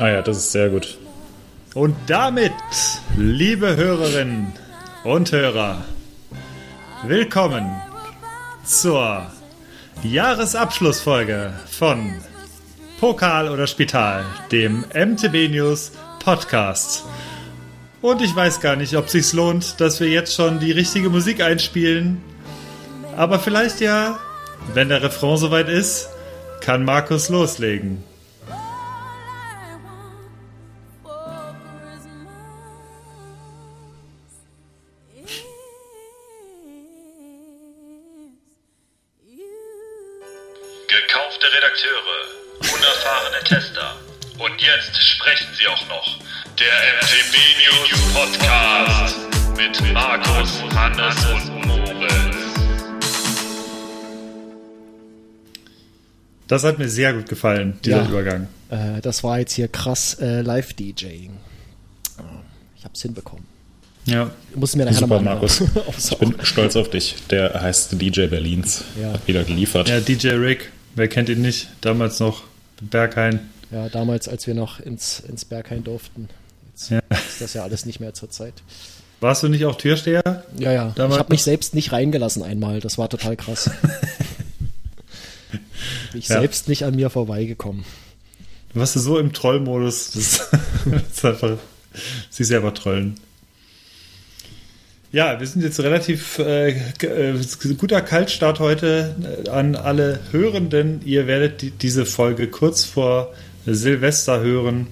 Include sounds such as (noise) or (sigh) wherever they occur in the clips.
Ah ja, das ist sehr gut. Und damit, liebe Hörerinnen und Hörer, willkommen zur Jahresabschlussfolge von Pokal oder Spital, dem MTB News Podcast. Und ich weiß gar nicht, ob es sich lohnt, dass wir jetzt schon die richtige Musik einspielen. Aber vielleicht ja, wenn der Refrain soweit ist, kann Markus loslegen. Das hat mir sehr gut gefallen, dieser Ja. Übergang. Äh, das war jetzt hier krass äh, Live-DJing. Ich hab's hinbekommen. Ja. Muss mir nachher Super, nochmal Markus. (laughs) Ich bin stolz auf dich. Der heißt DJ Berlins. Ja. Hat wieder geliefert. ja, DJ Rick, wer kennt ihn nicht? Damals noch Berghain. Ja, damals, als wir noch ins, ins Berghain durften. Jetzt Ja. ist das ja alles nicht mehr zur Zeit. Warst du nicht auch Türsteher? Ja, ja. Damals- ich habe mich selbst nicht reingelassen einmal. Das war total krass. (laughs) Ich Ja. selbst nicht an mir vorbeigekommen. Du warst so im Trollmodus. Das, ist (laughs) einfach sich selber trollen. Ja, wir sind jetzt relativ äh, äh, guter Kaltstart heute äh, an alle Hörenden. Ihr werdet die, diese Folge kurz vor Silvester hören.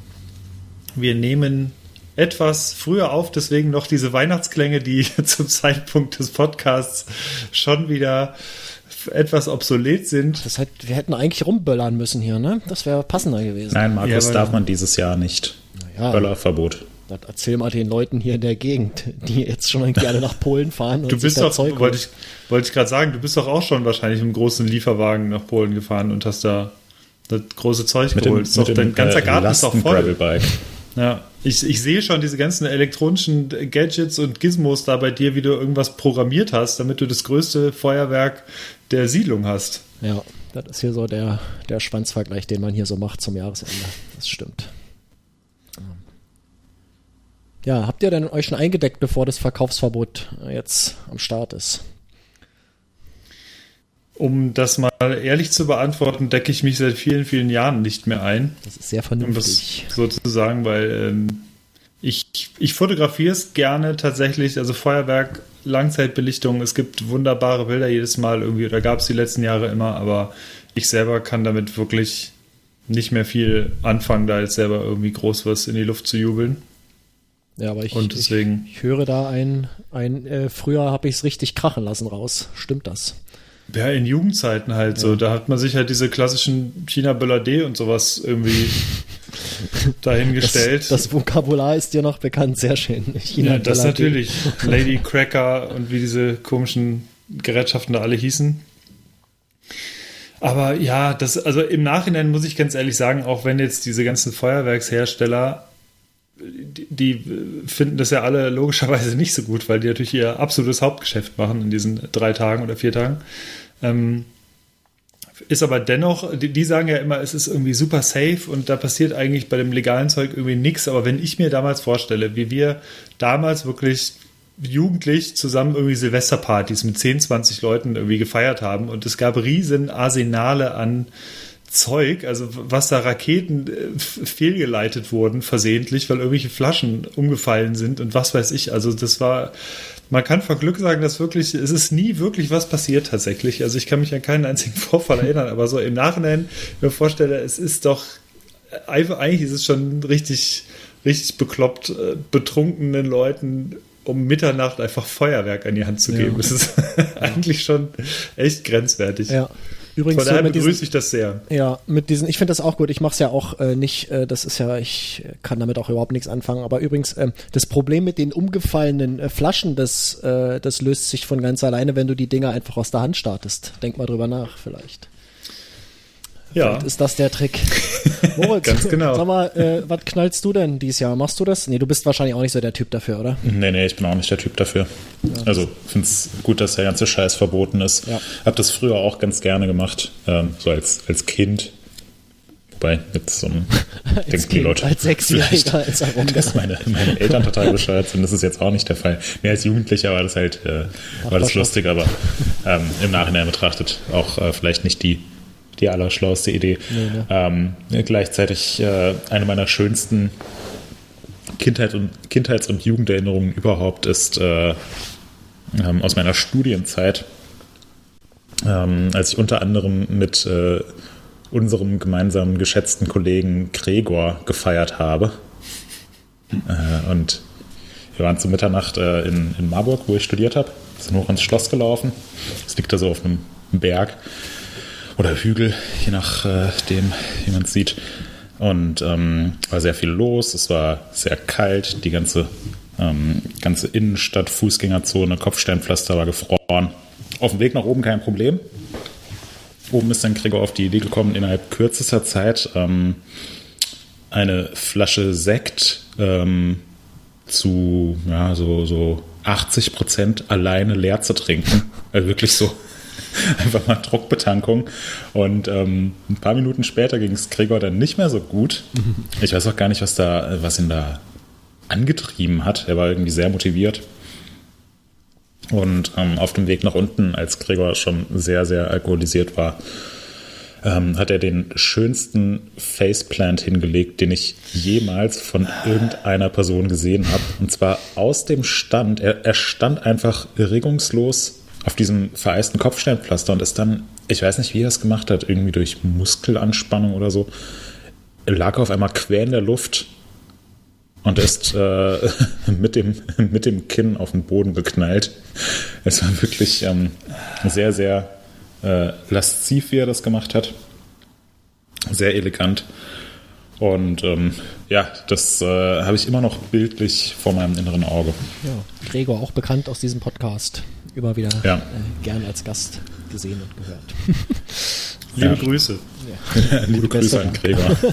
Wir nehmen etwas früher auf, deswegen noch diese Weihnachtsklänge, die (laughs) zum Zeitpunkt des Podcasts schon wieder etwas obsolet sind. Das hat, wir hätten eigentlich rumböllern müssen hier, ne? Das wäre passender gewesen. Nein, Markus Ja, darf man dieses Jahr nicht. Ja. Böllerverbot. Das erzähl mal den Leuten hier in der Gegend, die jetzt schon (laughs) gerne nach Polen fahren und Du bist doch, Zeug wollte ich, wollte ich gerade sagen, du bist doch auch schon wahrscheinlich im großen Lieferwagen nach Polen gefahren und hast da das große Zeug Mit dem, geholt. Ist doch- mit dein dem ganzer äh, Garten ist doch voll. Ja, ich, ich sehe schon diese ganzen elektronischen Gadgets und Gizmos da bei dir, wie du irgendwas programmiert hast, damit du das größte Feuerwerk der Siedlung hast. Ja, das ist hier so der, der Schwanzvergleich, den man hier so macht zum Jahresende. Das stimmt. Ja, habt ihr denn euch schon eingedeckt, bevor das Verkaufsverbot jetzt am Start ist? Um das mal ehrlich zu beantworten, decke ich mich seit vielen, vielen Jahren nicht mehr ein. Das ist sehr um das vernünftig. sozusagen, weil ähm, ich, ich fotografiere es gerne tatsächlich, also Feuerwerk, Langzeitbelichtung, es gibt wunderbare Bilder jedes Mal irgendwie, oder gab es die letzten Jahre immer, aber ich selber kann damit wirklich nicht mehr viel anfangen, da jetzt selber irgendwie groß was in die Luft zu jubeln. Ja, aber ich, Und deswegen- ich, ich höre da ein, ein äh, früher habe ich es richtig krachen lassen raus. Stimmt das? Ja, in Jugendzeiten halt so, da hat man sich halt diese klassischen China-Böller D und sowas irgendwie (laughs) dahingestellt. Das, das Vokabular ist dir noch bekannt, sehr schön. China Ja, das natürlich. (laughs) Lady Cracker und wie diese komischen Gerätschaften da alle hießen. Aber ja, das, also im Nachhinein muss ich ganz ehrlich sagen, auch wenn jetzt diese ganzen Feuerwerkshersteller, die, finden das ja alle logischerweise nicht so gut, weil die natürlich ihr absolutes Hauptgeschäft machen in diesen drei Tagen oder vier Tagen. Ähm, ist aber dennoch, die, die sagen ja immer, es ist irgendwie super safe und da passiert eigentlich bei dem legalen Zeug irgendwie nichts. Aber wenn ich mir damals vorstelle, wie wir damals wirklich jugendlich zusammen irgendwie Silvesterpartys mit 10, 20 Leuten irgendwie gefeiert haben und es gab riesen Arsenale an Zeug, also was da Raketen äh, fehlgeleitet wurden, versehentlich, weil irgendwelche Flaschen umgefallen sind und was weiß ich. Also das war, man kann vor Glück sagen, dass wirklich, es ist nie wirklich was passiert tatsächlich. Also ich kann mich an keinen einzigen (laughs) Vorfall erinnern, aber so im Nachhinein mir vorstelle, es ist doch, einfach- eigentlich ist es schon richtig, richtig bekloppt, äh, betrunkenen Leuten um Mitternacht einfach Feuerwerk an die Hand zu geben. Das ist (laughs) eigentlich schon echt grenzwertig. Ja. Übrigens Von so daher diesen, begrüße ich das sehr. Ja, mit diesen, ich finde das auch gut. Ich mache es ja auch äh, nicht, äh, das ist ja, ich kann damit auch überhaupt nichts anfangen. Aber übrigens, ähm, das Problem mit den umgefallenen äh, Flaschen, das, äh, das löst sich von ganz alleine, wenn du die Dinger einfach aus der Hand startest. Denk mal drüber nach, vielleicht. Ja. Vielleicht ist das der Trick. (laughs) Moritz, Ganz genau. sag mal, äh, was knallst du denn dieses Jahr? Machst du das? Nee, du bist wahrscheinlich auch nicht so der Typ dafür, oder? Nee, nee, ich bin auch nicht der Typ dafür. Also finde es gut, dass der ganze Scheiß verboten ist. Ja. Hab das früher auch ganz gerne gemacht, ähm, so als, als Kind. Wobei, jetzt so ein (laughs) denken die Leute. als Sechsjähriger ist er (laughs) dass meine, meine Eltern total bescheuert sind. Das ist jetzt auch nicht der Fall. Mehr als Jugendlicher war das halt, äh, war das lustig, aber ähm, im Nachhinein betrachtet auch äh, vielleicht nicht die, die allerschlauste Idee. Nee, ne? ähm, gleichzeitig äh, eine meiner schönsten Kindheit und, Kindheits- und Jugenderinnerungen überhaupt ist äh, ähm, aus meiner Studienzeit, ähm, als ich unter anderem mit äh, unserem gemeinsamen geschätzten Kollegen Gregor gefeiert habe. Äh, und wir waren zu Mitternacht äh, in, in Marburg, wo ich studiert habe, sind hoch ins Schloss gelaufen. Es liegt da so auf einem Berg oder Hügel, je nachdem, wie man es sieht. Und ähm, war sehr viel los, es war sehr kalt, die ganze, ähm, ganze Innenstadt, Fußgängerzone, Kopfsteinpflaster war gefroren. Auf dem Weg nach oben kein Problem. Oben ist dann Gregor auf die Idee gekommen, innerhalb kürzester Zeit ähm, eine Flasche Sekt ähm, zu ja, so, so 80 Prozent alleine leer zu trinken. Also wirklich so (laughs) einfach mal Druckbetankung. Und ähm, ein paar Minuten später ging es Gregor dann nicht mehr so gut. Ich weiß auch gar nicht, was da, was ihn da angetrieben hat. Er war irgendwie sehr motiviert. Und ähm, auf dem Weg nach unten, als Gregor schon sehr, sehr alkoholisiert war, ähm, hat er den schönsten Faceplant hingelegt, den ich jemals von irgendeiner Person gesehen habe. Und zwar aus dem Stand. Er, er stand einfach regungslos auf diesem vereisten Kopfsteinpflaster und ist dann, ich weiß nicht, wie er es gemacht hat, irgendwie durch Muskelanspannung oder so, lag auf einmal quer in der Luft und ist äh, (laughs) mit, dem, (laughs) mit dem Kinn auf den Boden geknallt. Es war wirklich ähm, sehr, sehr äh, lasziv, wie er das gemacht hat. Sehr elegant. Und ähm, ja, das äh, habe ich immer noch bildlich vor meinem inneren Auge. Ja, Gregor, auch bekannt aus diesem Podcast, immer wieder Ja. äh, gern als Gast gesehen und gehört. (laughs) Liebe Ja. Grüße. (laughs) Liebe Grüße an Gregor. (laughs)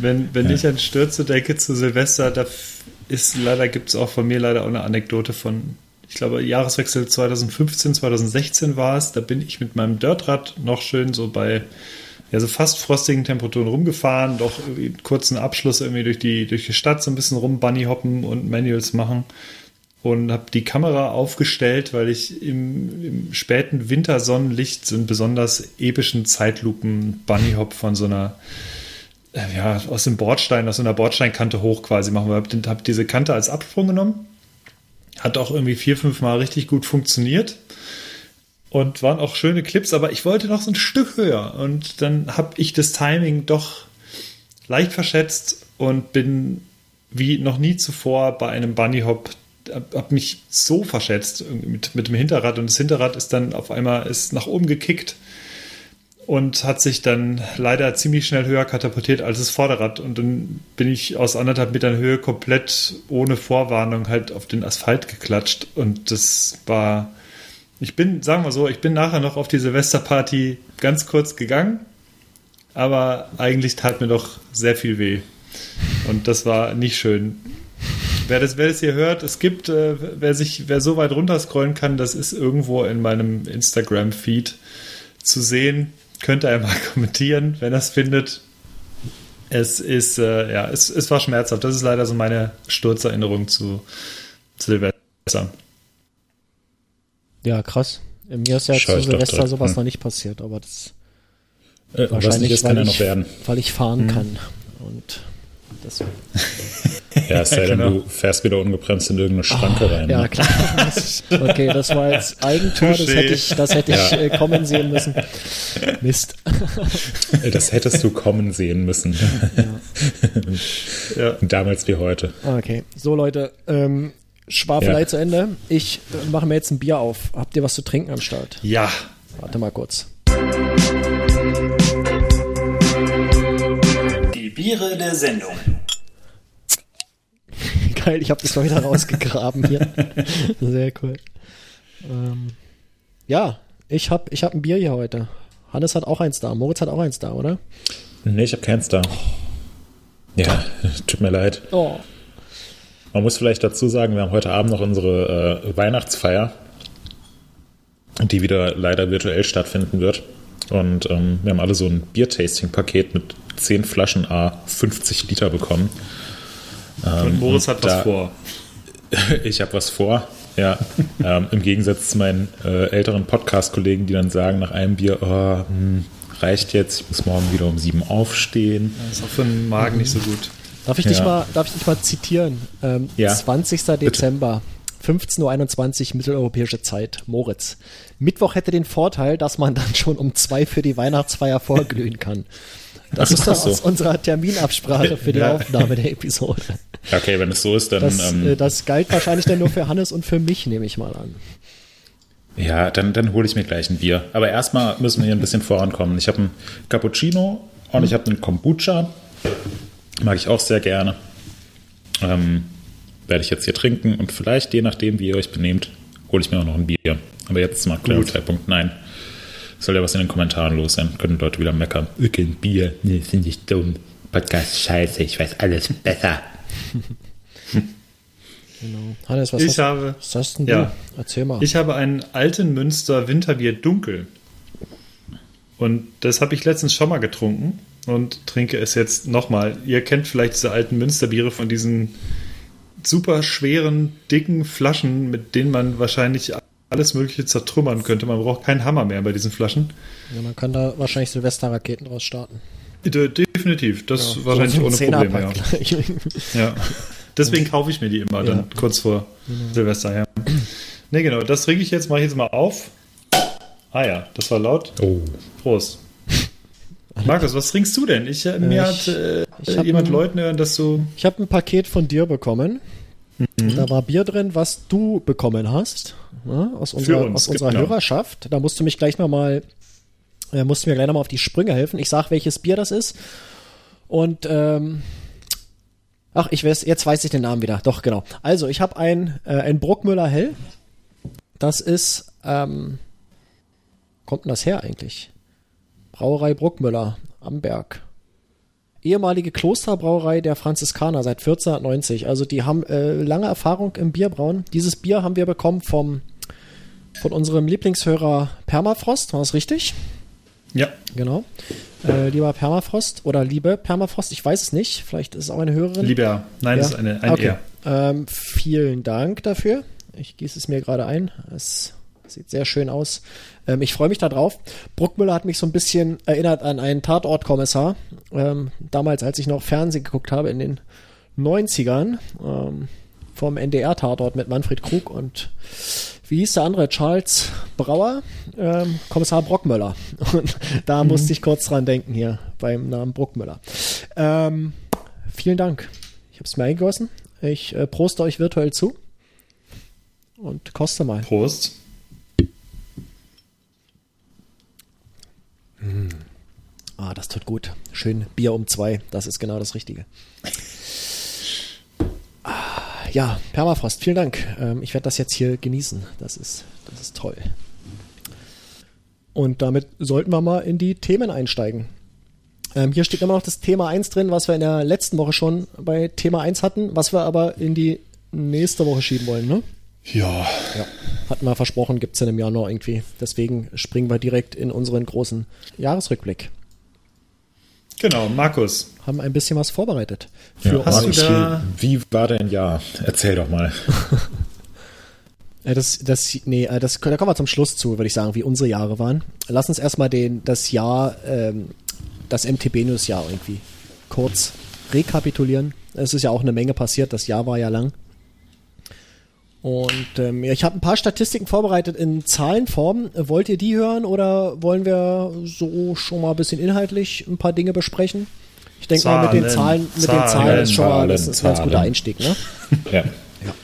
Wenn, wenn Ja. ich an Stürze denke zu Silvester, da ist leider, gibt es auch von mir leider auch eine Anekdote von, ich glaube, Jahreswechsel 2015, 2016 war es. Da bin ich mit meinem Dirtrad noch schön so bei ja, so fast frostigen Temperaturen rumgefahren, doch kurzen Abschluss irgendwie durch die, durch die Stadt so ein bisschen rum Bunny hoppen und Manuals machen und habe die Kamera aufgestellt, weil ich im, im späten Wintersonnenlicht so einen besonders epischen Zeitlupen Bunny Hop von so einer äh, ja, aus dem Bordstein, aus so einer Bordsteinkante hoch quasi machen. Wir haben hab diese Kante als Absprung genommen. Hat auch irgendwie vier, fünf Mal richtig gut funktioniert. Und waren auch schöne Clips, aber ich wollte noch so ein Stück höher. Und dann habe ich das Timing doch leicht verschätzt und bin wie noch nie zuvor bei einem Bunny Hop, hab, mich so verschätzt mit, mit dem Hinterrad. Und das Hinterrad ist dann auf einmal ist nach oben gekickt und hat sich dann leider ziemlich schnell höher katapultiert als das Vorderrad. Und dann bin ich aus anderthalb Metern Höhe komplett ohne Vorwarnung halt auf den Asphalt geklatscht. Und das war, ich bin, sagen wir so, ich bin nachher noch auf die Silvesterparty ganz kurz gegangen, aber eigentlich tat mir doch sehr viel weh. Und das war nicht schön. Wer das, wer das hier hört, es gibt, äh, wer sich, wer so weit runterscrollen kann, das ist irgendwo in meinem Instagram-Feed zu sehen. Könnt ihr einmal (laughs) kommentieren, wenn er es findet. Es ist, äh, ja, es, es war schmerzhaft. Das ist leider so meine Sturzerinnerung zu Silvester. Ja, krass. Mir ist ja Schau zu Silvester direkt sowas an. noch nicht passiert, aber das Äh, wahrscheinlich, nicht ist, kann weil, ja noch ich, werden. weil ich fahren kann. Und das, (laughs) Ja, es sei denn, genau. du fährst wieder ungebremst in irgendeine Schranke rein. ja, ne? klar. (laughs) Okay, das war jetzt Eigentor, das hätte ich, das hätte ich Ja. äh, kommen sehen müssen. Mist. Das hättest du kommen sehen müssen. (laughs) Ja. Damals wie heute. Okay, so Leute, ähm, Schwafelei Ja. zu Ende. Ich äh, mache mir jetzt ein Bier auf. Habt ihr was zu trinken am Start? ja. Warte mal kurz. Die Biere der Sendung. (laughs) Geil, ich habe das mal wieder rausgegraben hier. (laughs) Sehr cool. Ähm, ja, ich habe ich hab ein Bier hier heute. Hannes hat auch eins da. Moritz hat auch eins da, oder? Nee, ich habe keins da. Ja, (laughs) tut mir leid. Oh, Man muss vielleicht dazu sagen, wir haben heute Abend noch unsere äh, Weihnachtsfeier, die wieder leider virtuell stattfinden wird. Und ähm, wir haben alle so ein Bier-Tasting-Paket mit 10 Flaschen A 50 Liter bekommen. Ähm, und Moritz hat was da, vor. (laughs) ich habe was vor, ja. ähm, Im Gegensatz zu meinen äh, älteren Podcast-Kollegen, die dann sagen nach einem Bier, oh, hm, reicht jetzt, ich muss morgen wieder um sieben aufstehen. Das ist auch für den Magen nicht so gut. Darf ich dich, mal, darf ich dich mal zitieren? Ähm, ja. 20. Dezember. 15.21 Uhr mitteleuropäische Zeit, Moritz. Mittwoch hätte den Vorteil, dass man dann schon um zwei für die Weihnachtsfeier vorglühen kann. Das ist das so. aus unserer Terminabsprache für die ja. Aufnahme der Episode. Okay, wenn es so ist, dann. Das, ähm, äh, das galt wahrscheinlich dann nur für Hannes und für mich, nehme ich mal an. Ja, dann, dann hole ich mir gleich ein Bier. Aber erstmal müssen wir hier ein bisschen vorankommen. Ich habe einen Cappuccino und ich habe einen Kombucha. Mag ich auch sehr gerne. Ähm, werde ich jetzt hier trinken und vielleicht, je nachdem, wie ihr euch benehmt, hole ich mir auch noch ein Bier. Aber jetzt zum aktuellen Zeitpunkt nein. Soll ja was in den Kommentaren los sein. Können Leute wieder meckern. Kein Bier, nee, finde ich dumm. Podcast scheiße, ich weiß alles besser. Genau. Hannes, was, ich hast, habe, was hast denn ja, du? Erzähl mal. Ich habe einen alten Münster Winterbier dunkel. Und das habe ich letztens schon mal getrunken und trinke es jetzt nochmal. Ihr kennt vielleicht diese alten Münsterbiere von diesen super schweren, dicken Flaschen, mit denen man wahrscheinlich alles Mögliche zertrümmern könnte. Man braucht keinen Hammer mehr bei diesen Flaschen. Ja, man kann da wahrscheinlich Silvesterraketen draus starten. Definitiv, das ja, wahrscheinlich so ohne Probleme. Ja. ja. (laughs) Deswegen kaufe ich mir die immer dann kurz vor genau. Silvester. Ja. Ne, genau, das trinke ich jetzt, mache ich jetzt mal auf. Ah ja, das war laut. Oh. Prost. Markus, was trinkst du denn? Ich, äh, mir ich, hat äh, jemand ein, Leuten hören, dass du. Ich habe ein Paket von dir bekommen. Mhm. Da war Bier drin, was du bekommen hast. Ja, aus unserer, uns, aus unserer genau. Hörerschaft. Da musst du mich gleich nochmal, äh, musst du mir gleich nochmal auf die Sprünge helfen. Ich sag, welches Bier das ist. Und ähm, ach, ich weiß, jetzt weiß ich den Namen wieder. Doch, genau. Also, ich habe ein, äh, ein Bruckmüller Hell. Das ist, ähm, kommt denn das her eigentlich? Brauerei Bruckmüller am Berg. Ehemalige Klosterbrauerei der Franziskaner seit 1490. Also die haben äh, lange Erfahrung im Bierbrauen. Dieses Bier haben wir bekommen vom, von unserem Lieblingshörer Permafrost. War das richtig? Ja. Genau. Äh, lieber Permafrost oder liebe Permafrost, ich weiß es nicht. Vielleicht ist es auch eine Hörerin. Lieber, nein, ja. das ist eine, ein okay. Ähm, vielen Dank dafür. Ich gieße es mir gerade ein. Es Sieht sehr schön aus. Ähm, ich freue mich darauf. Bruckmüller hat mich so ein bisschen erinnert an einen Tatortkommissar. Ähm, damals, als ich noch Fernsehen geguckt habe in den 90ern, ähm, vom NDR-Tatort mit Manfred Krug und wie hieß der andere? Charles Brauer, ähm, Kommissar Brockmüller. (laughs) Und da mhm. musste ich kurz dran denken hier beim Namen Bruckmüller. Ähm, vielen Dank. Ich habe es mir eingegossen. Ich äh, proste euch virtuell zu und koste mal. Prost. Mm. Ah, das tut gut. Schön Bier um zwei. Das ist genau das Richtige. Ah, ja, Permafrost, vielen Dank. Ähm, ich werde das jetzt hier genießen. Das ist, das ist toll. Und damit sollten wir mal in die Themen einsteigen. Ähm, hier steht immer noch das Thema 1 drin, was wir in der letzten Woche schon bei Thema 1 hatten, was wir aber in die nächste Woche schieben wollen, ne? Ja. ja. Hatten wir versprochen, gibt es dann im Januar irgendwie. Deswegen springen wir direkt in unseren großen Jahresrückblick. Genau, Markus. Haben ein bisschen was vorbereitet. Für ja, hast du da wie war dein Jahr? Erzähl doch mal. (laughs) das, das, nee, äh, das, da kommen wir zum Schluss zu, würde ich sagen, wie unsere Jahre waren. Lass uns erstmal den, das Jahr, ähm, das MTB-News-Jahr irgendwie kurz rekapitulieren. Es ist ja auch eine Menge passiert, das Jahr war ja lang. Und ähm, ich habe ein paar Statistiken vorbereitet in Zahlenform. Wollt ihr die hören oder wollen wir so schon mal ein bisschen inhaltlich ein paar Dinge besprechen? Ich denke mal, mit den Zahlen, mit Zahlen, den Zahlen ist schon mal das ist ein ganz guter Einstieg, ne? (laughs) ja. ja.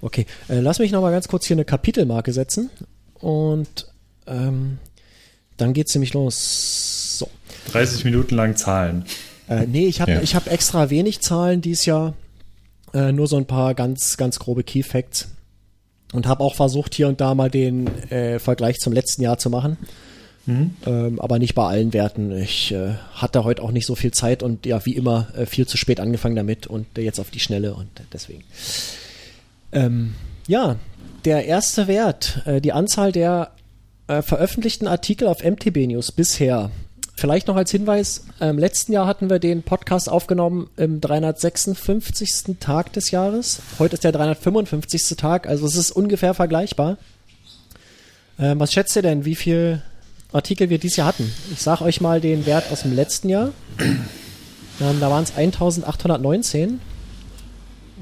Okay, äh, lass mich noch mal ganz kurz hier eine Kapitelmarke setzen und ähm, dann geht's nämlich los. So. 30 Minuten lang Zahlen. Äh, nee, ich habe ja. ich hab extra wenig Zahlen dieses Jahr. Äh, nur so ein paar ganz, ganz grobe Key Facts und habe auch versucht, hier und da mal den äh, Vergleich zum letzten Jahr zu machen. Mhm. Ähm, aber nicht bei allen Werten. Ich äh, hatte heute auch nicht so viel Zeit und ja, wie immer, äh, viel zu spät angefangen damit und äh, jetzt auf die Schnelle und deswegen. Ähm, ja, der erste Wert, äh, die Anzahl der äh, veröffentlichten Artikel auf MTB News bisher. Vielleicht noch als Hinweis, im letzten Jahr hatten wir den Podcast aufgenommen im 356. Tag des Jahres. Heute ist der 355. Tag, also es ist ungefähr vergleichbar. Ähm, was schätzt ihr denn, wie viel Artikel wir dieses Jahr hatten? Ich sage euch mal den Wert aus dem letzten Jahr. Ähm, da waren es 1819,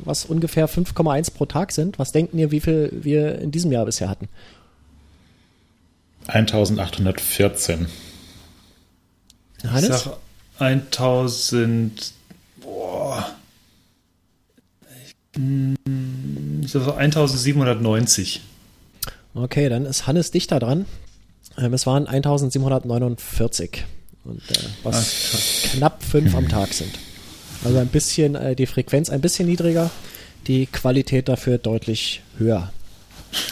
was ungefähr 5,1 pro Tag sind. Was denken ihr, wie viel wir in diesem Jahr bisher hatten? 1814. Hannes? Ich sag 1000. Boah. Ich sag 1790. Okay, dann ist Hannes dichter dran. Ähm, es waren 1749. Und äh, was Ach, knapp fünf am Tag sind. Also ein bisschen, äh, die Frequenz ein bisschen niedriger, die Qualität dafür deutlich höher.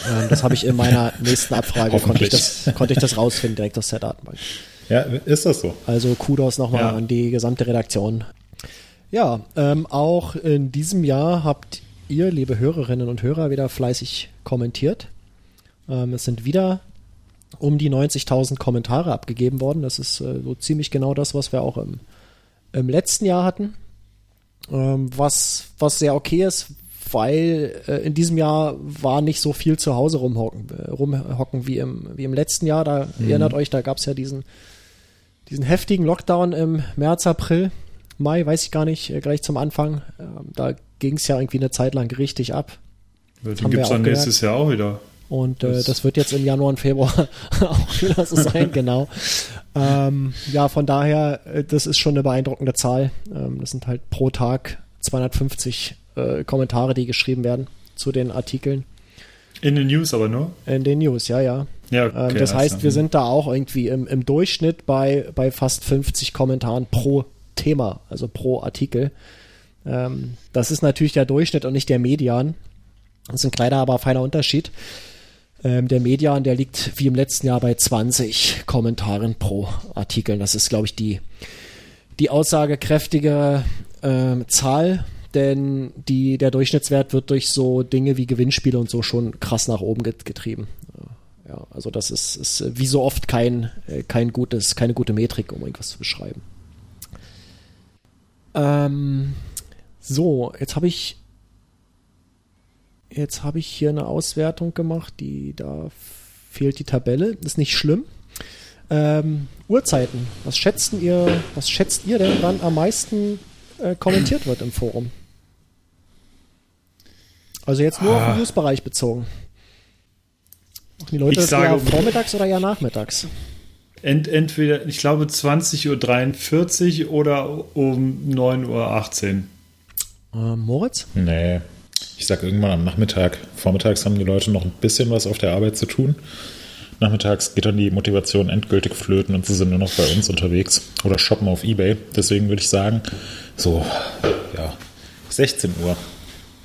Ähm, das habe ich in meiner (laughs) nächsten Abfrage, konnte ich, das, konnte ich das rausfinden, direkt aus der Datenbank. Ja, ist das so? Also Kudos nochmal ja. an die gesamte Redaktion. Ja, ähm, auch in diesem Jahr habt ihr, liebe Hörerinnen und Hörer, wieder fleißig kommentiert. Ähm, es sind wieder um die 90.000 Kommentare abgegeben worden. Das ist äh, so ziemlich genau das, was wir auch im, im letzten Jahr hatten. Ähm, was, was sehr okay ist, weil äh, in diesem Jahr war nicht so viel zu Hause rumhocken, äh, rumhocken wie, im, wie im letzten Jahr. Da mhm. erinnert euch, da gab es ja diesen, diesen heftigen Lockdown im März, April, Mai, weiß ich gar nicht, äh, gleich zum Anfang. Ähm, da ging es ja irgendwie eine Zeit lang richtig ab. Ja, den gibt es dann nächstes Jahr auch wieder. Und äh, das wird jetzt im Januar und Februar (laughs) auch wieder so sein, genau. Ähm, ja, von daher, äh, das ist schon eine beeindruckende Zahl. Ähm, das sind halt pro Tag 250 äh, Kommentare, die geschrieben werden zu den Artikeln. In den News aber nur? In den News, ja, ja. ja okay, ähm, das heißt, wir sind da auch irgendwie im, im Durchschnitt bei, bei fast 50 Kommentaren pro Thema, also pro Artikel. Ähm, das ist natürlich der Durchschnitt und nicht der Median. Das ist ein kleiner, aber feiner Unterschied. Ähm, der Median, der liegt wie im letzten Jahr bei 20 Kommentaren pro Artikel. Das ist, glaube ich, die, die aussagekräftige äh, Zahl denn die, der Durchschnittswert wird durch so Dinge wie Gewinnspiele und so schon krass nach oben getrieben. Ja, also das ist, ist wie so oft kein, äh, kein gutes, keine gute Metrik, um irgendwas zu beschreiben. Ähm, so, jetzt habe ich jetzt habe ich hier eine Auswertung gemacht, die da fehlt die Tabelle, ist nicht schlimm. Ähm, Uhrzeiten, was schätzt ihr, was schätzt ihr denn, wann am meisten äh, kommentiert wird im Forum? Also jetzt nur ah. auf den Newsbereich bezogen. Machen die Leute ich sage, eher vormittags oder eher nachmittags? Ent, entweder, ich glaube, 20.43 Uhr oder um 9.18 Uhr. Äh, Moritz? Nee. Ich sage irgendwann am Nachmittag. Vormittags haben die Leute noch ein bisschen was auf der Arbeit zu tun. Nachmittags geht dann die Motivation endgültig flöten und sie sind nur noch bei uns unterwegs oder shoppen auf Ebay. Deswegen würde ich sagen, so, ja, 16 Uhr.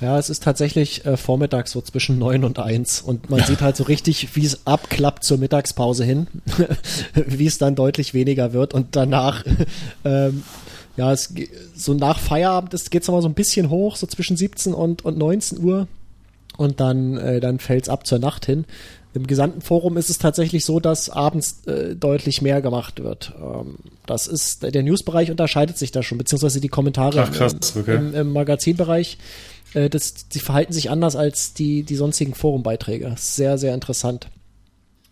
Ja, es ist tatsächlich äh, vormittags so zwischen neun und eins und man sieht halt so richtig, wie es abklappt zur Mittagspause hin, (laughs) wie es dann deutlich weniger wird und danach, (laughs) ähm, ja, es, so nach Feierabend geht es aber so ein bisschen hoch, so zwischen 17 und, und 19 Uhr und dann, äh, dann fällt es ab zur Nacht hin. Im gesamten Forum ist es tatsächlich so, dass abends äh, deutlich mehr gemacht wird. Ähm, das ist, der Newsbereich unterscheidet sich da schon, beziehungsweise die Kommentare Ach, krass, okay. im, im Magazinbereich äh, das, die verhalten sich anders als die, die sonstigen Forumbeiträge. Sehr, sehr interessant.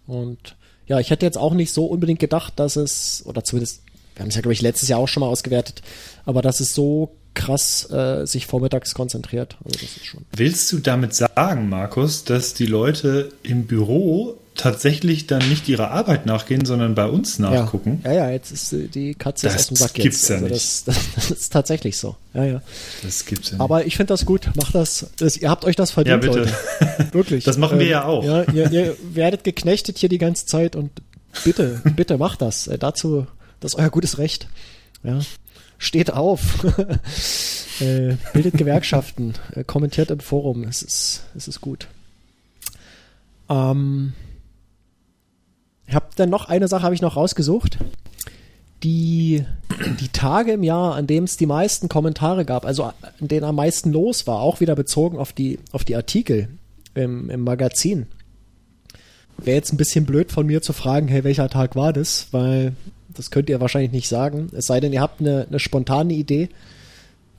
Und ja, ich hätte jetzt auch nicht so unbedingt gedacht, dass es, oder zumindest, wir haben es ja, glaube ich, letztes Jahr auch schon mal ausgewertet, aber dass es so krass äh, sich vormittags konzentriert. Also. Willst du damit sagen, Markus, dass die Leute im Büro tatsächlich dann nicht ihrer Arbeit nachgehen, sondern bei uns nachgucken. Ja, ja, ja jetzt ist äh, die Katze das aus dem Sack jetzt. Gibt's ja also nicht. Das, das, (laughs) das, ist tatsächlich so. Ja, ja. Das gibt's ja nicht. Aber ich finde das gut. Macht das, das. Ihr habt euch das verdient, ja, bitte. Leute. (laughs) Wirklich. Das machen wir ähm, ja auch. Ja, ihr, ihr werdet geknechtet hier die ganze Zeit und bitte, (laughs) bitte macht das. Äh, dazu, das ist euer gutes Recht. Ja. Steht auf. äh, bildet Gewerkschaften. Äh, kommentiert im Forum. Es ist, es ist gut. Ähm, habe dann noch eine Sache habe ich noch rausgesucht. Die, die Tage im Jahr, an dem es die meisten Kommentare gab, also an denen am meisten los war, auch wieder bezogen auf die, auf die Artikel im, im Magazin. wäre jetzt ein bisschen blöd von mir zu fragen, hey, welcher Tag war das? Weil das könnt ihr wahrscheinlich nicht sagen. Es sei denn, ihr habt eine, eine spontane Idee,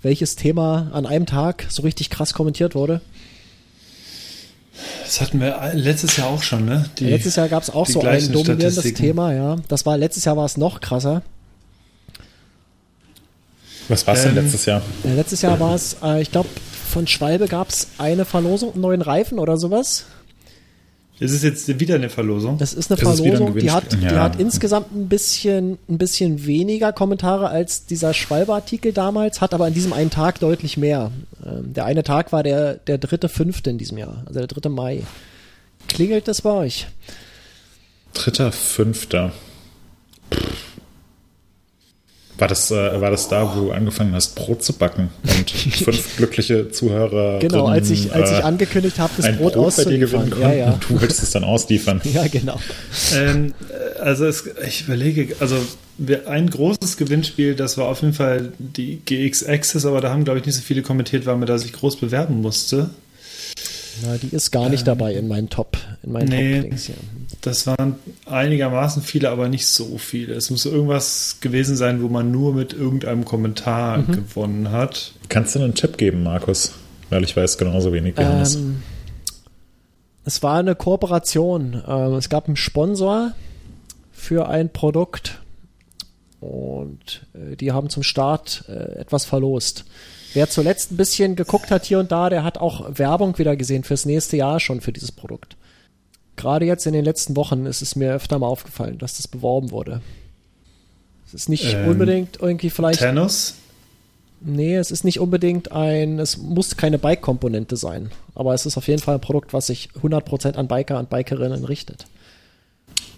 welches Thema an einem Tag so richtig krass kommentiert wurde. Das hatten wir letztes Jahr auch schon, ne? Die, letztes Jahr gab es auch so ein dominierendes Thema, ja. Das war letztes Jahr war es noch krasser. Was war es ähm, denn letztes Jahr? Äh, letztes Jahr war es, äh, ich glaube, von Schwalbe gab es eine Verlosung, einen neuen Reifen oder sowas. Ist es jetzt wieder eine Verlosung? Das ist eine ist Verlosung, ein die, hat, ja. die hat insgesamt ein bisschen, ein bisschen weniger Kommentare als dieser Schwalbe-Artikel damals, hat aber an diesem einen Tag deutlich mehr. Ähm, der eine Tag war der, der dritte, fünfte in diesem Jahr, also der dritte Mai. Klingelt das bei euch? Dritter, fünfter. War das, äh, war das da, wo du angefangen hast, Brot zu backen und (laughs) fünf glückliche Zuhörer. Genau, als ich, als ich äh, angekündigt habe, das Brot, Brot auszuliefern. Ja, ja. Und du willst es dann ausliefern. (laughs) ja, genau. Ähm, also es, ich überlege, also ein großes Gewinnspiel, das war auf jeden Fall die GX Access, aber da haben, glaube ich, nicht so viele kommentiert, weil man da sich groß bewerben musste. Na, die ist gar nicht ähm, dabei in meinen Top, in meinen nee, Top ja. Das waren einigermaßen viele, aber nicht so viele. Es muss irgendwas gewesen sein, wo man nur mit irgendeinem Kommentar mhm. gewonnen hat. Kannst du einen Tipp geben, Markus? Weil ich weiß genauso wenig wie Hannes. Ähm, es war eine Kooperation. Ähm, es gab einen Sponsor für ein Produkt und äh, die haben zum Start äh, etwas verlost. Wer zuletzt ein bisschen geguckt hat hier und da, der hat auch Werbung wieder gesehen fürs nächste Jahr schon für dieses Produkt. Gerade jetzt in den letzten Wochen ist es mir öfter mal aufgefallen, dass das beworben wurde. Es ist nicht ähm, unbedingt irgendwie vielleicht. Tennis? Nee, es ist nicht unbedingt ein, es muss keine Bike-Komponente sein. Aber es ist auf jeden Fall ein Produkt, was sich 100% an Biker und Bikerinnen richtet.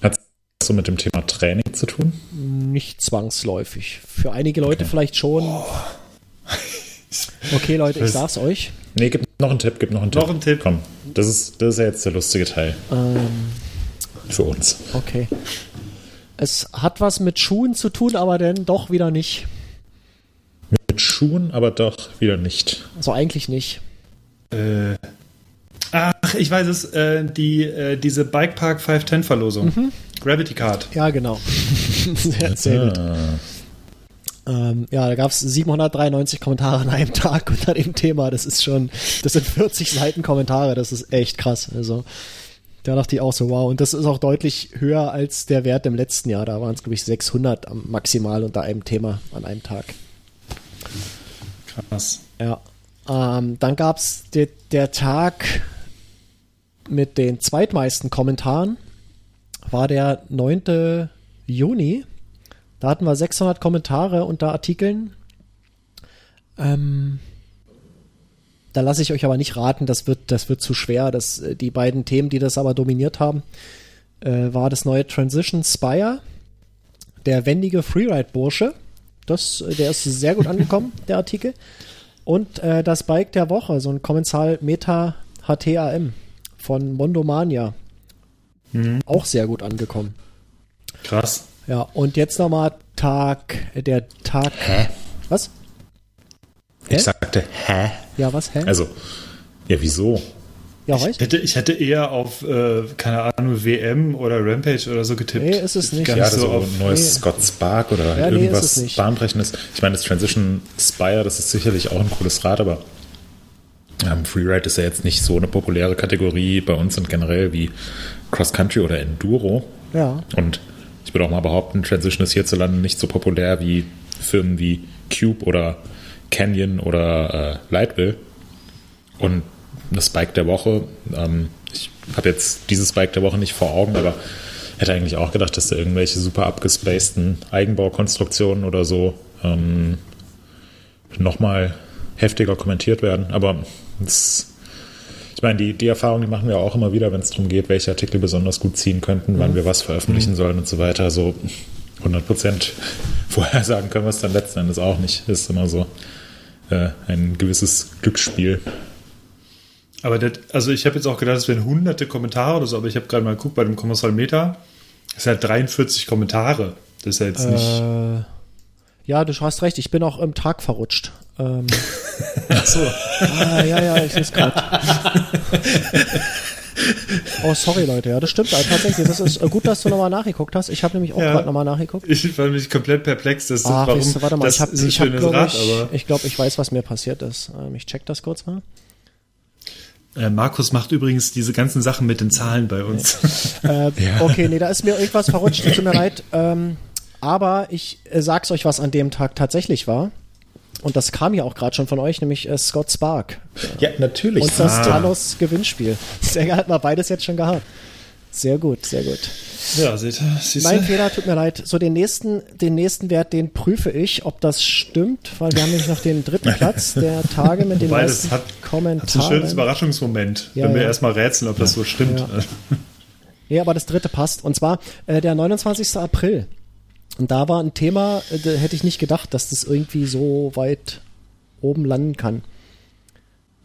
Hat es so mit dem Thema Training zu tun? Nicht zwangsläufig. Für einige Leute okay. vielleicht schon. Oh. (laughs) Okay, Leute, ich sag's euch. Nee, gib noch einen Tipp, gib noch einen Tipp. Noch einen Tipp. Komm, das ist, das ist ja jetzt der lustige Teil. Ähm, Für uns. Okay. Es hat was mit Schuhen zu tun, aber dann doch wieder nicht. Mit Schuhen, aber doch wieder nicht. Also eigentlich nicht. Äh. Ach, ich weiß es, äh, die, äh, diese Bikepark 510 Verlosung. Mhm. Gravity Card. Ja, genau. (laughs) sehr, sehr gut. Ähm, ja, da gab es 793 Kommentare an einem (laughs) Tag unter dem Thema. Das ist schon, das sind 40 Seiten Kommentare. Das ist echt krass. Also da dachte ich auch so, wow. Und das ist auch deutlich höher als der Wert im letzten Jahr. Da waren es, glaube ich, 600 maximal unter einem Thema an einem Tag. Krass. Ja. Ähm, dann gab es de, der Tag mit den zweitmeisten Kommentaren. War der 9. Juni. Da hatten wir 600 Kommentare unter Artikeln. Ähm, da lasse ich euch aber nicht raten, das wird, das wird zu schwer. Das, äh, die beiden Themen, die das aber dominiert haben, äh, war das neue Transition Spire, der wendige Freeride-Bursche. Das, äh, der ist sehr gut angekommen, (laughs) der Artikel. Und äh, das Bike der Woche, so ein Kommensal Meta HTAM von Mondomania. Mhm. Auch sehr gut angekommen. Krass. Ja, und jetzt nochmal Tag, der Tag. Hä? Was? Hä? Ich sagte, hä? Ja, was, hä? Also, ja, wieso? Ja, ich, hätte, ich hätte eher auf, äh, keine Ahnung, WM oder Rampage oder so getippt. Nee, ist es nicht. Ja, so, so auf, neues nee. Scott Spark oder ja, irgendwas nee, Bahnbrechendes. Ich meine, das Transition Spire, das ist sicherlich auch ein cooles Rad, aber ähm, Freeride ist ja jetzt nicht so eine populäre Kategorie bei uns und generell wie Cross Country oder Enduro. Ja. Und ich würde auch mal behaupten, Transition ist hierzulande nicht so populär wie Firmen wie Cube oder Canyon oder äh, Lightville. Und das Bike der Woche, ähm, ich habe jetzt dieses Bike der Woche nicht vor Augen, aber hätte eigentlich auch gedacht, dass da irgendwelche super abgespaceden Eigenbaukonstruktionen oder so ähm, nochmal heftiger kommentiert werden. Aber es ich meine, die, die Erfahrung, die machen wir auch immer wieder, wenn es darum geht, welche Artikel besonders gut ziehen könnten, mhm. wann wir was veröffentlichen mhm. sollen und so weiter. So 100 Prozent vorhersagen können wir es dann letzten Endes auch nicht. Ist immer so äh, ein gewisses Glücksspiel. Aber das, also ich habe jetzt auch gedacht, es wären hunderte Kommentare oder so, aber ich habe gerade mal geguckt bei dem Kommissar Meter. Es sind 43 Kommentare. Das ist ja jetzt nicht. Äh, ja, du hast recht, ich bin auch im Tag verrutscht. Ähm, (laughs) Ach so. Ah, ja, ja, ich sehe es gerade. (laughs) Oh, sorry, Leute. Ja, das stimmt also, tatsächlich. Das ist äh, gut, dass du nochmal nachgeguckt hast. Ich habe nämlich auch Ja. gerade nochmal nachgeguckt. Ich war mich komplett perplex, dass Ach, warum weißt du, warte mal, das ich habe, ist ein ich, hab, schönes glaub Rad, ich, aber ich glaube, ich weiß, was mir passiert ist. Ähm, ich check das kurz mal. äh, Markus macht übrigens diese ganzen Sachen mit den Zahlen bei uns. Äh, (laughs) Okay, nee, da ist mir irgendwas verrutscht. Tut mir leid. Ähm, aber ich äh, sag's euch, was an dem Tag tatsächlich war. Und das kam ja auch gerade schon von euch, nämlich äh, Scott Spark Ja, natürlich. und das Ah. Talos Gewinnspiel. (laughs) Sehr geil, hat man beides jetzt schon gehabt. Sehr gut, sehr gut. ja, seht ihr, siehst Mein? Fehler, tut mir leid. So, den nächsten, den nächsten Wert, den prüfe ich, ob das stimmt, weil wir haben nämlich noch den dritten (laughs) Platz der Tage mit den Wobei, das meisten hat, hat ein Kommentaren. schönes Überraschungsmoment, Ja, wenn wir ja. erstmal rätseln, ob das so stimmt. Ja. (laughs) Nee, aber das dritte passt. Und zwar äh, der 29. April. Und da war ein Thema, äh, da hätte ich nicht gedacht, dass das irgendwie so weit oben landen kann.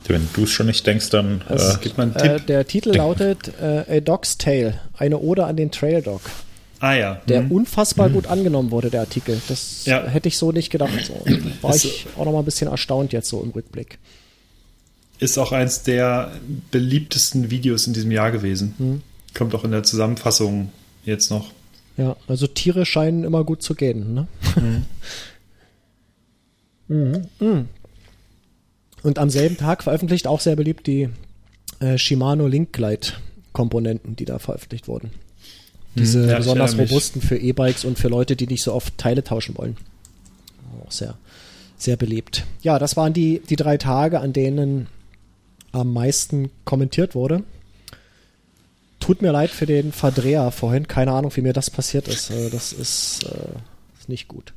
Wenn du es schon nicht denkst, dann Das äh, Gib mal einen Äh, Tipp. der Titel lautet äh, A Dog's Tale, eine Ode an den Trail Dog, ah ja. der Mhm. unfassbar gut angenommen wurde, der Artikel. Das Ja. hätte ich so nicht gedacht. So. (clears throat) War Ist- ich auch noch mal ein bisschen erstaunt jetzt so im Rückblick. Ist auch eins der beliebtesten Videos in diesem Jahr gewesen. Mhm. Kommt auch in der Zusammenfassung jetzt noch. Ja, also Tiere scheinen immer gut zu gehen. Ne? (laughs) Mhm. Mhm. Und am selben Tag veröffentlicht auch sehr beliebt die äh, Shimano Link Glide Komponenten, die da veröffentlicht wurden. Diese ja, besonders robusten für E-Bikes und für Leute, die nicht so oft Teile tauschen wollen. Auch sehr, sehr beliebt. Ja, das waren die, die drei Tage, an denen am meisten kommentiert wurde. Tut mir leid für den Verdreher vorhin. Keine Ahnung, wie mir das passiert ist. Äh, Das ist, äh, ist nicht gut.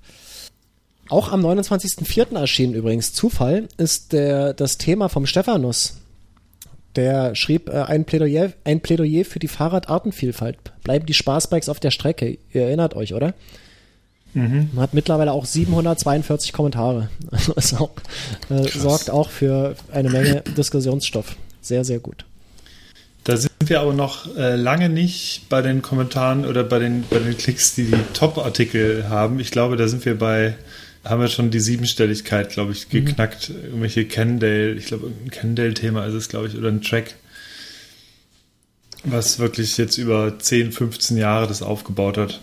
Auch am 29.04. erschienen übrigens Zufall ist der, das Thema vom Stephanus. Der schrieb äh, ein, Plädoyer, ein Plädoyer für die Fahrradartenvielfalt. Bleiben die Spaßbikes auf der Strecke. Ihr erinnert euch, oder? Man hat mittlerweile auch 742 Kommentare. (laughs) Also auch, äh, sorgt auch für eine Menge Diskussionsstoff. Sehr, sehr gut. Wir aber noch äh, lange nicht bei den Kommentaren oder bei den, bei den Klicks, die die Top-Artikel haben. Ich glaube, da sind wir bei, haben wir schon die Siebenstelligkeit, glaube ich, geknackt. Irgendwelche Kendale, ich glaube, irgendein Kendale-Thema ist es, glaube ich, oder ein Track, was wirklich jetzt über 10, 15 Jahre das aufgebaut hat.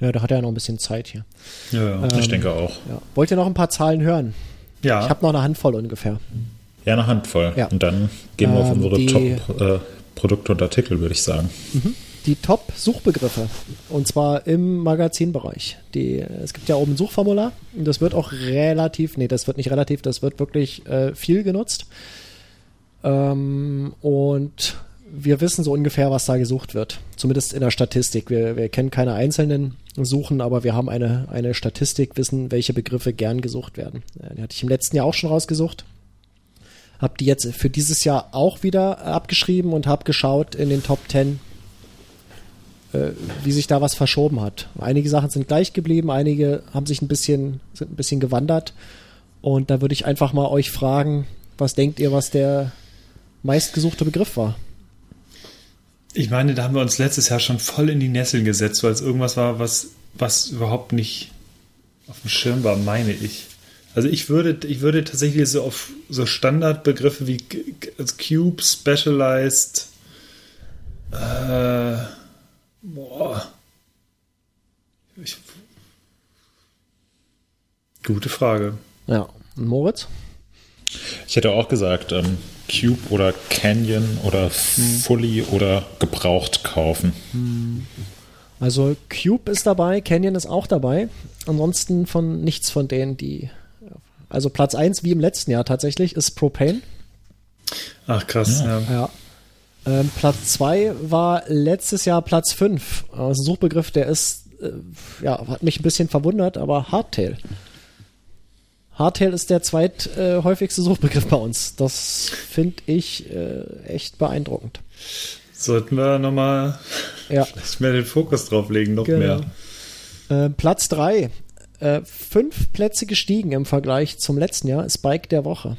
Ja, da hat er ja noch ein bisschen Zeit hier. Ja, ja. ich denke auch. Ja. Wollt ihr noch ein paar Zahlen hören? ja. Ich habe noch eine Handvoll ungefähr. Ja, eine Handvoll. Ja. Und dann gehen wir auf Ähm, unsere die- Top-Produkte und Artikel, würde ich sagen. Die Top-Suchbegriffe. Und zwar im Magazinbereich. Die, es gibt ja oben ein Suchformular. Und das wird auch relativ, nee, das wird nicht relativ, das wird wirklich äh, viel genutzt. Ähm, und wir wissen so ungefähr, was da gesucht wird. Zumindest in der Statistik. Wir, wir kennen keine einzelnen Suchen, aber wir haben eine, eine Statistik, wissen, welche Begriffe gern gesucht werden. Äh, Die hatte ich im letzten Jahr auch schon rausgesucht. Hab die jetzt für dieses Jahr auch wieder abgeschrieben und habe geschaut in den Top 10, äh, wie sich da was verschoben hat. Einige Sachen sind gleich geblieben, einige haben sich ein bisschen, sind ein bisschen gewandert. Und da würde ich einfach mal euch fragen, was denkt ihr, was der meistgesuchte Begriff war? Ich meine, da haben wir uns letztes Jahr schon voll in die Nesseln gesetzt, weil es irgendwas war, was, was überhaupt nicht auf dem Schirm war, meine ich. Also ich würde, ich würde tatsächlich so auf so Standardbegriffe wie also Cube, Specialized, äh, boah. Ich, gute Frage. Ja, und Moritz? Ich hätte auch gesagt, ähm, Cube oder Canyon oder Fully oder gebraucht kaufen. Also Cube ist dabei, Canyon ist auch dabei. Ansonsten von nichts von denen, die. Also Platz 1, wie im letzten Jahr tatsächlich, ist Propane. Ach krass, ja. Ja. Ähm, Platz 2 war letztes Jahr Platz 5. Also ein Suchbegriff, der ist, äh, ja, hat mich ein bisschen verwundert, aber Hardtail. Hardtail ist der zweithäufigste Suchbegriff bei uns. Das finde ich äh, echt beeindruckend. Sollten wir nochmal Ja, (laughs) mehr den Fokus drauf legen, noch genau. mehr. Äh, Platz 3. Äh, fünf Plätze gestiegen im Vergleich zum letzten Jahr ist Bike der Woche.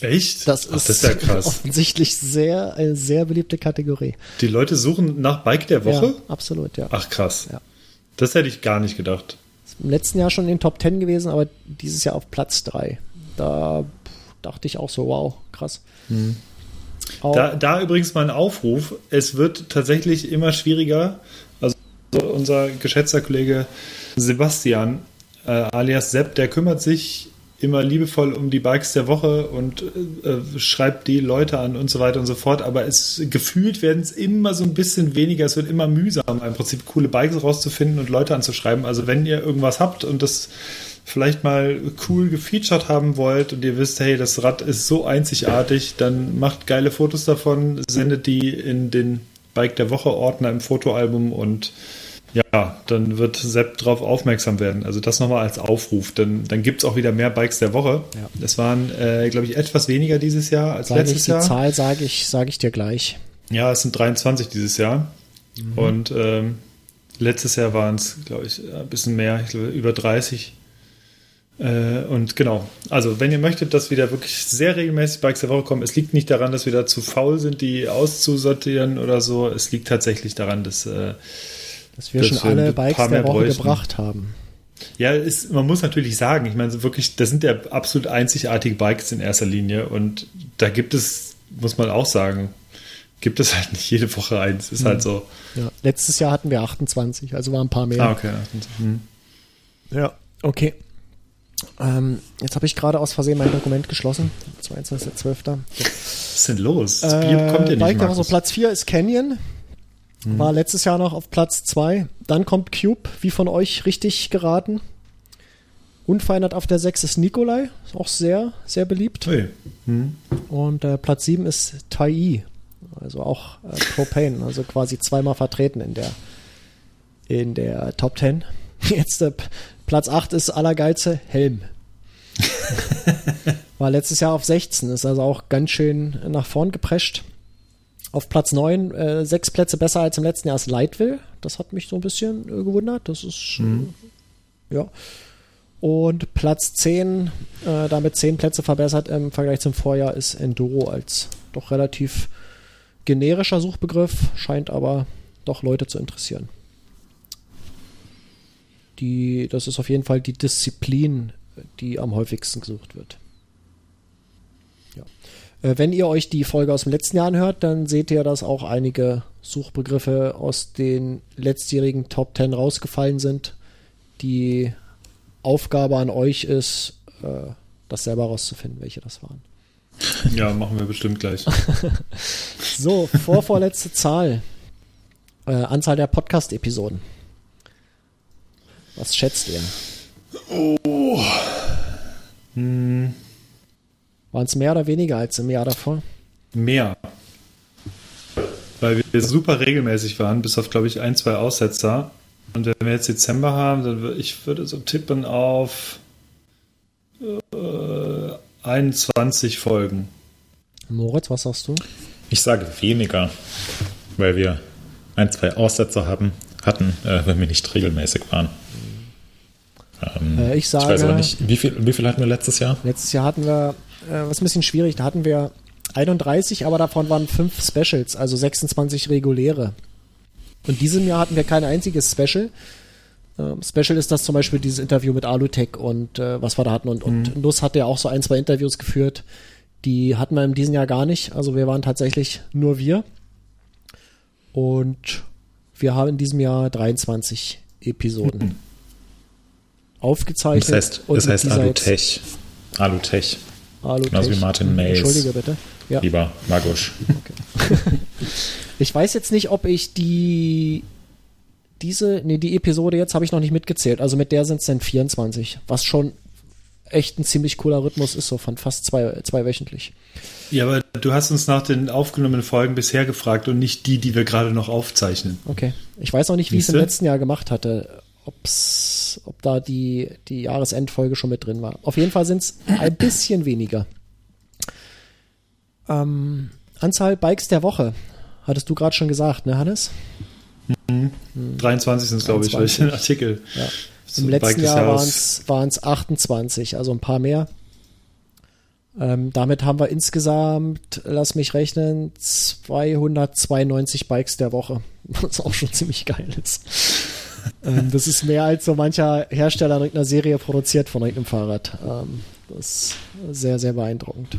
Echt? Das Ach, ist, das ist ja krass. offensichtlich sehr, eine sehr beliebte Kategorie. Die Leute suchen nach Bike der Woche? Ja, absolut, ja. Ach krass. Ja. Das hätte ich gar nicht gedacht. Im letzten Jahr schon in den Top 10 gewesen, aber dieses Jahr auf Platz 3. Da dachte ich auch so, wow, krass. Auch, Da, da übrigens mal ein Aufruf. Es wird tatsächlich immer schwieriger. Also unser geschätzter Kollege Sebastian, äh, alias Sepp, der kümmert sich immer liebevoll um die Bikes der Woche und äh, schreibt die Leute an und so weiter und so fort. Aber es gefühlt werden es immer so ein bisschen weniger. Es wird immer mühsamer, im Prinzip coole Bikes rauszufinden und Leute anzuschreiben. Also wenn ihr irgendwas habt und das vielleicht mal cool gefeatured haben wollt und ihr wisst, hey, das Rad ist so einzigartig, dann macht geile Fotos davon, sendet die in den Bike der Woche Ordner im Fotoalbum und ja, dann wird Sepp drauf aufmerksam werden. Also das nochmal als Aufruf. Dann, dann gibt es auch wieder mehr Bikes der Woche. Ja. Es waren, äh, glaube ich, etwas weniger dieses Jahr als ich letztes die Jahr. Zahl, sage ich, sage ich dir gleich. Ja, es sind 23 dieses Jahr. Mhm. Und ähm, letztes Jahr waren es, glaube ich, ein bisschen mehr, ich glaube, über 30. Äh, und genau, also wenn ihr möchtet, dass wieder wirklich sehr regelmäßig Bikes der Woche kommen, es liegt nicht daran, dass wir da zu faul sind, die auszusortieren oder so. Es liegt tatsächlich daran, dass äh, Dass wir Dass schon alle Bikes der Woche bräuchten. gebracht haben. Ja, ist, man muss natürlich sagen, ich meine, wirklich, das sind ja absolut einzigartige Bikes in erster Linie und da gibt es, muss man auch sagen, gibt es halt nicht jede Woche eins. Ist halt so. Ja. Letztes Jahr hatten wir 28, also waren ein paar mehr. Ah, okay. Hm. Ja, okay. Ähm, jetzt habe ich gerade aus Versehen mein Dokument geschlossen. 22.12. Was ist denn los? Das Bier Äh, kommt ja nicht. Bike Woche, Markus. Platz 4 ist Canyon. War letztes Jahr noch auf Platz 2. Dann kommt Cube, wie von euch richtig geraten. Unverändert auf der 6 ist Nikolai. Auch sehr, sehr beliebt. Ui. Hm. Und äh, Platz 7 ist Tai. Also auch äh, Propane. Also quasi zweimal vertreten in der, in der Top 10. (laughs) Jetzt äh, Platz 8 ist allergeilste Helm. (laughs) War letztes Jahr auf 16. Ist also auch ganz schön nach vorn geprescht. Auf Platz 9, äh, sechs Plätze besser als im letzten Jahr ist Lightville. Das hat mich so ein bisschen äh, gewundert. Das ist, äh, ja. Und Platz 10, äh, damit 10 Plätze verbessert im Vergleich zum Vorjahr, ist Enduro als doch relativ generischer Suchbegriff, scheint aber doch Leute zu interessieren. Die, das ist auf jeden Fall die Disziplin, die am häufigsten gesucht wird. Äh, Wenn ihr euch die Folge aus dem letzten Jahr anhört, dann seht ihr, dass auch einige Suchbegriffe aus den letztjährigen Top 10 rausgefallen sind. Die Aufgabe an euch ist, äh, das selber rauszufinden, welche das waren. (laughs) Ja, machen wir bestimmt gleich. (laughs) So, vorvorletzte Zahl. Äh, Anzahl der Podcast-Episoden. Was schätzt ihr? Hm, Waren es mehr oder weniger als im Jahr davor? mehr. Weil wir super regelmäßig waren, bis auf, glaube ich, ein, zwei Aussetzer. Und wenn wir jetzt Dezember haben, dann würde ich würde so tippen auf äh, 21 Folgen. Moritz, was sagst du? Ich sage weniger, weil wir ein, zwei Aussetzer haben, hatten, äh, wenn wir nicht regelmäßig waren. Ähm, Äh, ich ich weiß sage- aber nicht, wie viel, wie viel hatten wir letztes Jahr? Letztes Jahr hatten wir, äh, was ein bisschen schwierig, da hatten wir 31, aber davon waren fünf Specials, also 26 reguläre. Und diesem Jahr hatten wir kein einziges Special. Ähm, Special ist das zum Beispiel dieses Interview mit Alutech und äh, was wir da hatten. Und, und Nuss hat ja auch so ein, zwei Interviews geführt. Die hatten wir in diesem Jahr gar nicht. Also wir waren tatsächlich nur wir. Und wir haben in diesem Jahr 23 Episoden aufgezeichnet. Das heißt, das heißt Alutech. Alutech, Alutech. Genauso wie Martin Mays. Entschuldige bitte. Ja. lieber Magusch. (laughs) Ich weiß jetzt nicht, ob ich die diese, nee, die Episode jetzt habe ich noch nicht mitgezählt. Also mit der sind es dann 24, was schon echt ein ziemlich cooler Rhythmus ist, so von fast zwei, zwei wöchentlich. Ja, aber du hast uns nach den aufgenommenen Folgen bisher gefragt und nicht die, die wir gerade noch aufzeichnen. Okay. Ich weiß auch nicht, wie ich es im letzten Jahr gemacht hatte. Ob's, ob da die, die Jahresendfolge schon mit drin war. Auf jeden Fall sind es ein bisschen weniger. Ähm, Anzahl Bikes der Woche. Hattest du gerade schon gesagt, ne, Hannes? 23 sind es, glaube ich, weil ich den 23. Artikel. Ja. Im letzten Jahr waren es 28, also ein paar mehr. Ähm, damit haben wir insgesamt, lass mich rechnen, 292 Bikes der Woche, (laughs) was auch schon ziemlich geil ist. Ähm, das ist mehr als so mancher Hersteller in irgendeiner Serie produziert von irgendeinem Fahrrad. Ähm, Das ist sehr, sehr beeindruckend.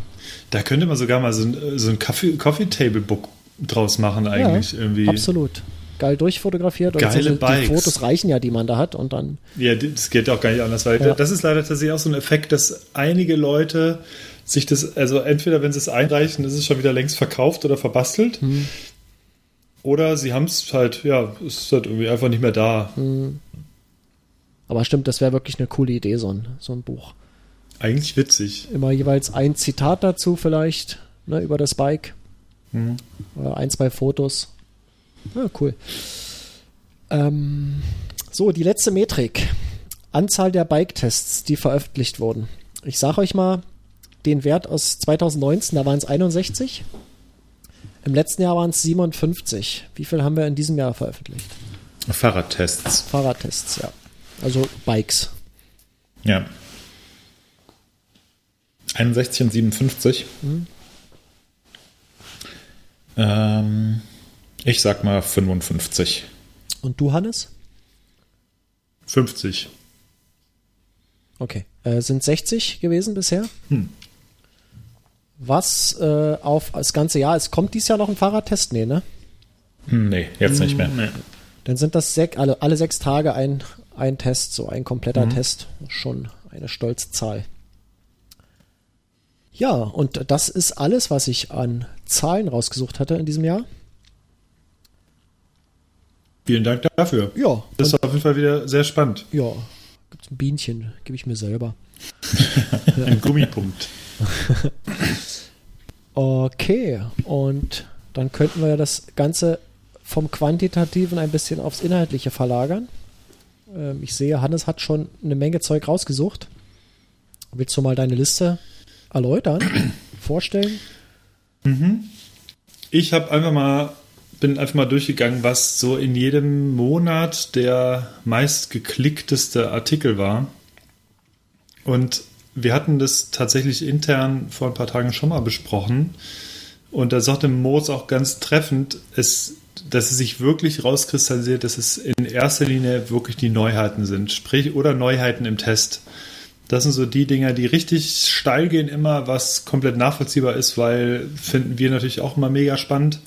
Da könnte man sogar mal so ein, so ein Coffee, Coffee Table Book draus machen, eigentlich. ja, irgendwie. Absolut. Geil durchfotografiert. Geile die Bikes. Fotos reichen ja, die man da hat. Und dann, Ja, das geht auch gar nicht anders, weil Ja. das ist leider tatsächlich auch so ein Effekt, dass einige Leute sich das, also entweder wenn sie es einreichen, ist es schon wieder längst verkauft oder verbastelt. Hm. Oder sie haben es halt, ja, es ist halt irgendwie einfach nicht mehr da. Aber stimmt, das wäre wirklich eine coole Idee, so ein, so ein Buch. Eigentlich witzig. Immer jeweils ein Zitat dazu vielleicht, ne, über das Bike. Mhm. Oder ein, zwei Fotos. Ja, cool. Ähm, so, die letzte Metrik. Anzahl der Bike-Tests, die veröffentlicht wurden. Ich sage euch mal den Wert aus 2019, da waren es 61. Im letzten Jahr waren es 57. Wie viel haben wir in diesem Jahr veröffentlicht? Fahrradtests. Fahrradtests, ja. Also Bikes. Ja. 61 und 57. Ähm, ich sag mal 55. Und du, Hannes? 50. Okay. Äh, sind 60 gewesen bisher? Hm. Was äh, auf das ganze Jahr ist, kommt dies Jahr noch ein Fahrradtest? Nee, ne? Hm, nee, jetzt nicht mehr. Nee. Dann sind das sek alle, alle sechs Tage ein, ein Test, so ein kompletter Test. Schon eine stolze Zahl. Ja, und das ist alles, was ich an Zahlen rausgesucht hatte in diesem Jahr. Vielen Dank dafür. Ja, Das ist auf jeden Fall wieder sehr spannend. ja, gibt's ein Bienchen, gebe ich mir selber. (laughs) Ein Gummipunkt. (laughs) Okay, und dann könnten wir ja das Ganze vom Quantitativen ein bisschen aufs Inhaltliche verlagern. Ähm, ich sehe, Hannes hat schon eine Menge Zeug rausgesucht. Willst du mal deine Liste erläutern, (clears throat) vorstellen? Ich habe einfach mal, bin einfach mal durchgegangen, was so in jedem Monat der meistgeklickteste Artikel war. Und wir hatten das tatsächlich intern vor ein paar Tagen schon mal besprochen. Und da sagte Moos auch ganz treffend, es, dass es sich wirklich rauskristallisiert, dass es in erster Linie wirklich die Neuheiten sind. Sprich, oder Neuheiten im Test. Das sind so die Dinger, die richtig steil gehen immer, was komplett nachvollziehbar ist, weil finden wir natürlich auch immer mega spannend.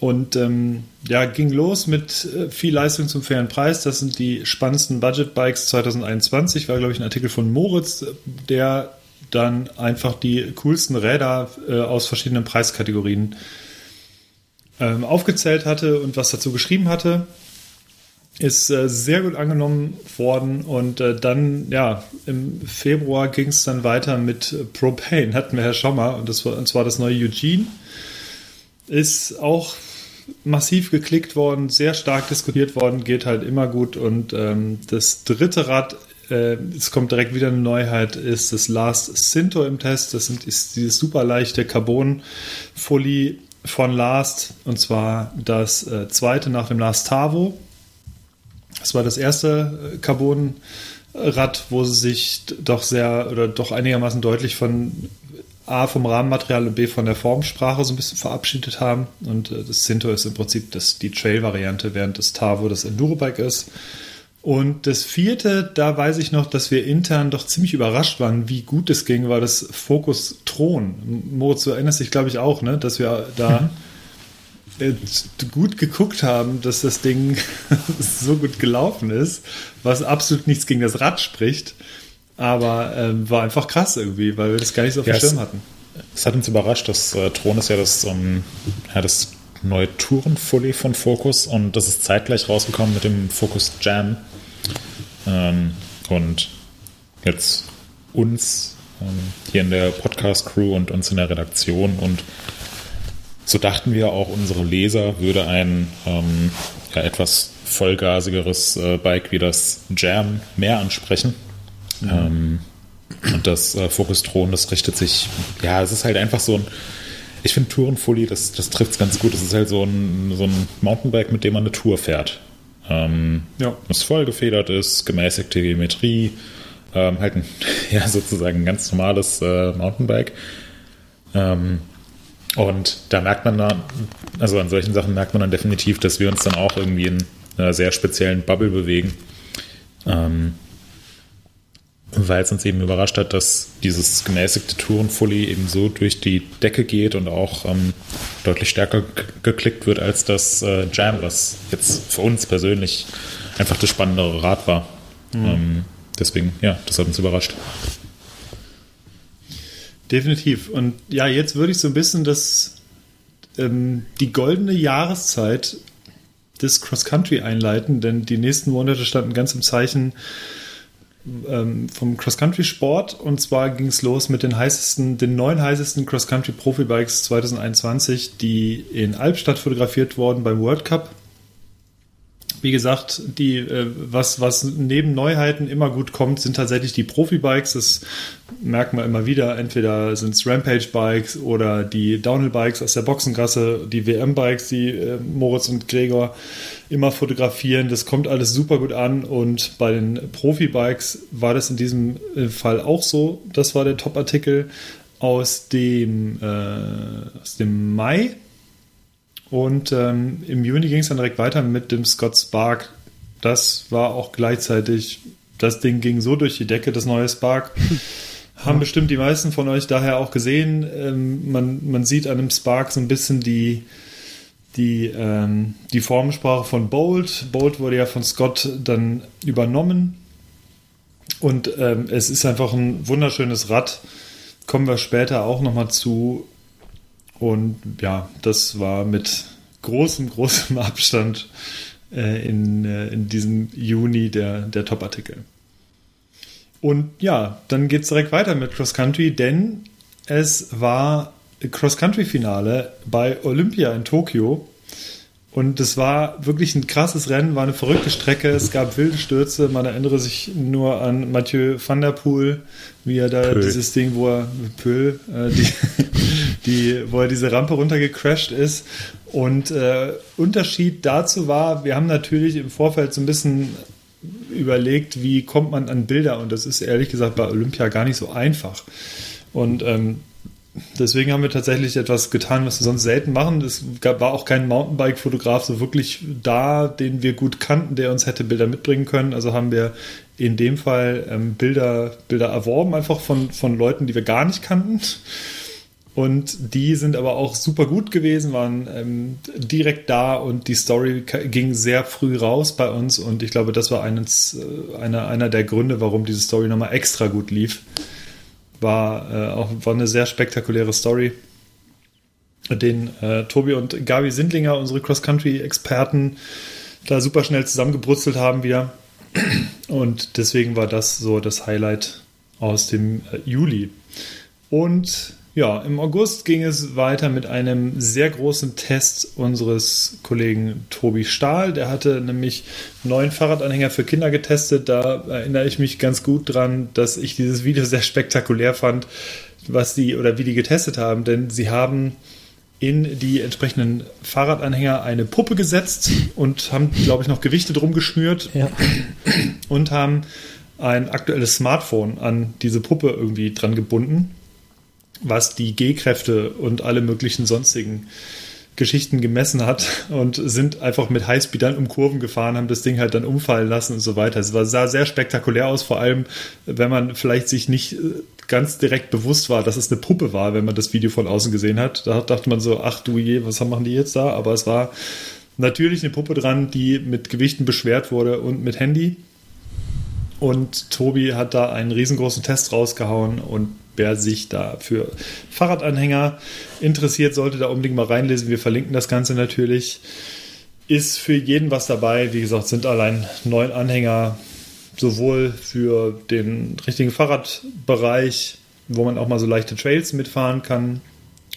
Und ähm, ja, ging los mit äh, viel Leistung zum fairen Preis. Das sind die spannendsten Budget-Bikes 2021. War, glaube ich, ein Artikel von Moritz, der dann einfach die coolsten Räder äh, aus verschiedenen Preiskategorien ähm, aufgezählt hatte und was dazu geschrieben hatte. Ist äh, sehr gut angenommen worden und äh, dann, ja, im Februar ging es dann weiter mit Propane, hatten wir ja schon mal, und, das war, und zwar das neue Eugene. Ist auch massiv geklickt worden, sehr stark diskutiert worden, geht halt immer gut. Und ähm, das dritte Rad, äh, es kommt direkt wieder eine Neuheit, ist das Last Sinto im Test. Das sind, ist dieses super leichte Carbon-Folie von Last, und zwar das äh, zweite nach dem Last Tavo. Das war das erste äh, Carbon-Rad, wo sie sich doch sehr oder doch einigermaßen deutlich von A vom Rahmenmaterial und B von der Formsprache so ein bisschen verabschiedet haben. Und äh, das Sinto ist im Prinzip das, die Trail-Variante, während das Tavo das Enduro-Bike ist. Und das vierte, da weiß ich noch, dass wir intern doch ziemlich überrascht waren, wie gut es ging, war das Focus Thron. Moritz, du erinnerst dich, glaube ich, auch, ne, dass wir da äh, gut geguckt haben, dass das Ding (laughs) so gut gelaufen ist, was absolut nichts gegen das Rad spricht. Aber ähm, war einfach krass irgendwie, weil wir das gar nicht so auf Ja, dem Schirm es- hatten. Es hat uns überrascht, dass äh, Thron ist ja das, ähm, ja, das neue Tourenfully von Focus und das ist zeitgleich rausgekommen mit dem Focus Jam. Ähm, und jetzt uns ähm, hier in der Podcast-Crew und uns in der Redaktion und so dachten wir auch, unsere Leser würde ein ähm, ja, etwas vollgasigeres äh, Bike wie das Jam mehr ansprechen. Ähm, und das äh, Focus Thron, das richtet sich, ja, es ist halt einfach so ein, ich finde Tourenfully, das, das trifft es ganz gut. Es ist halt so ein, so ein Mountainbike, mit dem man eine Tour fährt. Ähm, Ja. Das voll gefedert ist, gemäßigte Geometrie, ähm, halt ein, (laughs) ja, sozusagen ein ganz normales äh, Mountainbike. Ähm, und da merkt man dann, also an solchen Sachen merkt man dann definitiv, dass wir uns dann auch irgendwie in einer sehr speziellen Bubble bewegen. Ähm, weil es uns eben überrascht hat, dass dieses gemäßigte Tourenfully eben so durch die Decke geht und auch ähm, deutlich stärker geklickt wird als das äh, Jam, was jetzt für uns persönlich einfach das spannendere Rad war. Mhm. Ähm, deswegen, ja, das hat uns überrascht. Definitiv. Und ja, jetzt würde ich so ein bisschen das, ähm, die goldene Jahreszeit des Cross-Country einleiten, denn die nächsten Monate standen ganz im Zeichen ähm, vom Cross-Country-Sport. Und zwar ging es los mit den heißesten, den neun heißesten Cross-Country-Profi-Bikes 2021, die in Albstadt fotografiert wurden beim World Cup wie gesagt, die, äh, was, was neben Neuheiten immer gut kommt, sind tatsächlich die Profi-Bikes. Das merkt man immer wieder. Entweder sind es Rampage-Bikes oder die Downhill-Bikes aus der Boxengasse, die WM-Bikes, die äh, Moritz und Gregor immer fotografieren. Das kommt alles super gut an. Und bei den Profi-Bikes war das in diesem äh, Fall auch so. Das war der Top-Artikel aus äh, aus dem Mai und ähm, im Juni ging es dann direkt weiter mit dem Scott Spark. Das war auch gleichzeitig, das Ding ging so durch die Decke, das neue Spark. (laughs) Haben ja. bestimmt die meisten von euch daher auch gesehen. Ähm, man, man sieht an dem Spark so ein bisschen die, die, ähm, die Formensprache von Bolt. Bolt wurde ja von Scott dann übernommen. Und ähm, es ist einfach ein wunderschönes Rad. Kommen wir später auch nochmal zu. Und ja, das war mit großem, großem Abstand äh, in, äh, in diesem Juni der, der Top-Artikel. Und ja, dann geht es direkt weiter mit Cross Country, denn es war Cross Country Finale bei Olympia in Tokio. Und es war wirklich ein krasses Rennen, war eine verrückte Strecke. Es gab wilde Stürze. Man erinnere sich nur an Mathieu van der Poel, wie er da Pöl. dieses Ding, wo er Pöl, äh, die, (laughs) die, wo er diese Rampe runtergecrashed ist. Und äh, Unterschied dazu war, wir haben natürlich im Vorfeld so ein bisschen überlegt, wie kommt man an Bilder. Und das ist ehrlich gesagt bei Olympia gar nicht so einfach. Und ähm, deswegen haben wir tatsächlich etwas getan, was wir sonst selten machen. Es gab, war auch kein Mountainbike-Fotograf so wirklich da, den wir gut kannten, der uns hätte Bilder mitbringen können. Also haben wir in dem Fall ähm, Bilder, Bilder erworben, einfach von, von Leuten, die wir gar nicht kannten. Und die sind aber auch super gut gewesen, waren ähm, direkt da und die Story ging sehr früh raus bei uns. Und ich glaube, das war eines, äh, einer, einer der Gründe, warum diese Story nochmal extra gut lief. War äh, auch war eine sehr spektakuläre Story, den äh, Tobi und Gabi Sindlinger, unsere Cross-Country-Experten, da super schnell zusammengebrutzelt haben wieder. Und deswegen war das so das Highlight aus dem äh, Juli. Und ja, im August ging es weiter mit einem sehr großen Test unseres Kollegen Tobi Stahl. Der hatte nämlich neuen Fahrradanhänger für Kinder getestet. Da erinnere ich mich ganz gut dran, dass ich dieses Video sehr spektakulär fand, was die oder wie die getestet haben, denn sie haben in die entsprechenden Fahrradanhänger eine Puppe gesetzt und haben, glaube ich, noch Gewichte drum geschnürt ja. und haben ein aktuelles Smartphone an diese Puppe irgendwie dran gebunden was die G-Kräfte und alle möglichen sonstigen Geschichten gemessen hat und sind einfach mit Highspeed dann um Kurven gefahren, haben das Ding halt dann umfallen lassen und so weiter. Es war, sah sehr spektakulär aus, vor allem wenn man vielleicht sich nicht äh, ganz direkt bewusst war, dass es eine Puppe war, wenn man das Video von außen gesehen hat. Da dachte man so, ach du je, was machen die jetzt da? Aber es war natürlich eine Puppe dran, die mit Gewichten beschwert wurde und mit Handy. Und Tobi hat da einen riesengroßen Test rausgehauen und wer sich da für Fahrradanhänger interessiert, sollte da unbedingt mal reinlesen. Wir verlinken das Ganze natürlich. Ist für jeden was dabei. Wie gesagt, sind allein neun Anhänger, sowohl für den richtigen Fahrradbereich, wo man auch mal so leichte Trails mitfahren kann.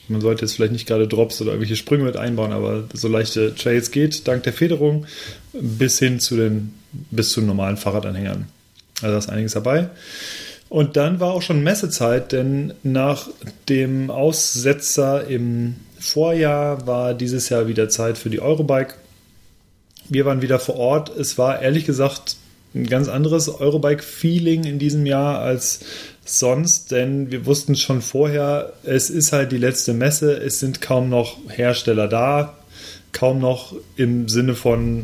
Man sollte jetzt vielleicht nicht gerade Drops oder irgendwelche Sprünge mit einbauen, aber so leichte Trails geht dank der Federung bis hin zu den bis zu normalen Fahrradanhängern. Also da ist einiges dabei. Und dann war auch schon Messezeit, denn nach dem Aussetzer im Vorjahr war dieses Jahr wieder Zeit für die Eurobike. Wir waren wieder vor Ort. Es war ehrlich gesagt ein ganz anderes Eurobike-Feeling in diesem Jahr als sonst, denn wir wussten schon vorher, es ist halt die letzte Messe, es sind kaum noch Hersteller da, kaum noch im Sinne von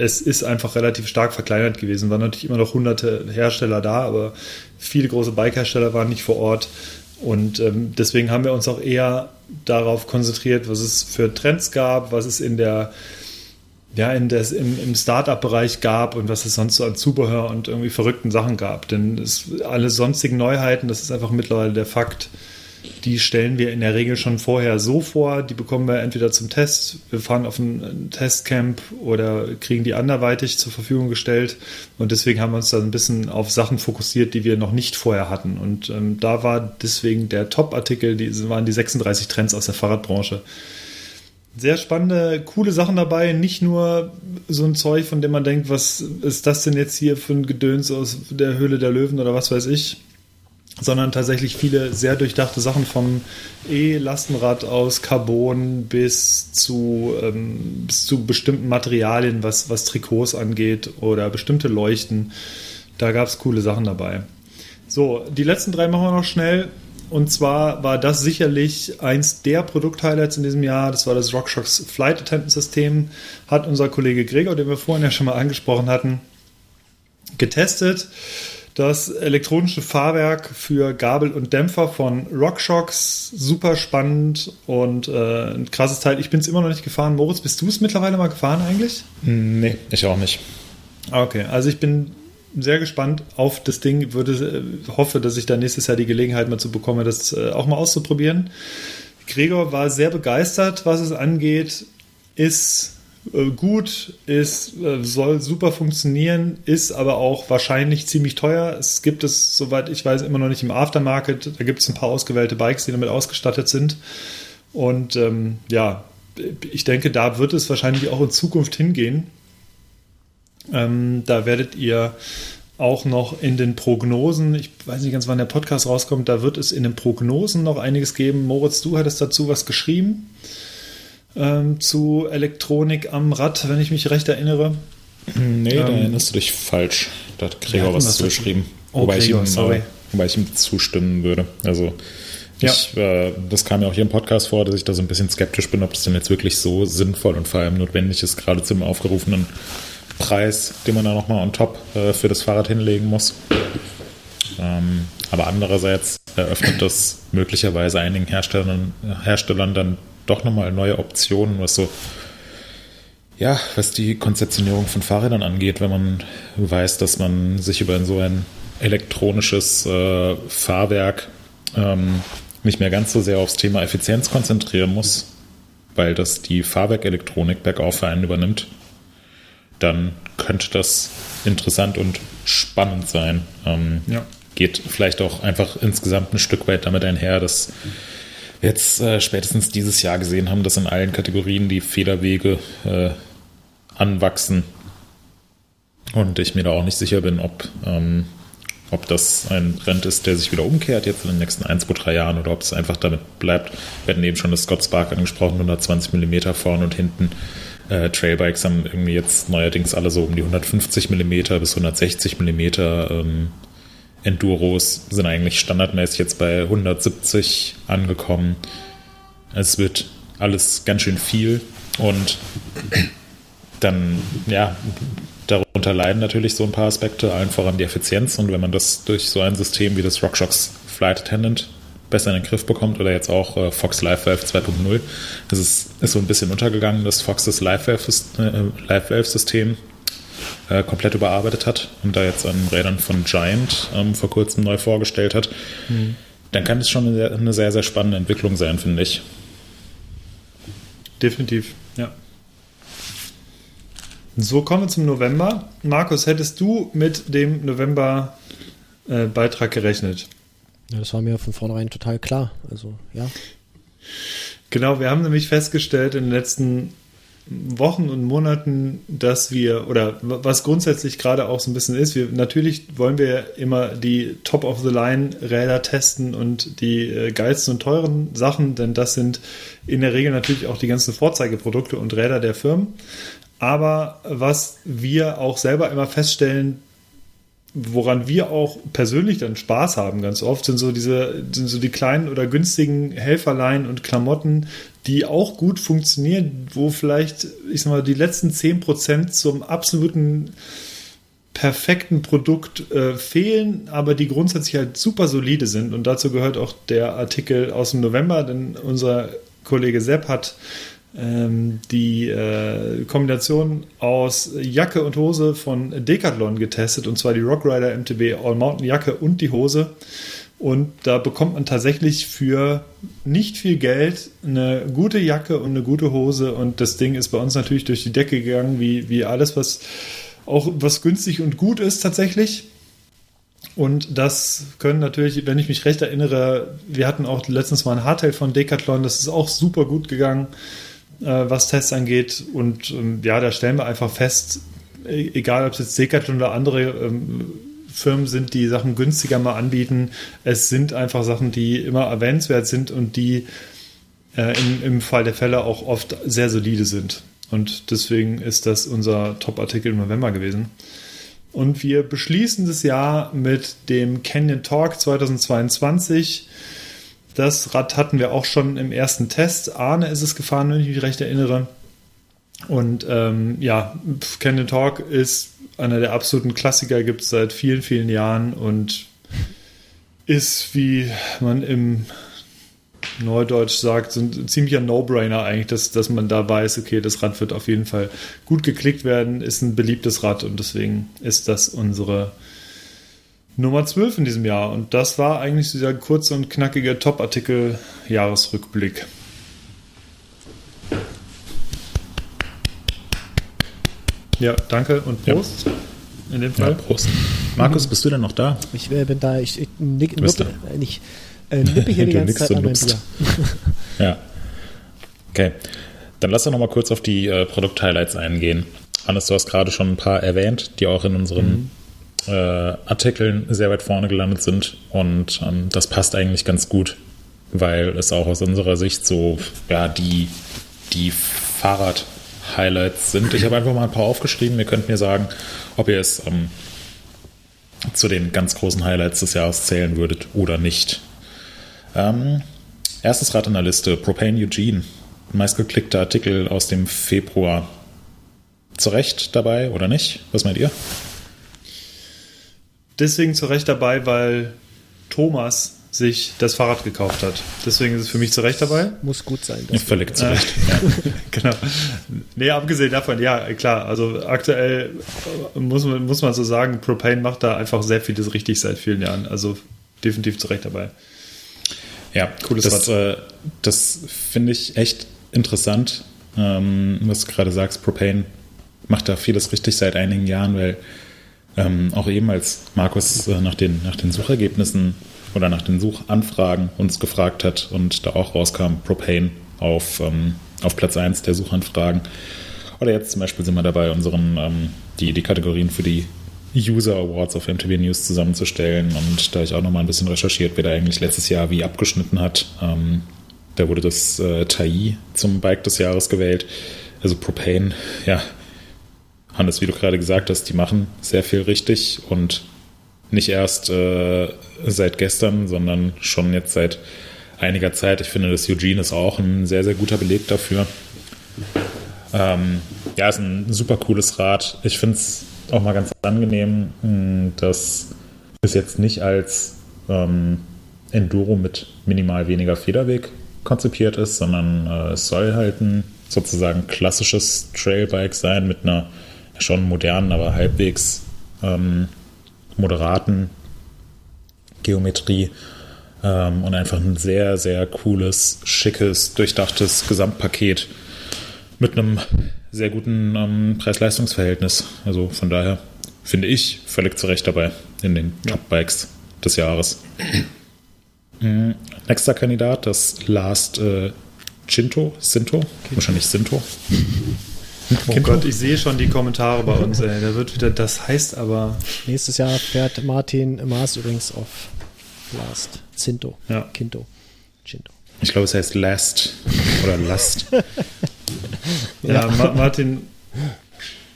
es ist einfach relativ stark verkleinert gewesen. Waren natürlich immer noch hunderte Hersteller da, aber viele große Bike-Hersteller waren nicht vor Ort. Und ähm, deswegen haben wir uns auch eher darauf konzentriert, was es für Trends gab, was es in der ja, in des, im, im Startup-Bereich gab und was es sonst so an Zubehör und irgendwie verrückten Sachen gab. Denn es, alle sonstigen Neuheiten, das ist einfach mittlerweile der Fakt, die stellen wir in der Regel schon vorher so vor. Die bekommen wir entweder zum Test, wir fahren auf ein Testcamp oder kriegen die anderweitig zur Verfügung gestellt. Und deswegen haben wir uns da ein bisschen auf Sachen fokussiert, die wir noch nicht vorher hatten. Und ähm, da war deswegen der Top-Artikel, die waren die 36 Trends aus der Fahrradbranche. Sehr spannende, coole Sachen dabei. Nicht nur so ein Zeug, von dem man denkt, was ist das denn jetzt hier für ein Gedöns aus der Höhle der Löwen oder was weiß ich sondern tatsächlich viele sehr durchdachte Sachen vom E-Lastenrad aus Carbon bis zu, ähm, bis zu bestimmten Materialien, was, was Trikots angeht oder bestimmte Leuchten. Da gab es coole Sachen dabei. So, die letzten drei machen wir noch schnell. Und zwar war das sicherlich eins der Produkthighlights in diesem Jahr. Das war das RockShox Flight Attendant System. Hat unser Kollege Gregor, den wir vorhin ja schon mal angesprochen hatten, getestet das elektronische Fahrwerk für Gabel und Dämpfer von RockShox. Super spannend und äh, ein krasses Teil. Ich bin es immer noch nicht gefahren. Moritz, bist du es mittlerweile mal gefahren eigentlich? Nee, ich auch nicht. Okay, also ich bin sehr gespannt auf das Ding. Würde, äh, hoffe, dass ich da nächstes Jahr die Gelegenheit mal zu bekomme, das äh, auch mal auszuprobieren. Gregor war sehr begeistert, was es angeht. Ist gut, ist, äh, soll super funktionieren, ist aber auch wahrscheinlich ziemlich teuer. Es gibt es, soweit ich weiß, immer noch nicht im Aftermarket. Da gibt es ein paar ausgewählte Bikes, die damit ausgestattet sind. Und ähm, ja, ich denke, da wird es wahrscheinlich auch in Zukunft hingehen. Ähm, da werdet ihr auch noch in den Prognosen, ich weiß nicht ganz, wann der Podcast rauskommt, da wird es in den Prognosen noch einiges geben. Moritz, du hattest dazu was geschrieben ähm, zu Elektronik am Rad, wenn ich mich recht erinnere. Nee, ähm, da erinnerst du dich falsch. Da hat Gregor was zugeschrieben. Oh, wobei, Gregor, ich ihm, sorry. Äh, wobei ich ihm zustimmen würde. Also ja. Ich, äh, das kam ja auch hier im Podcast vor, dass ich da so ein bisschen skeptisch bin, ob es denn jetzt wirklich so sinnvoll und vor allem notwendig ist, gerade zum aufgerufenen Preis, den man da nochmal on top äh, für das Fahrrad hinlegen muss. Ähm, aber andererseits eröffnet das möglicherweise einigen Herstellern, Herstellern dann doch nochmal neue Optionen, was so, ja, was die Konzeptionierung von Fahrrädern angeht, wenn man weiß, dass man sich über so ein elektronisches äh, Fahrwerk ähm, nicht mehr ganz so sehr aufs Thema Effizienz konzentrieren muss, weil das die Fahrwerkelektronik bergauf für einen übernimmt, dann könnte das interessant und spannend sein. Ähm, ja. Geht vielleicht auch einfach insgesamt ein Stück weit damit einher, dass jetzt äh, spätestens dieses Jahr gesehen haben, dass in allen Kategorien die Federwege äh, anwachsen. Und ich mir da auch nicht sicher bin, ob, ähm, ob das ein Trend ist, der sich wieder umkehrt jetzt in den nächsten 1, 2, 3 Jahren oder ob es einfach damit bleibt. Wir hatten eben schon das Scott Spark angesprochen, 120 mm vorne und hinten. Äh, Trailbikes haben irgendwie jetzt neuerdings alle so um die 150 mm bis 160 mm ähm, Enduros sind eigentlich standardmäßig jetzt bei 170 angekommen. Es wird alles ganz schön viel und dann, ja, darunter leiden natürlich so ein paar Aspekte, allen voran die Effizienz und wenn man das durch so ein System wie das RockShox Flight Attendant besser in den Griff bekommt oder jetzt auch äh, Fox LiveWave 2.0, das ist, ist so ein bisschen untergegangen, das Foxes LiveWave-System äh, komplett überarbeitet hat und da jetzt an Rädern von Giant ähm, vor kurzem neu vorgestellt hat, mhm. dann kann es schon eine sehr, eine sehr, sehr spannende Entwicklung sein, finde ich. Definitiv, ja. So kommen wir zum November. Markus, hättest du mit dem November-Beitrag äh, gerechnet? Ja, das war mir von vornherein total klar. Also, ja. Genau, wir haben nämlich festgestellt in den letzten Wochen und Monaten, dass wir, oder was grundsätzlich gerade auch so ein bisschen ist, wir natürlich wollen wir immer die Top-of-the-Line-Räder testen und die äh, geilsten und teuren Sachen, denn das sind in der Regel natürlich auch die ganzen Vorzeigeprodukte und Räder der Firmen. Aber was wir auch selber immer feststellen, woran wir auch persönlich dann Spaß haben ganz oft, sind so diese, sind so die kleinen oder günstigen Helferlein und Klamotten, die auch gut funktionieren, wo vielleicht, ich sag mal, die letzten 10% zum absoluten perfekten Produkt äh, fehlen, aber die grundsätzlich halt super solide sind. Und dazu gehört auch der Artikel aus dem November, denn unser Kollege Sepp hat ähm, die äh, Kombination aus Jacke und Hose von Decathlon getestet, und zwar die Rockrider MTB All Mountain Jacke und die Hose. Und da bekommt man tatsächlich für nicht viel Geld eine gute Jacke und eine gute Hose. Und das Ding ist bei uns natürlich durch die Decke gegangen, wie, wie alles, was auch was günstig und gut ist tatsächlich. Und das können natürlich, wenn ich mich recht erinnere, wir hatten auch letztens mal ein Hardtail von Decathlon, das ist auch super gut gegangen, äh, was Tests angeht. Und ähm, ja, da stellen wir einfach fest, e-, egal ob es jetzt Decathlon oder andere ähm, Firmen sind, die Sachen günstiger mal anbieten, es sind einfach Sachen, die immer erwähnenswert sind und die äh, im, im Fall der Fälle auch oft sehr solide sind. Und deswegen ist das unser Top-Artikel im November gewesen. Und wir beschließen das Jahr mit dem Canyon Talk 2022. Das Rad hatten wir auch schon im ersten Test. Arne ist es gefahren, wenn ich mich recht erinnere. Und ähm, ja, Canyon Talk ist einer der absoluten Klassiker, gibt es seit vielen, vielen Jahren und ist, wie man im Neudeutsch sagt, sind ein ziemlicher No-Brainer eigentlich, dass, dass man da weiß, okay, das Rad wird auf jeden Fall gut geklickt werden, ist ein beliebtes Rad und deswegen ist das unsere Nummer 12 in diesem Jahr. Und das war eigentlich dieser kurze und knackige Top-Artikel Ja, danke und Prost. Ja. In dem Fall. Ja, Prost. Markus, bist du denn noch da? Ich äh, bin da. Ich, ich nick, nuppe, äh, nicht, äh, nippe hier (laughs) die ganze Zeit an mein Bier. (laughs) ja. Okay. Dann lass doch noch mal kurz auf die äh, Produkt-Highlights eingehen. Hannes, du hast gerade schon ein paar erwähnt, die auch in unseren mhm. äh, Artikeln sehr weit vorne gelandet sind. Und ähm, das passt eigentlich ganz gut, weil es auch aus unserer Sicht so, ja, die, die Fahrrad- Highlights sind. Ich habe einfach mal ein paar aufgeschrieben. Ihr könnt mir sagen, ob ihr es ähm, zu den ganz großen Highlights des Jahres zählen würdet oder nicht. Ähm, erstes Rad in der Liste, Propane Eugene. Meistgeklickter Artikel aus dem Februar. Zu Recht dabei oder nicht? Was meint ihr? Deswegen zu Recht dabei, weil Thomas sich das Fahrrad gekauft hat. Deswegen ist es für mich zu Recht dabei. Muss gut sein. Ja, völlig zu Recht. ja. (laughs) genau. Nee, abgesehen davon, ja, klar. Also aktuell muss man, muss man so sagen, Propane macht da einfach sehr vieles richtig seit vielen Jahren. Also definitiv zu Recht dabei. Ja, cooles das, Rad. Äh, das finde ich echt interessant, ähm, was du gerade sagst. Propane macht da vieles richtig seit einigen Jahren, weil ähm, auch eben als Markus äh, nach, den, nach den Suchergebnissen oder nach den Suchanfragen uns gefragt hat und da auch rauskam Propane auf, ähm, auf Platz 1 der Suchanfragen. Oder jetzt zum Beispiel sind wir dabei, unseren, ähm, die, die Kategorien für die User Awards auf MTV News zusammenzustellen. Und da ich auch nochmal ein bisschen recherchiert, wer da eigentlich letztes Jahr wie abgeschnitten hat, ähm, da wurde das äh, Tai zum Bike des Jahres gewählt. Also Propane, ja, Hannes, wie du gerade gesagt hast, die machen sehr viel richtig und nicht erst äh, seit gestern, sondern schon jetzt seit einiger Zeit. Ich finde, das Eugene ist auch ein sehr, sehr guter Beleg dafür. Ähm, ja, ist ein super cooles Rad. Ich finde es auch mal ganz angenehm, hm, dass es jetzt nicht als ähm, Enduro mit minimal weniger Federweg konzipiert ist, sondern äh, es soll halt ein sozusagen klassisches Trailbike sein mit einer schon modernen, aber halbwegs ähm, moderaten Geometrie ähm, und einfach ein sehr, sehr cooles, schickes, durchdachtes Gesamtpaket mit einem sehr guten ähm, Preis-Leistungs-Verhältnis. Also von daher finde ich völlig zu Recht dabei in den Top-Bikes des Jahres. Mhm. Nächster Kandidat, das Last äh, Cinto, Sinto, wahrscheinlich Sinto. Oh Kind Gott, ich sehe schon die Kommentare bei uns. Ey. Da wird wieder, das heißt aber. Nächstes Jahr fährt Martin Maas übrigens auf Last. Zinto. Ja. Kinto. Cinto. Ich glaube, es heißt Last oder Last. (laughs) ja, ja. Ma Martin,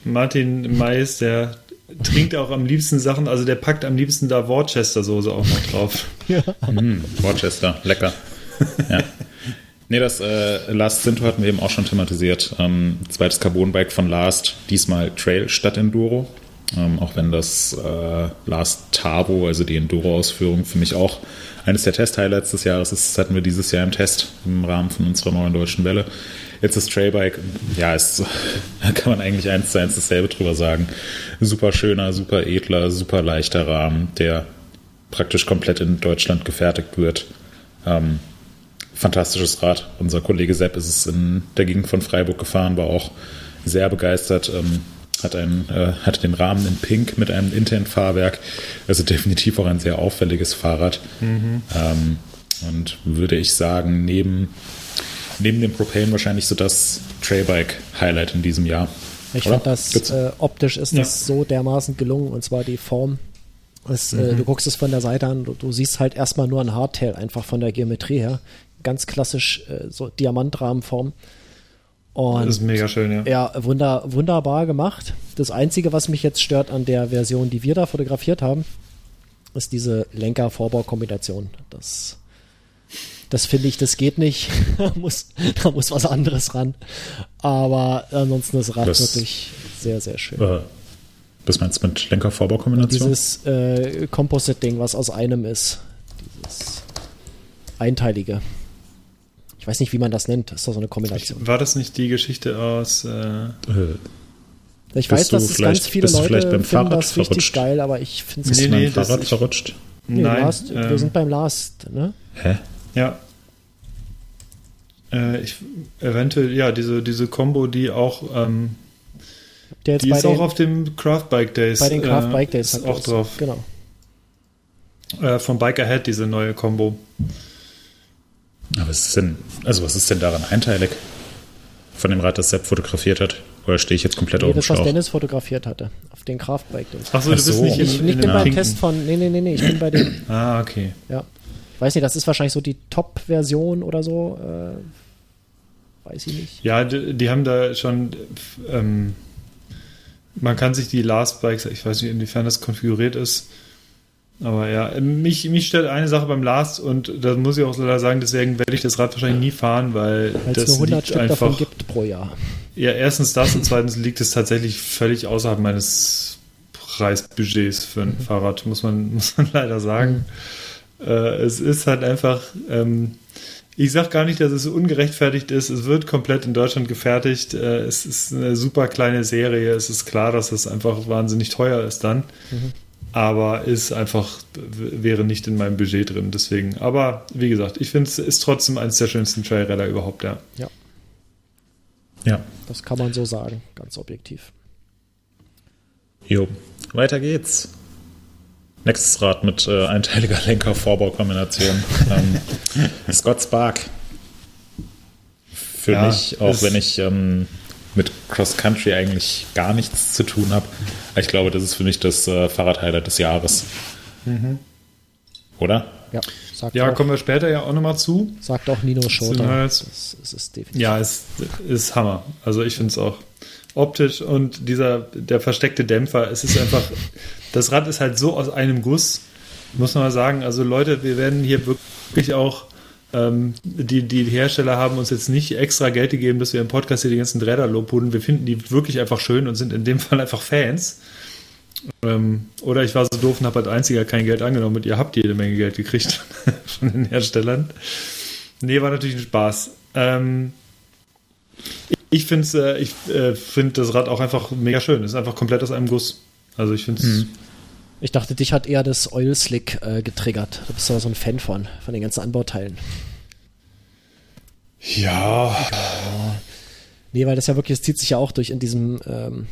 Martin Mais, der trinkt auch am liebsten Sachen, also der packt am liebsten da Worcester-Soße auch noch drauf. ja. Mm, Worcester, lecker. Ja. (laughs) Nee, das äh, Last Sinto hatten wir eben auch schon thematisiert. Ähm, zweites Carbon-Bike von Last, diesmal Trail statt Enduro. Ähm, auch wenn das äh, Last Tavo, also die Enduro-Ausführung, für mich auch eines der Test-Highlights des Jahres ist. Das hatten wir dieses Jahr im Test im Rahmen von unserer neuen deutschen Welle. Jetzt das Trailbike, ja, ist, da (laughs) kann man eigentlich eins zu eins dasselbe drüber sagen. Super schöner, super edler, super leichter Rahmen, der praktisch komplett in Deutschland gefertigt wird. Ähm, fantastisches Rad. Unser Kollege Sepp ist es in der Gegend von Freiburg gefahren, war auch sehr begeistert. Ähm, hat, einen, äh, hat den Rahmen in Pink mit einem internen Fahrwerk. Also definitiv auch ein sehr auffälliges Fahrrad. Mhm. Ähm, und würde ich sagen, neben, neben dem Propane wahrscheinlich so das Trailbike-Highlight in diesem Jahr. Ich fand das äh, optisch ist ja. das so dermaßen gelungen und zwar die Form. Es, äh, mhm. äh, du guckst es von der Seite an, du, du, siehst halt erstmal nur ein Hardtail, einfach von der Geometrie her. Ganz klassisch äh, so Diamantrahmenform. Und, das ist mega schön, ja. Ja, wunder, wunderbar gemacht. Das Einzige, was mich jetzt stört an der Version, die wir da fotografiert haben, ist diese Lenker-Vorbau-Kombination. Das, das finde ich, das geht nicht. (laughs) da, muss, da muss was anderes ran. Aber ansonsten ist das Rad das, wirklich sehr, sehr schön. Äh, was meinst du mit Lenker-Vorbau-Kombination? Dieses äh, Composite-Ding, was aus einem ist. Dieses einteilige. Ich weiß nicht, wie man das nennt. Das ist doch so eine Kombination. War das nicht die Geschichte aus. Äh, äh ich weiß, dass es ganz viele Leute finden Fahrrad das verrutscht? richtig geil, aber ich finde es nee, nee, Fahrrad ich, verrutscht. Nee, Nein, Last, ähm, wir sind beim Last, ne? Hä? Ja. Äh, ich, eventuell, ja, diese, diese Combo, die auch. Ähm, die ist den, auch auf dem Craft Bike Days. Bei den Craft Bike Days ist auch drauf. Genau. Äh, vom Bike Ahead, diese neue Combo. Aber was ist denn, also was ist denn daran einteilig? Von dem Rad, das Sepp fotografiert hat? Oder stehe ich jetzt komplett nee, auf dem das, was Dennis fotografiert hatte, auf den Kraftbike. Achso, du bist so. nicht in, Ich, ich bin beim. Test von, nee, nee, nee, nee, ich bin bei dem. ah, okay. Ja. Ich weiß nicht, das ist wahrscheinlich so die Top-Version oder so. Äh, weiß ich nicht. Ja, die, die haben da schon, ähm, man kann sich die Last Bikes, ich weiß nicht, inwiefern das konfiguriert ist, aber ja, mich, mich stört eine Sache beim Last und da muss ich auch leider sagen, deswegen werde ich das Rad wahrscheinlich nie fahren, weil Weil's das nur 100 liegt Stück einfach, davon gibt pro Jahr. Ja, erstens das und zweitens liegt es tatsächlich völlig außerhalb meines Preisbudgets für ein mhm. Fahrrad, muss man, (laughs) muss man leider sagen. Mhm. Äh, es ist halt einfach, ähm, ich sage gar nicht, dass es ungerechtfertigt ist. Es wird komplett in Deutschland gefertigt. Äh, es ist eine super kleine Serie. Es ist klar, dass es einfach wahnsinnig teuer ist dann. Mhm aber ist einfach, wäre nicht in meinem Budget drin. Deswegen, aber wie gesagt, ich finde es ist trotzdem eines der schönsten Trailräder überhaupt, ja. Ja. Ja. Das kann man so sagen, ganz objektiv. Jo, weiter geht's. Nächstes Rad mit äh, einteiliger (laughs) Lenker-Vorbaukombination. ähm, (laughs) Scott Spark. Für ja, mich, auch wenn ich ähm, mit Cross Country eigentlich gar nichts zu tun habe. Ich glaube, das ist für mich das äh, Fahrradhighlight des Jahres. Mhm. Oder? Ja, ja auch, kommen wir später ja auch nochmal zu. Sagt auch Nino Schurter. Halt, das, das ist definitiv. Ja, es ist Hammer. Also ich finde es auch optisch und dieser, der versteckte Dämpfer, es ist einfach, (laughs) das Rad ist halt so aus einem Guss, muss man mal sagen. Also Leute, wir werden hier wirklich auch ähm, die, die Hersteller haben uns jetzt nicht extra Geld gegeben, dass wir im Podcast hier die ganzen Räder lobhudeln. Wir finden die wirklich einfach schön und sind in dem (laughs) Fall einfach Fans. Ähm, oder ich war so doof und habe als einziger kein Geld angenommen und ihr habt jede Menge Geld gekriegt (laughs) von den Herstellern. Nee, war natürlich ein Spaß. Ähm, ich finde äh, äh, find das Rad auch einfach mega schön. Es ist einfach komplett aus einem Guss. Also ich finde es. Mhm. Ich dachte, dich hat eher das Oil Slick äh, getriggert. Du bist ja so ein Fan von, von den ganzen Anbauteilen. Ja. Nee, weil das ja wirklich, es zieht sich ja auch durch in diesem ähm,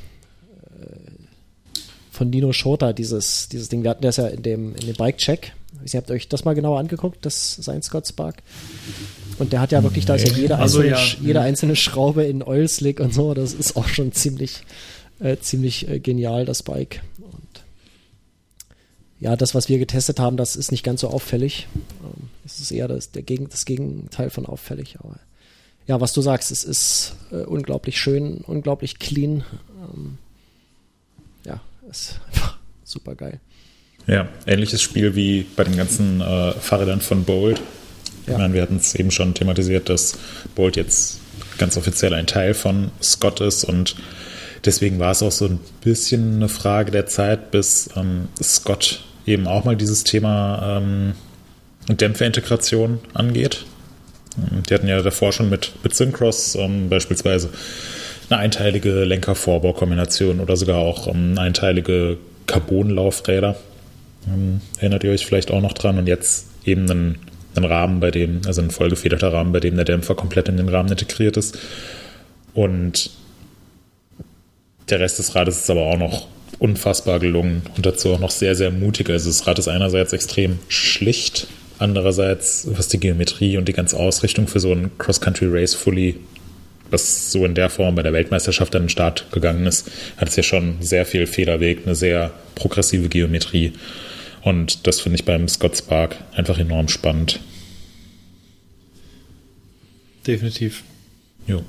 äh, von Nino Schota, dieses, dieses Ding. Wir hatten das ja in dem, in dem Bike-Check. Ich habt ihr euch das mal genauer angeguckt, das sein Scott Spark. Und der hat ja wirklich, da ist ja jede also, einzelne, ja. jede einzelne Schraube in Oil Slick und so. Das ist auch schon ziemlich, äh, ziemlich äh, genial, das Bike ja, das, was wir getestet haben, das ist nicht ganz so auffällig. Ähm, es ist eher das, der Gegen, das Gegenteil von auffällig. Aber ja, was du sagst, es ist äh, unglaublich schön, unglaublich clean. Ähm, ja, ist einfach (laughs) super geil. Ja, ähnliches Spiel wie bei den ganzen äh, Fahrrädern von Bolt. Ja. Ich meine, wir hatten es eben schon thematisiert, dass Bolt jetzt ganz offiziell ein Teil von Scott ist und deswegen war es auch so ein bisschen eine Frage der Zeit, bis ähm, Scott eben auch mal dieses Thema ähm, Dämpferintegration angeht. Ähm, die hatten ja davor schon mit, mit Syncross ähm, beispielsweise eine einteilige Lenker-Vorbau-Kombination oder sogar auch ähm, einteilige Carbon-Laufräder. Ähm, erinnert ihr euch vielleicht auch noch dran? Und jetzt eben einen, einen Rahmen, bei dem, also ein vollgefederter Rahmen, bei dem der Dämpfer komplett in den Rahmen integriert ist. Und der Rest des Rades ist aber auch noch unfassbar gelungen und dazu auch noch sehr, sehr mutig. Also das Rad ist einerseits extrem schlicht, andererseits, was die Geometrie und die ganze Ausrichtung für so ein Cross-Country-Race fully, was so in der Form bei der Weltmeisterschaft an den Start gegangen ist, hat es ja schon sehr viel Federweg, eine sehr progressive Geometrie. Und das finde ich beim Scott Spark einfach enorm spannend. Definitiv. Jo.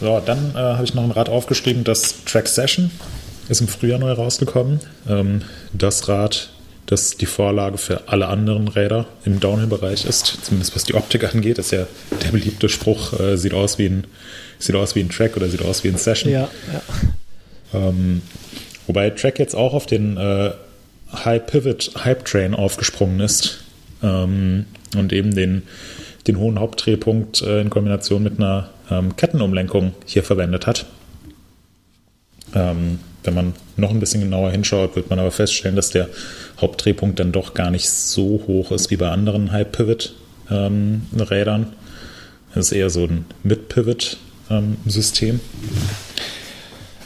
So, dann äh, habe ich noch ein Rad aufgeschrieben, das Track Session ist im Frühjahr neu rausgekommen. Ähm, das Rad, das die Vorlage für alle anderen Räder im Downhill-Bereich ist, zumindest was die Optik angeht, ist ja der beliebte Spruch, äh, sieht aus wie ein sieht aus wie ein Track oder sieht aus wie ein Session. Ja, ja. Ähm, wobei Track jetzt auch auf den äh, High Pivot Hype Train aufgesprungen ist ähm, und eben den, den hohen Hauptdrehpunkt äh, in Kombination mit einer ähm, Kettenumlenkung hier verwendet hat. Ähm, wenn man noch ein bisschen genauer hinschaut, wird man aber feststellen, dass der Hauptdrehpunkt dann doch gar nicht so hoch ist wie bei anderen High-Pivot-Rädern. Das ist eher so ein Mid-Pivot-System.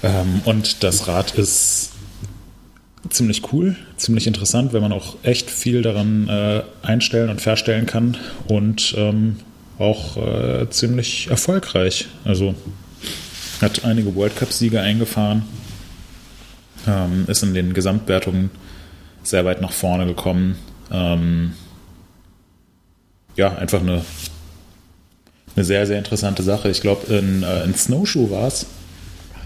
Ähm, und das Rad ist ziemlich cool, ziemlich interessant, wenn man auch echt viel daran äh, einstellen und verstellen kann und ähm, auch äh, ziemlich erfolgreich. Also hat einige World Cup-Siege eingefahren, ähm, ist in den Gesamtwertungen sehr weit nach vorne gekommen. Ähm, ja, einfach eine, eine sehr, sehr interessante Sache. Ich glaube, in, äh, in Snowshoe war es.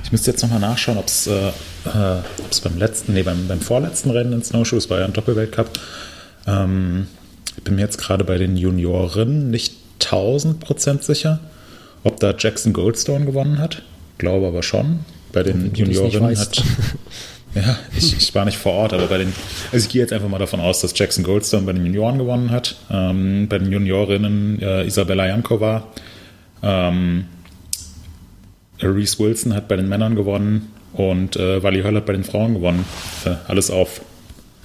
Ich müsste jetzt nochmal nachschauen, ob es äh, äh, beim letzten, nee, beim, beim vorletzten Rennen in Snowshoe, es war ja ein Doppelweltcup. Ähm, ich bin mir jetzt gerade bei den Junioren nicht 1000 Prozent sicher, ob da Jackson Goldstone gewonnen hat. Glaube aber schon. Bei den Juniorinnen hat. (laughs) Ja, ich, ich, war nicht vor Ort, aber bei den. Also ich gehe jetzt einfach mal davon aus, dass Jackson Goldstone bei den Junioren gewonnen hat. Ähm, bei den Juniorinnen äh, Isabella Jankova. Ähm, Reese Wilson hat bei den Männern gewonnen und äh, Wally Höll hat bei den Frauen gewonnen. Äh, alles auf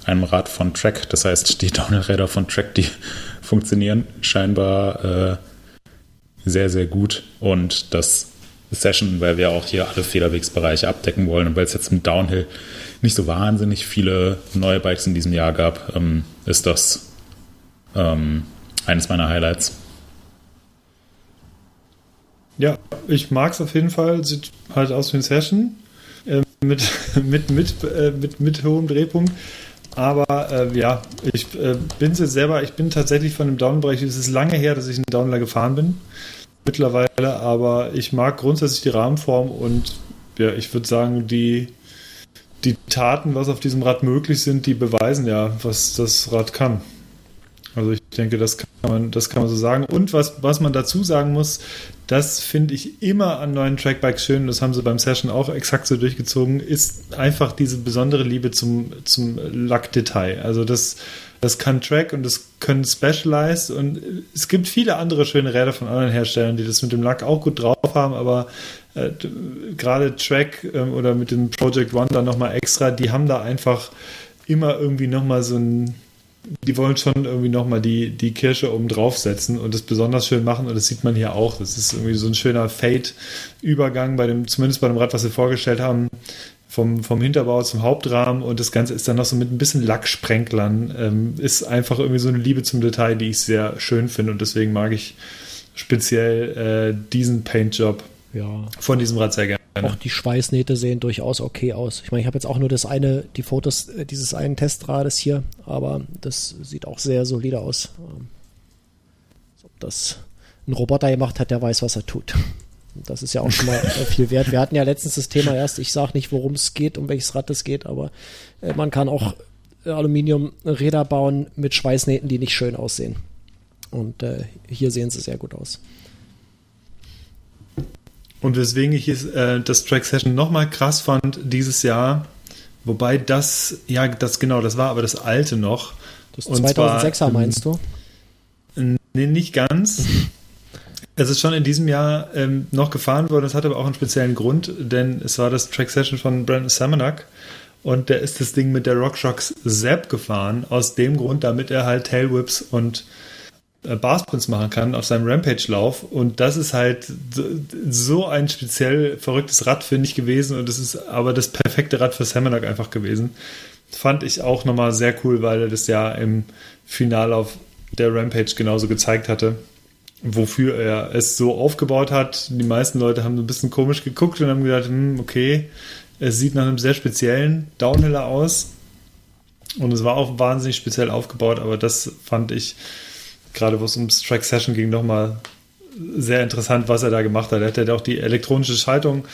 einem Rad von Track. Das heißt, die (laughs) Downhill-Räder von Track, die funktionieren scheinbar äh, sehr, sehr gut. Und das Session, weil wir auch hier alle Federwegsbereiche abdecken wollen und weil es jetzt im Downhill nicht so wahnsinnig viele neue Bikes in diesem Jahr gab, ähm, ist das ähm, eines meiner Highlights. Ja, ich mag es auf jeden Fall. Sieht halt aus wie ein Session äh, mit, (laughs) mit, mit, äh, mit, mit hohem Drehpunkt. Aber äh, ja, ich äh, bin jetzt selber, ich bin tatsächlich von dem Downbereich, es ist lange her, dass ich einen Downler gefahren bin. Mittlerweile, aber ich mag grundsätzlich die Rahmenform und ja, ich würde sagen, die, die Taten, was auf diesem Rad möglich sind, die beweisen ja, was das Rad kann. Denke, das kann man, das kann man so sagen. Und was, was man dazu sagen muss, das finde ich immer an neuen Trackbikes schön, das haben sie beim Session auch exakt so durchgezogen, ist einfach diese besondere Liebe zum, zum Lackdetail. Also das, das kann Track und das können Specialized und es gibt viele andere schöne Räder von anderen Herstellern, die das mit dem Lack auch gut drauf haben, aber äh, gerade Track äh, oder mit dem Project One dann nochmal extra, die haben da einfach immer irgendwie nochmal so ein die wollen schon irgendwie nochmal die, die Kirsche oben draufsetzen und das besonders schön machen und das sieht man hier auch. Das ist irgendwie so ein schöner Fade-Übergang bei dem, zumindest bei dem Rad, was sie vorgestellt haben, vom, vom Hinterbau zum Hauptrahmen und das Ganze ist dann noch so mit ein bisschen Lacksprenklern. Ähm, ist einfach irgendwie so eine Liebe zum Detail, die ich sehr schön finde und deswegen mag ich speziell äh, diesen Paintjob ja. von diesem Rad sehr gerne. Auch die Schweißnähte sehen durchaus okay aus. Ich meine, ich habe jetzt auch nur das eine, die Fotos äh, dieses einen Testrades hier, aber das sieht auch sehr solide aus. Ähm, ob das ein Roboter gemacht hat, der weiß, was er tut. Das ist ja auch schon mal äh, viel wert. Wir hatten ja letztens das Thema erst, ich sage nicht, worum es geht, um welches Rad es geht, aber äh, man kann auch Aluminiumräder bauen mit Schweißnähten, die nicht schön aussehen. Und äh, hier sehen sie sehr gut aus. Und weswegen ich äh, das Track Session nochmal krass fand dieses Jahr, wobei das, ja, das genau, das war aber das alte noch. Das 2006er zwar, meinst du? Nee, nicht ganz. Es ist schon in diesem Jahr ähm, noch gefahren worden, das hat aber auch einen speziellen Grund, denn es war das Track Session von Brandon Samanak und der ist das Ding mit der RockShox Zap gefahren, aus dem Grund, damit er halt Tailwhips und Barsprints machen kann auf seinem Rampage-Lauf. Und das ist halt so ein speziell verrücktes Rad, finde ich, gewesen. Und es ist aber das perfekte Rad für Samanak einfach gewesen. Fand ich auch nochmal sehr cool, weil er das ja im Finallauf der Rampage genauso gezeigt hatte, wofür er es so aufgebaut hat. Die meisten Leute haben so ein bisschen komisch geguckt und haben gedacht, hm, okay, es sieht nach einem sehr speziellen Downhiller aus. Und es war auch wahnsinnig speziell aufgebaut, aber das fand ich gerade wo es ums Track Session ging, nochmal sehr interessant, was er da gemacht hat. Er hat ja auch die elektronische Schaltung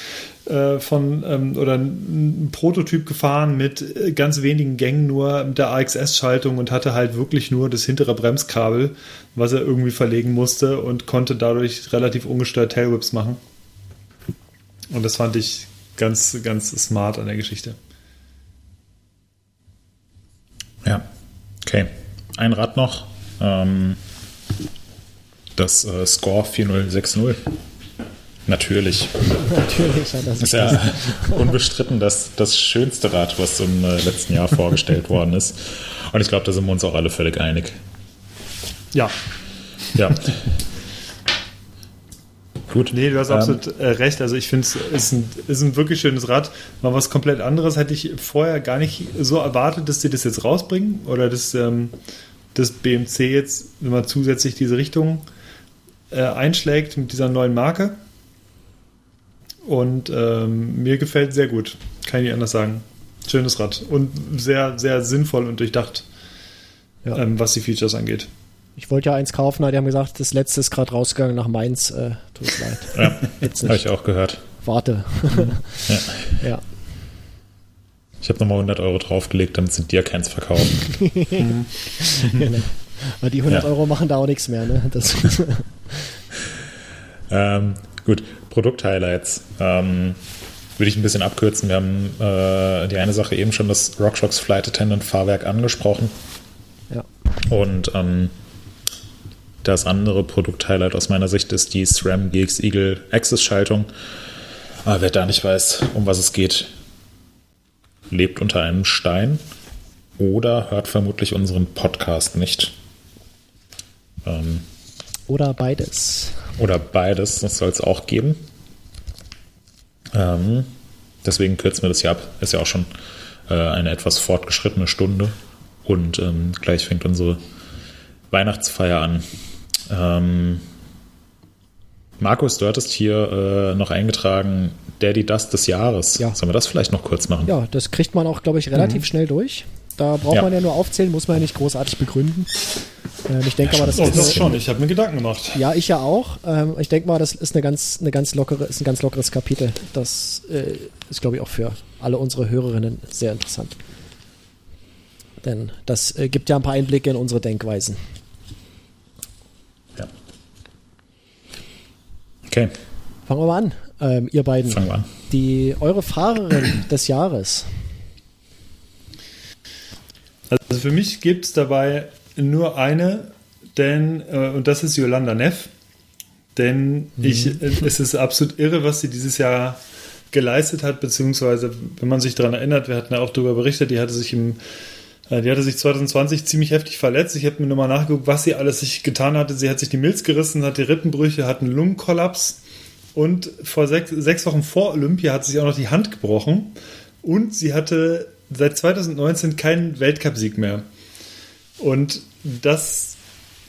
äh, von ähm, oder ein Prototyp gefahren mit äh, ganz wenigen Gängen nur mit der AXS-Schaltung und hatte halt wirklich nur das hintere Bremskabel, was er irgendwie verlegen musste und konnte dadurch relativ ungestört Tailwhips machen. Und das fand ich ganz, ganz smart an der Geschichte. Ja, okay. Ein Rad noch. Ähm, das äh, Score 4060. Natürlich. Natürlich hat das ist ja unbestritten das, das schönste Rad, was im äh, letzten Jahr vorgestellt worden ist. Und ich glaube, da sind wir uns auch alle völlig einig. Ja. Ja. Gut. Nee, du hast ähm, absolut äh, recht. Also ich finde es ist ein, ist ein wirklich schönes Rad. Mal was komplett anderes hätte ich vorher gar nicht so erwartet, dass sie das jetzt rausbringen oder dass ähm, das BMC jetzt immer zusätzlich diese Richtung äh, einschlägt mit dieser neuen Marke. Und ähm, mir gefällt sehr gut. Kann ich nicht anders sagen. Schönes Rad. Und sehr, sehr sinnvoll und durchdacht, ja. ähm, was die Features angeht. Ich wollte ja eins kaufen, aber die haben gesagt, das letzte ist gerade rausgegangen nach Mainz. Äh, tut es leid. Ja, habe ich auch gehört. Warte. (laughs) ja. ja. Ich habe nochmal 100 Euro draufgelegt, damit sie dir keins verkaufen. (laughs) genau. Aber die 100 ja. Euro machen da auch nichts mehr. Ne? (laughs) ähm, gut, Produkt-Highlights. Ähm, würde ich ein bisschen abkürzen. Wir haben äh, die eine Sache eben schon das RockShox Flight Attendant Fahrwerk angesprochen. Ja. Und ähm, das andere Produkt-Highlight aus meiner Sicht ist die SRAM GX Eagle Access-Schaltung. Aber wer da nicht weiß, um was es geht, lebt unter einem Stein oder hört vermutlich unseren Podcast nicht. Ähm, oder beides. Oder beides, das soll es auch geben. Ähm, deswegen kürzen wir das hier ab. Ist ja auch schon äh, eine etwas fortgeschrittene Stunde. Und ähm, gleich fängt unsere Weihnachtsfeier an. Ähm, Markus, du hattest hier äh, noch eingetragen, Daddy Dust des Jahres. Ja. Sollen wir das vielleicht noch kurz machen? Ja, das kriegt man auch, glaube ich, relativ mhm. schnell durch. Da braucht ja. man ja nur aufzählen, muss man ja nicht großartig begründen. Ähm, ich denke ja, aber, das ist das schon. Ich habe mir Gedanken gemacht. Ja, ich ja auch. Ähm, ich denke mal, das ist eine ganz, eine ganz lockere, ist ein ganz lockeres Kapitel. Das äh, ist, glaube ich, auch für alle unsere Hörerinnen sehr interessant. Denn das äh, gibt ja ein paar Einblicke in unsere Denkweisen. Ja. Okay. Fangen wir mal an, ähm, ihr beiden. Fangen wir an. Die eure Fahrerin des Jahres. Also für mich gibt es dabei nur eine, denn, äh, und das ist Yolanda Neff. Denn mhm. ich, äh, es ist absolut irre, was sie dieses Jahr geleistet hat, beziehungsweise, wenn man sich daran erinnert, wir hatten ja auch darüber berichtet, die hatte sich im äh, die hatte sich 2020 ziemlich heftig verletzt. Ich habe mir nochmal nachgeguckt, was sie alles sich getan hatte. Sie hat sich die Milz gerissen, hat die Rippenbrüche, hat einen Lungenkollaps und vor sechs, sechs Wochen vor Olympia hat sie sich auch noch die Hand gebrochen und sie hatte seit 2019 keinen Weltcupsieg mehr. Und das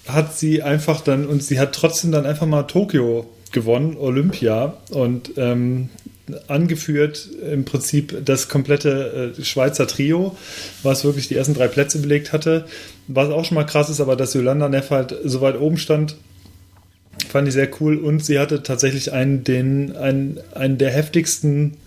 hat sie einfach dann, und sie hat trotzdem dann einfach mal Tokio gewonnen, Olympia, und ähm, angeführt im Prinzip das komplette äh, Schweizer Trio, was wirklich die ersten drei Plätze belegt hatte. Was auch schon mal krass ist, aber dass Yolanda Neff halt so weit oben stand, fand ich sehr cool. Und sie hatte tatsächlich einen, den, einen, einen der heftigsten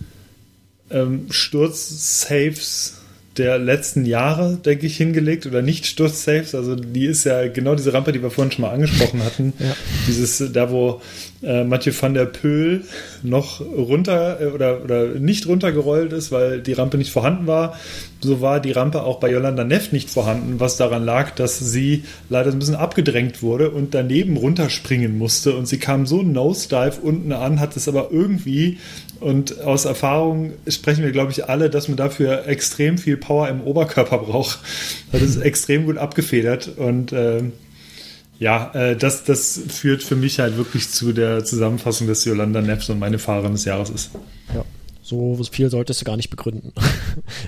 ähm, Sturz-Saves der letzten Jahre, denke ich, hingelegt oder nicht Sturzsaves. Also die ist ja genau diese Rampe, die wir vorhin schon mal angesprochen hatten. Ja. Dieses, da wo äh, Mathieu van der Pöhl noch runter äh, oder, oder nicht runtergerollt ist, weil die Rampe nicht vorhanden war. So war die Rampe auch bei Yolanda Neff nicht vorhanden, was daran lag, dass sie leider ein bisschen abgedrängt wurde und daneben runterspringen musste. Und sie kam so nosedive unten an, hat es aber irgendwie und aus Erfahrung sprechen wir, glaube ich, alle, dass man dafür extrem viel Power im Oberkörper braucht. Das ist extrem gut abgefedert und äh, ja, äh, das, das führt für mich halt wirklich zu der Zusammenfassung, dass Yolanda Neff und meine Fahrerin des Jahres ist. Ja. So viel solltest du gar nicht begründen. (laughs)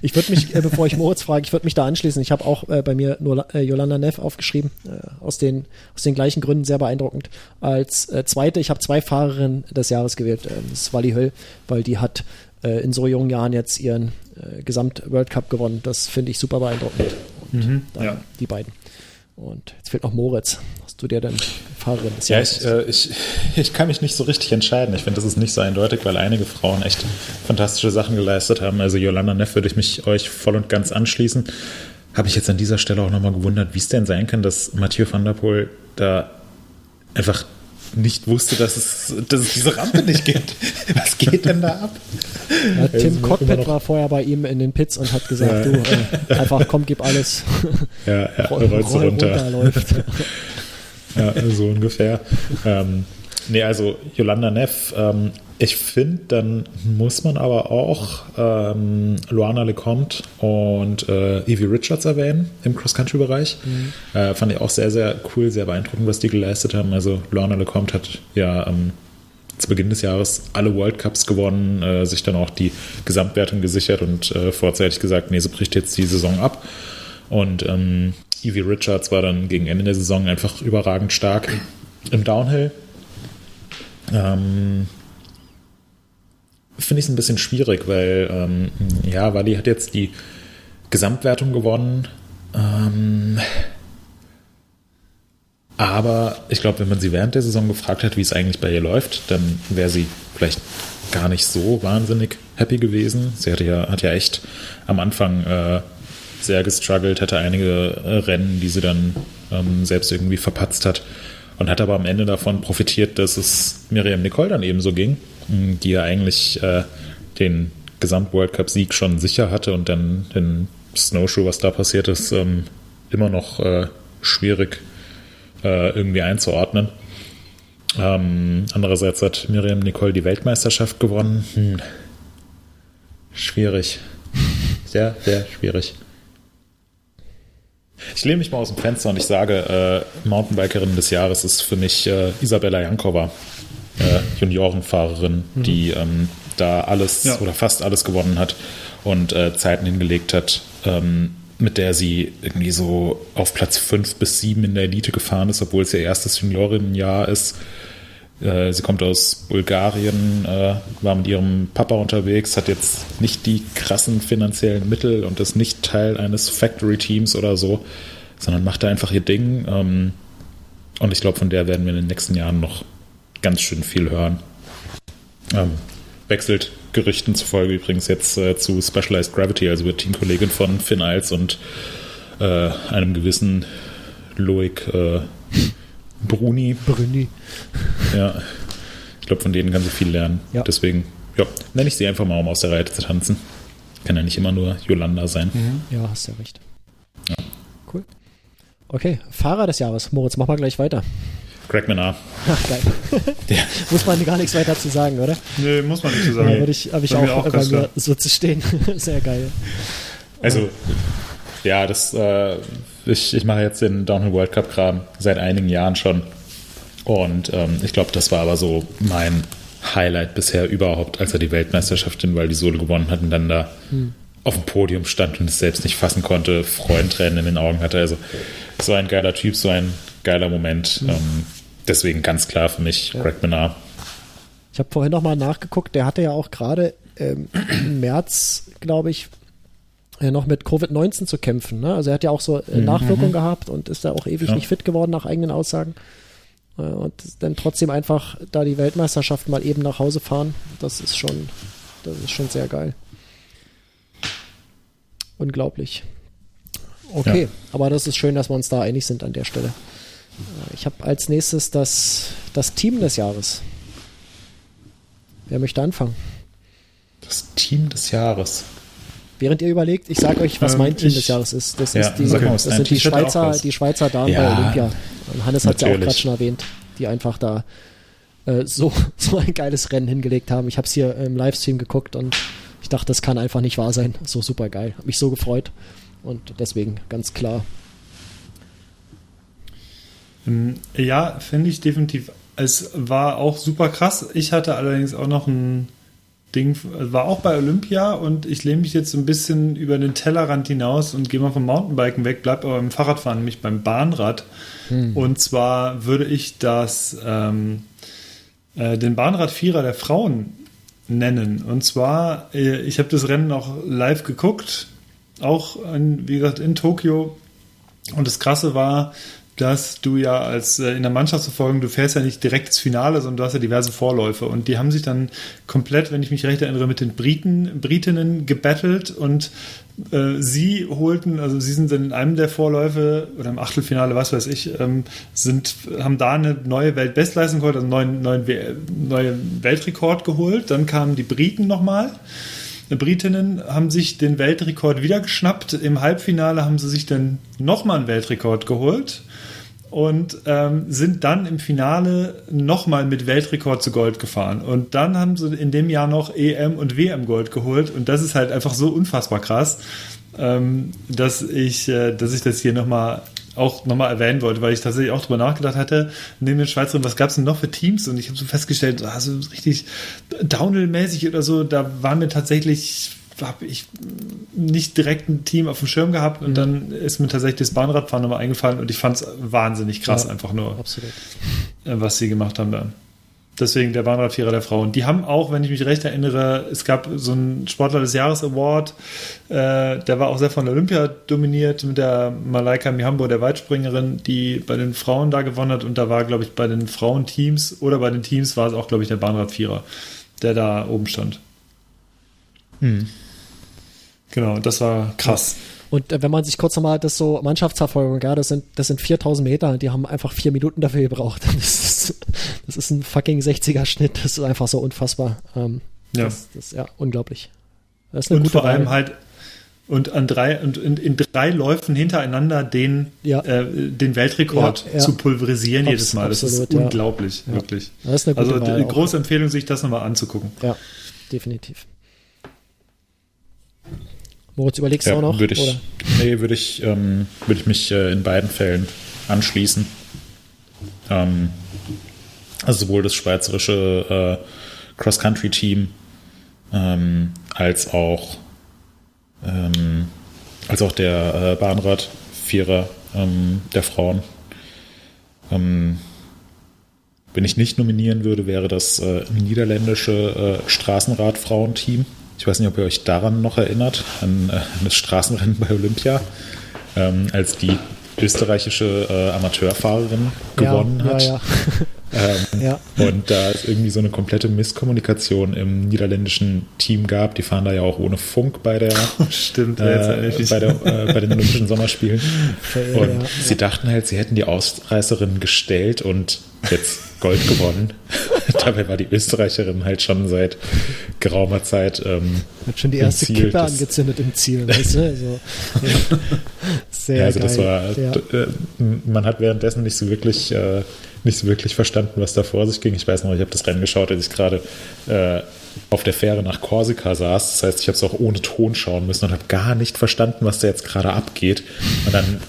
Ich würde mich, äh, bevor ich Moritz frage, ich würde mich da anschließen. Ich habe auch äh, bei mir nur äh, Yolanda Neff aufgeschrieben, äh, aus, den, aus den gleichen Gründen sehr beeindruckend. Als äh, zweite, ich habe zwei Fahrerinnen des Jahres gewählt. Äh, das ist Wally Höll, weil die hat äh, in so jungen Jahren jetzt ihren Gesamt-World Cup gewonnen. Das finde ich super beeindruckend. Und Mhm, ja. die beiden. Und jetzt fehlt noch Moritz. Du dir denn Fahrerin des Ja, ich, äh, ich, (laughs) ich kann mich nicht so richtig entscheiden. Ich finde, das ist nicht so eindeutig, weil einige Frauen echt fantastische Sachen geleistet haben. Also Yolanda Neff würde ich mich euch voll und ganz anschließen. Habe ich jetzt an dieser Stelle auch nochmal gewundert, wie es denn sein kann, dass Mathieu van der Poel da einfach nicht wusste, dass es, dass es diese Rampe nicht gibt. (laughs) Was geht denn da ab? Ja, Also Tim immer Cockpit war vorher bei ihm in den Pits und hat gesagt, du, äh, einfach komm, gib alles. Ja, ja Roll, runter. runter, läuft. (laughs) Ja, so ungefähr. ähm, nee, also Yolanda Neff, ähm, ich finde, dann muss man aber auch ähm, Luana Lecomte und äh, Evie Richards erwähnen im Cross-Country-Bereich. Äh, fand ich auch sehr, sehr cool, sehr beeindruckend, was die geleistet haben. Also Luana Lecomte hat ja ähm, zu Beginn des Jahres alle World Cups gewonnen, äh, sich dann auch die Gesamtwertung gesichert und äh, vorzeitig gesagt, nee, sie bricht jetzt die Saison ab. Und ähm, Evie Richards war dann gegen Ende der Saison einfach überragend stark im Downhill. Ähm, Finde ich es ein bisschen schwierig, weil ähm, ja, Wally hat jetzt die Gesamtwertung gewonnen. Ähm, aber ich glaube, wenn man sie während der Saison gefragt hat, wie es eigentlich bei ihr läuft, dann wäre sie vielleicht gar nicht so wahnsinnig happy gewesen. Sie hatte ja, hat ja echt am Anfang äh, sehr gestruggelt, hatte einige äh, Rennen, die sie dann ähm, selbst irgendwie verpatzt hat und hat aber am Ende davon profitiert, dass es Miriam Nicole dann ebenso ging, mh, die ja eigentlich äh, den Gesamt-World Cup-Sieg schon sicher hatte und dann den Snowshoe, was da passiert ist, ähm, immer noch äh, schwierig äh, irgendwie einzuordnen. Ähm, andererseits hat Miriam Nicole die Weltmeisterschaft gewonnen. Hm. Schwierig. Sehr, sehr schwierig. Ich lehne mich mal aus dem Fenster und ich sage, äh, Mountainbikerin des Jahres ist für mich äh, Isabella Jankova, äh, Juniorenfahrerin, die ähm, da alles Ja. oder fast alles gewonnen hat und äh, Zeiten hingelegt hat, ähm, mit der sie irgendwie so auf Platz 5 bis 7 in der Elite gefahren ist, obwohl es ihr erstes Juniorinnenjahr ist. Äh, Sie kommt aus Bulgarien, äh, war mit ihrem Papa unterwegs, hat jetzt nicht die krassen finanziellen Mittel und ist nicht Teil eines Factory-Teams oder so, sondern macht da einfach ihr Ding. Ähm, und ich glaube, von der werden wir in den nächsten Jahren noch ganz schön viel hören. Ähm, wechselt Gerüchten zufolge übrigens jetzt äh, zu Specialized Gravity, also wird Teamkollegin von Finn Eils und einem gewissen Loic äh, Bruni. Brüni. Ja, ich glaube, von denen kann sie viel lernen. Ja. Deswegen, ja, nenne ich sie einfach mal, um aus der Reihe zu tanzen. Kann ja nicht immer nur Yolanda sein. Ja, hast ja recht. Cool. Okay, Fahrer des Jahres. Moritz, mach mal gleich weiter. Greg Menard. Ach, geil. (laughs) Der, (laughs) Muss man gar nichts weiter zu sagen, oder? Nee, muss man nicht Ja, sagen. würde ich, habe ich auch, auch bei mir klar. so zu stehen. (laughs) Sehr geil. also, ja, das, äh, ich, ich mache jetzt den Downhill World Cup Kram seit einigen Jahren schon. Und ähm, ich glaube, das war aber so mein Highlight bisher überhaupt, als er die Weltmeisterschaft in Val di Sole gewonnen hat und dann da auf dem Podium stand und es selbst nicht fassen konnte, Freudentränen in den Augen hatte. Also so ein geiler Typ, so ein geiler Moment. Ähm, deswegen ganz klar für mich Greg Menard. Ich habe vorhin noch mal nachgeguckt. Der hatte ja auch gerade ähm, im (clears throat) März, glaube ich, noch mit Covid-19 zu kämpfen. Ne? Also er hat ja auch so äh, Nachwirkungen gehabt und ist da auch ewig Ja. nicht fit geworden nach eigenen Aussagen. Äh, und dann trotzdem einfach da die Weltmeisterschaft mal eben nach Hause fahren. Das ist schon, das ist schon sehr geil. Unglaublich. Okay, Ja. aber das ist schön, dass wir uns da einig sind an der Stelle. Äh, Ich habe als nächstes das, das Team des Jahres. Wer möchte anfangen? Das Team des Jahres. Während ihr überlegt, ich sage euch, was Ähm, mein Team ich- des Jahres ist. Das, Ja, ist die, das sind die Schweizer, die Schweizer Damen Ja, bei Olympia. Und Hannes hat ja auch gerade schon erwähnt, die einfach da äh, so, (laughs) so ein geiles Rennen hingelegt haben. Ich habe es hier im Livestream geguckt und ich dachte, das kann einfach nicht wahr sein. So super geil. Hab mich so gefreut. Und deswegen ganz klar. Ähm, Ja, finde ich definitiv. Es war auch super krass. Ich hatte allerdings auch noch ein Ding, war auch bei Olympia und ich lehne mich jetzt so ein bisschen über den Tellerrand hinaus und gehe mal vom Mountainbiken weg, bleib aber beim Fahrradfahren, nämlich beim Bahnrad. Und zwar würde ich das ähm, äh, den Bahnrad-Vierer der Frauen nennen. Und zwar, äh, ich habe das Rennen auch live geguckt, auch in, wie gesagt in Tokio. Und das Krasse war, dass du ja als äh, in der Mannschaftsverfolgung, du fährst ja nicht direkt ins Finale, sondern du hast ja diverse Vorläufe. Und die haben sich dann komplett, wenn ich mich recht erinnere, mit den Briten, Britinnen gebettelt und äh, sie holten, also sie sind in einem der Vorläufe oder im Achtelfinale, was weiß ich, ähm, sind, haben da eine neue Weltbestleistung geholt, also einen neuen, neuen, neuen Weltrekord geholt. Dann kamen die Briten nochmal. Die Britinnen haben sich den Weltrekord wieder geschnappt. Im Halbfinale haben sie sich dann nochmal einen Weltrekord geholt und ähm, sind dann im Finale nochmal mit Weltrekord zu Gold gefahren. Und dann haben sie in dem Jahr noch EM und WM Gold geholt. Und das ist halt einfach so unfassbar krass, ähm, dass, ich, äh, dass ich das hier nochmal auch nochmal erwähnen wollte, weil ich tatsächlich auch drüber nachgedacht hatte, neben den Schweizerinnen, was gab es denn noch für Teams? Und ich habe so festgestellt, also richtig Downhill-mäßig oder so, da waren mir tatsächlich, habe ich nicht direkt ein Team auf dem Schirm gehabt und dann ist mir tatsächlich das Bahnradfahren nochmal eingefallen und ich fand es wahnsinnig krass, Ja, einfach nur, Absolut. äh, was sie gemacht haben da. Deswegen der Bahnradvierer der Frauen. Die haben auch, wenn ich mich recht erinnere, es gab so einen Sportler des Jahres Award, äh, der war auch sehr von Olympia dominiert mit der Malaika Mihambo, der Weitspringerin, die bei den Frauen da gewonnen hat und da war, glaube ich, bei den Frauenteams oder bei den Teams war es auch, glaube ich, der Bahnradvierer, der da oben stand. Genau, das war krass. Und äh, wenn man sich kurz nochmal das so Mannschaftsverfolgung, ja, das sind, das sind 4000 Meter, die haben einfach vier Minuten dafür gebraucht. (laughs) Das ist, das ist ein fucking 60er Schnitt, das ist einfach so unfassbar. Ähm, Ja. Das, das, ja, unglaublich. Das ist eine Und gute vor allem Wahl. halt und an drei und in, in drei Läufen hintereinander den, Ja. äh, den Weltrekord Ja, ja. zu pulverisieren Abs- jedes Mal. Das absolut, ist unglaublich, wirklich. Das ist Also Wahl die auch. große Empfehlung, sich das nochmal anzugucken. Ja, definitiv. Moritz, überlegst du Ja, auch noch? würde ich, oder? nee, würde ich, ähm, würde ich mich äh, in beiden Fällen anschließen. Ähm, also sowohl das schweizerische äh, Cross-Country-Team ähm, als auch ähm, als auch der äh, Bahnrad-Vierer ähm, der Frauen. Ähm, wenn ich nicht nominieren würde, wäre das äh, niederländische äh, Straßenrad-Frauenteam. Ich weiß nicht, ob ihr euch daran noch erinnert, an, äh, an das Straßenrennen bei Olympia, ähm, als die österreichische äh, Amateurfahrerin gewonnen ja, hat. Ja, (laughs) Ähm, ja. und da es irgendwie so eine komplette Misskommunikation im niederländischen Team gab, die fahren da ja auch ohne Funk bei der (laughs) Stimmt, erinnere ich äh, bei, der, äh, bei den Olympischen Sommerspielen. Und ja, sie dachten halt, sie hätten die Ausreißerin gestellt und jetzt Gold gewonnen. (laughs) Dabei war die Österreicherin halt schon seit geraumer Zeit ähm, Hat schon die erste Ziel. Kippe angezündet im Ziel, (laughs) weißt du? Also, ja. Sehr Ja, also geil. das war, ja. äh, man hat währenddessen nicht so wirklich, äh, nicht so wirklich verstanden, was da vor sich ging. Ich weiß noch, ich habe das Rennen geschaut, als ich gerade äh, auf der Fähre nach Korsika saß. Das heißt, ich habe es auch ohne Ton schauen müssen und habe gar nicht verstanden, was da jetzt gerade abgeht. Und dann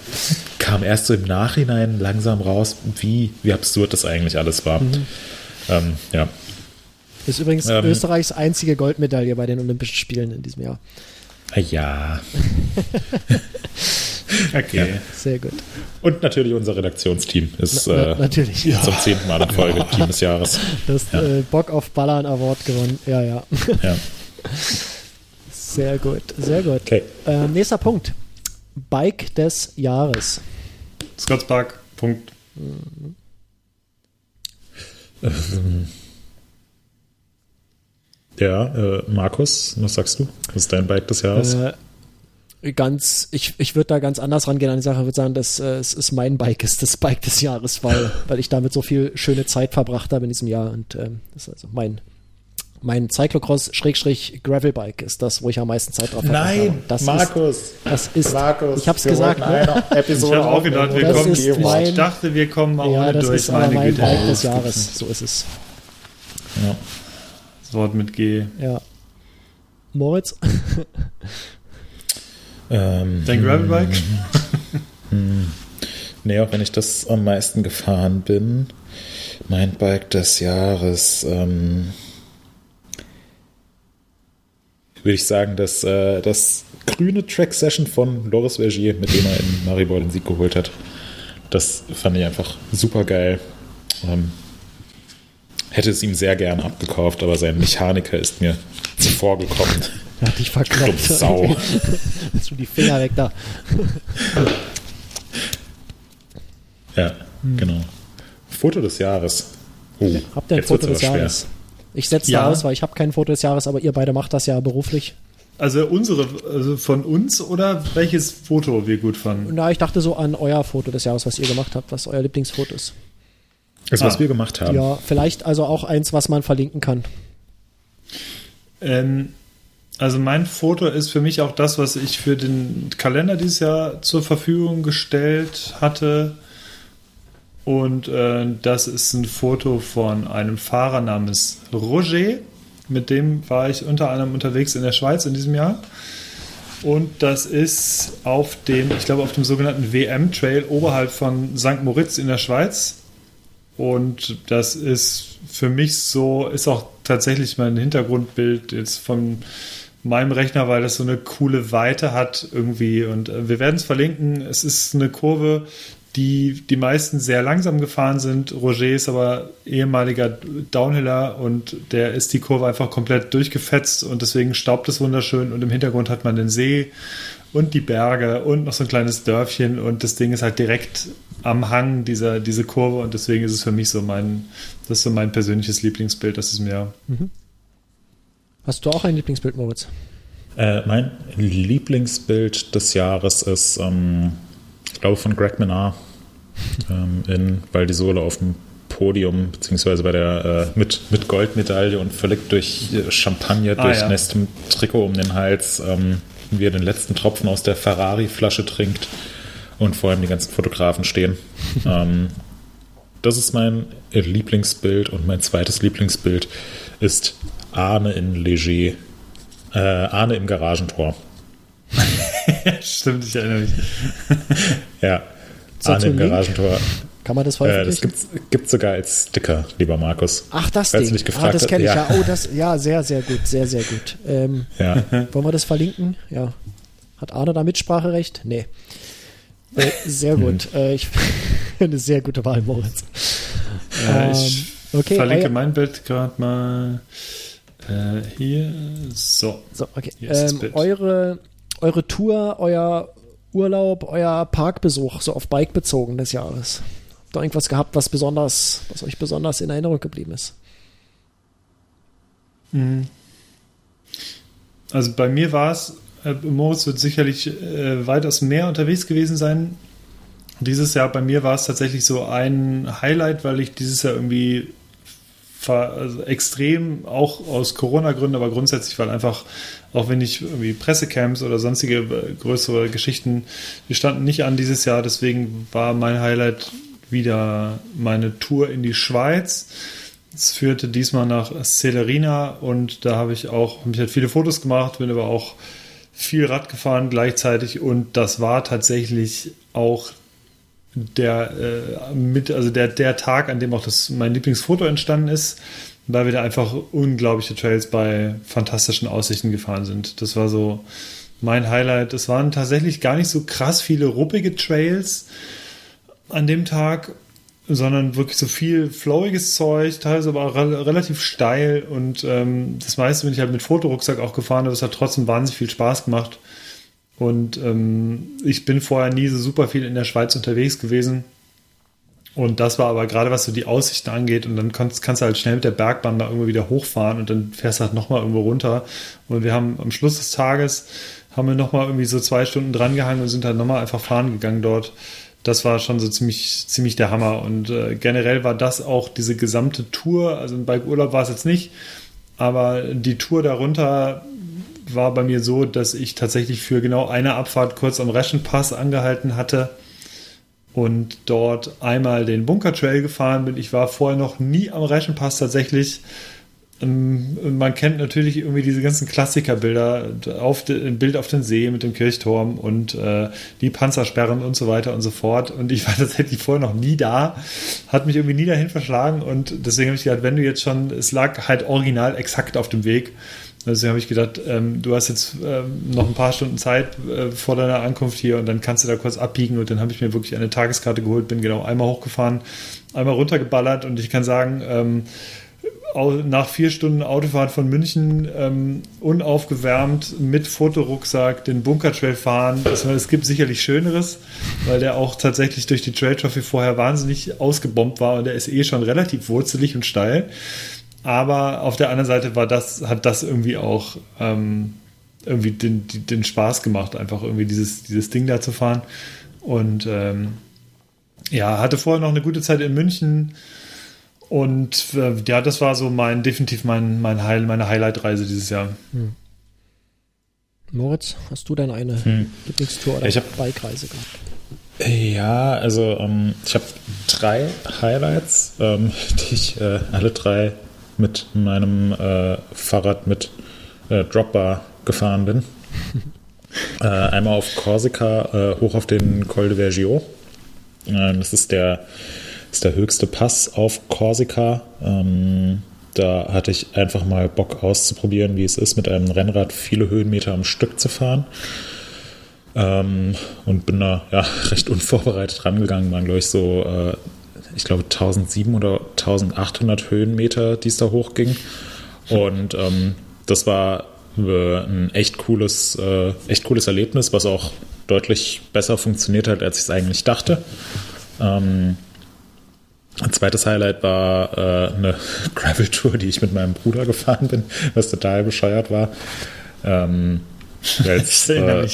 kam erst so im Nachhinein langsam raus, wie, wie absurd das eigentlich alles war. Mhm. Ähm, ja. Ist übrigens Ähm, Österreichs einzige Goldmedaille bei den Olympischen Spielen in diesem Jahr. Ah, Ja. (laughs) (laughs) Okay. Sehr gut. Und natürlich unser Redaktionsteam ist Na, äh, natürlich. zum zehnten Mal in Folge Team des Jahres. Das Ja. äh, Bock auf Ballern Award gewonnen. Ja, ja. Ja. (laughs) Sehr gut, sehr gut. Okay. Ähm, nächster Punkt. Bike des Jahres. Scottspark, Punkt. Ja, äh, Markus, was sagst du? Was ist dein Bike des Jahres? Ganz, ich, ich würde da ganz anders rangehen an die Sache, würde sagen, dass äh, es ist mein Bike, ist das Bike des Jahres, weil, (laughs) weil ich damit so viel schöne Zeit verbracht habe in diesem Jahr und ähm, das ist also mein mein Cyclocross-Gravelbike ist das, wo ich am meisten Zeit drauf Nein, das Markus. Ist, das ist, Markus, ich hab's wir gesagt. Ne? Episode Ich hab auch gedacht, wir kommen- das ist mein- Ich dachte, wir kommen auch Ja, ohne das durch, ist meine mein Güte. Bike des Jahres. So ist es. Ja. Das Wort mit G. Ja. Moritz? (laughs) Ähm, Dein Gravelbike? (laughs) Nee, auch wenn ich das am meisten gefahren bin. Mein Bike des Jahres. Ähm, würde ich sagen, dass äh, das grüne Track-Session von Loris Vergier, mit dem er in Maribor den Sieg geholt hat, das fand ich einfach super geil. Ähm, hätte es ihm sehr gern abgekauft, aber sein Mechaniker ist mir zuvor gekommen. Er hat dich verkloppt. Sau. Jetzt schon die Finger weg da. (laughs) Ja, genau. Foto des Jahres. Oh, Habt ihr ein Foto des aber schwer. Jahres? Ich setze Ja. da aus, weil ich habe kein Foto des Jahres, aber ihr beide macht das ja beruflich. Also unsere, also von uns oder welches Foto wir gut fanden? Na, ich dachte so an euer Foto des Jahres, was ihr gemacht habt, was euer Lieblingsfoto ist. Das, was Ah. wir gemacht haben. Ja, vielleicht also auch eins, was man verlinken kann. Ähm, also mein Foto ist für mich auch das, was ich für den Kalender dieses Jahr zur Verfügung gestellt hatte. Und äh, das ist ein Foto von einem Fahrer namens Roger. Mit dem war ich unter anderem unterwegs in der Schweiz in diesem Jahr. Und das ist auf dem, ich glaube, auf dem sogenannten WM-Trail oberhalb von St. Moritz in der Schweiz. Und das ist für mich so, ist auch tatsächlich mein Hintergrundbild jetzt von meinem Rechner, weil das so eine coole Weite hat irgendwie. Und äh, wir werden es verlinken. Es ist eine Kurve, die die meisten sehr langsam gefahren sind. Roger ist aber ehemaliger Downhiller und der ist die Kurve einfach komplett durchgefetzt und deswegen staubt es wunderschön. Und im Hintergrund hat man den See und die Berge und noch so ein kleines Dörfchen und das Ding ist halt direkt am Hang dieser diese Kurve und deswegen ist es für mich so mein das so mein persönliches Lieblingsbild das ist mir Hast du auch ein Lieblingsbild, Moritz? Äh, mein Lieblingsbild des Jahres ist, ähm, ich glaube, von Greg Menard ähm, in Valdisole auf dem Podium, beziehungsweise bei der äh, mit, mit Goldmedaille und völlig durch äh, Champagner Ah, durchnässt ja. Trikot um den Hals, ähm, wie er den letzten Tropfen aus der Ferrari-Flasche trinkt und vor allem die ganzen Fotografen stehen. (laughs) ähm, das ist mein Lieblingsbild und mein zweites Lieblingsbild ist Arne in Leger. Äh, Arne im Garagentor. (laughs) stimmt ich erinnere mich Ja. So Arne im Link? Garagentor. Kann man das Äh, veröffentlichen? das gibt's, gibt's sogar als Sticker, lieber Markus. Ach, das Falls Ding. ah, das kenne ich ja. ja. Oh, das, ja, sehr, sehr gut, sehr, sehr gut. Ähm, Ja. wollen wir das verlinken? Ja. Hat Arne da Mitspracherecht? Nee. Äh, sehr gut. Hm. Äh, ich (laughs) eine sehr gute Wahl, Moritz. äh, ich Ähm, okay, verlinke euer- mein Bild gerade mal äh, hier so So, okay. Hier ist das Ähm, Bild. eure, eure Tour, euer Urlaub, euer Parkbesuch, so auf Bike bezogen des Jahres. Habt ihr irgendwas gehabt, was besonders, was euch besonders in Erinnerung geblieben ist? Also bei mir war es, äh, Moritz wird sicherlich äh, weitaus mehr unterwegs gewesen sein. Dieses Jahr bei mir war es tatsächlich so ein Highlight, weil ich dieses Jahr irgendwie extrem, auch aus Corona-Gründen, aber grundsätzlich, weil einfach, auch wenn ich irgendwie Pressecamps oder sonstige äh, größere Geschichten, die standen nicht an dieses Jahr, deswegen war mein Highlight wieder meine Tour in die Schweiz. Es führte diesmal nach Celerina und da habe ich auch, habe ich halt viele Fotos gemacht, bin aber auch viel Rad gefahren gleichzeitig und das war tatsächlich auch der äh, mit, also der, der Tag, an dem auch das mein Lieblingsfoto entstanden ist, weil wir da einfach unglaubliche Trails bei fantastischen Aussichten gefahren sind. Das war so mein Highlight. Es waren tatsächlich gar nicht so krass viele ruppige Trails an dem Tag, sondern wirklich so viel flowiges Zeug, teilweise aber re relativ steil und ähm, das meiste bin ich halt mit Fotorucksack auch gefahren, aber es hat trotzdem wahnsinnig viel Spaß gemacht. Und ähm, ich bin vorher nie so super viel in der Schweiz unterwegs gewesen. Und das war aber gerade, was so die Aussichten angeht, und dann kannst, kannst du halt schnell mit der Bergbahn da irgendwo wieder hochfahren und dann fährst du halt nochmal irgendwo runter. Und wir haben am Schluss des Tages, haben wir nochmal irgendwie so zwei Stunden drangehangen und sind halt nochmal einfach fahren gegangen dort. Das war schon so ziemlich, ziemlich der Hammer. Und äh, generell war das auch diese gesamte Tour, also ein Bike-Urlaub war es jetzt nicht, aber die Tour darunter war bei mir so, dass ich tatsächlich für genau eine Abfahrt kurz am Reschenpass angehalten hatte und dort einmal den Bunker Trail gefahren bin. Ich war vorher noch nie am Reschenpass tatsächlich. Ähm, man kennt natürlich irgendwie diese ganzen Klassikerbilder, auf ein Bild auf den See mit dem Kirchturm und äh, die Panzersperren und so weiter und so fort. Und ich war (laughs) tatsächlich vorher noch nie da, hat mich irgendwie nie dahin verschlagen und deswegen habe ich gedacht, wenn du jetzt schon, es lag halt original exakt auf dem Weg Deswegen habe ich gedacht, ähm, du hast jetzt ähm, noch ein paar Stunden Zeit äh, vor deiner Ankunft hier und dann kannst du da kurz abbiegen. Und dann habe ich mir wirklich eine Tageskarte geholt, bin genau einmal hochgefahren, einmal runtergeballert und ich kann sagen, ähm, nach vier Stunden Autofahrt von München ähm, unaufgewärmt mit Fotorucksack den Bunkertrail fahren. Das, es gibt sicherlich Schöneres, weil der auch tatsächlich durch die Trail Trophy vorher wahnsinnig ausgebombt war und der ist eh schon relativ wurzelig und steil. Aber auf der anderen Seite war das, hat das irgendwie auch ähm, irgendwie den, den Spaß gemacht, einfach irgendwie dieses, dieses Ding da zu fahren. Und ähm, ja, hatte vorher noch eine gute Zeit in München. Und äh, ja, das war so mein, definitiv mein, mein Heil, meine Highlight-Reise dieses Jahr. Hm. Moritz, hast du denn eine hm. Lieblingstour oder ich hab, Bike-Reise gehabt? Ja, also ähm, ich habe drei Highlights, ähm, (laughs) die ich äh, alle drei mit meinem äh, Fahrrad mit äh, Dropbar gefahren bin. (laughs) äh, einmal auf Korsika, äh, hoch auf den Col de Vergio. Ähm, das ist der, ist der höchste Pass auf Korsika. Ähm, da hatte ich einfach mal Bock auszuprobieren, wie es ist, mit einem Rennrad viele Höhenmeter am Stück zu fahren. Ähm, und bin da ja, (laughs) recht unvorbereitet rangegangen, waren glaube ich so äh, ich glaube, 1700 oder 1800 Höhenmeter, die es da hochging. Und ähm, das war äh, ein echt cooles, äh, echt cooles Erlebnis, was auch deutlich besser funktioniert hat, als ich es eigentlich dachte. Ähm, ein zweites Highlight war äh, eine (laughs) Gravel-Tour, die ich mit meinem Bruder gefahren bin, was total bescheuert war. Ähm, (laughs) weil es äh,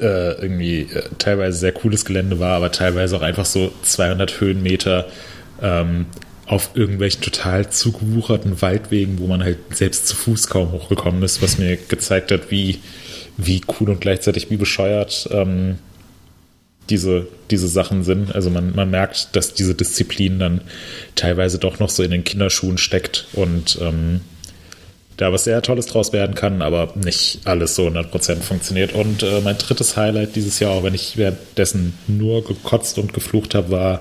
äh, irgendwie äh, teilweise sehr cooles Gelände war, aber teilweise auch einfach so 200 Höhenmeter ähm, auf irgendwelchen total zugewucherten Waldwegen, wo man halt selbst zu Fuß kaum hochgekommen ist, was mir gezeigt hat, wie, wie cool und gleichzeitig wie bescheuert ähm, diese, diese Sachen sind. Also man, man merkt, dass diese Disziplin dann teilweise doch noch so in den Kinderschuhen steckt und ähm, da was sehr Tolles draus werden kann, aber nicht alles so 100% funktioniert. Und äh, mein drittes Highlight dieses Jahr, auch wenn ich währenddessen nur gekotzt und geflucht habe, war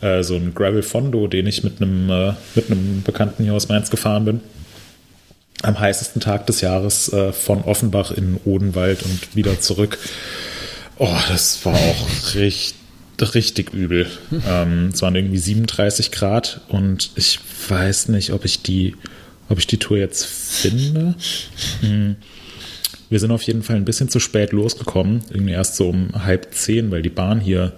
äh, so ein Gravel Fondo, den ich mit einem, äh, mit einem Bekannten hier aus Mainz gefahren bin. Am heißesten Tag des Jahres äh, von Offenbach in Odenwald und wieder zurück. Oh, das war auch richtig richtig übel. Ähm, es waren irgendwie 37 Grad und ich weiß nicht, ob ich die ob ich die Tour jetzt finde. Hm. Wir sind auf jeden Fall ein bisschen zu spät losgekommen. Irgendwie erst so um halb zehn, weil die Bahn hier.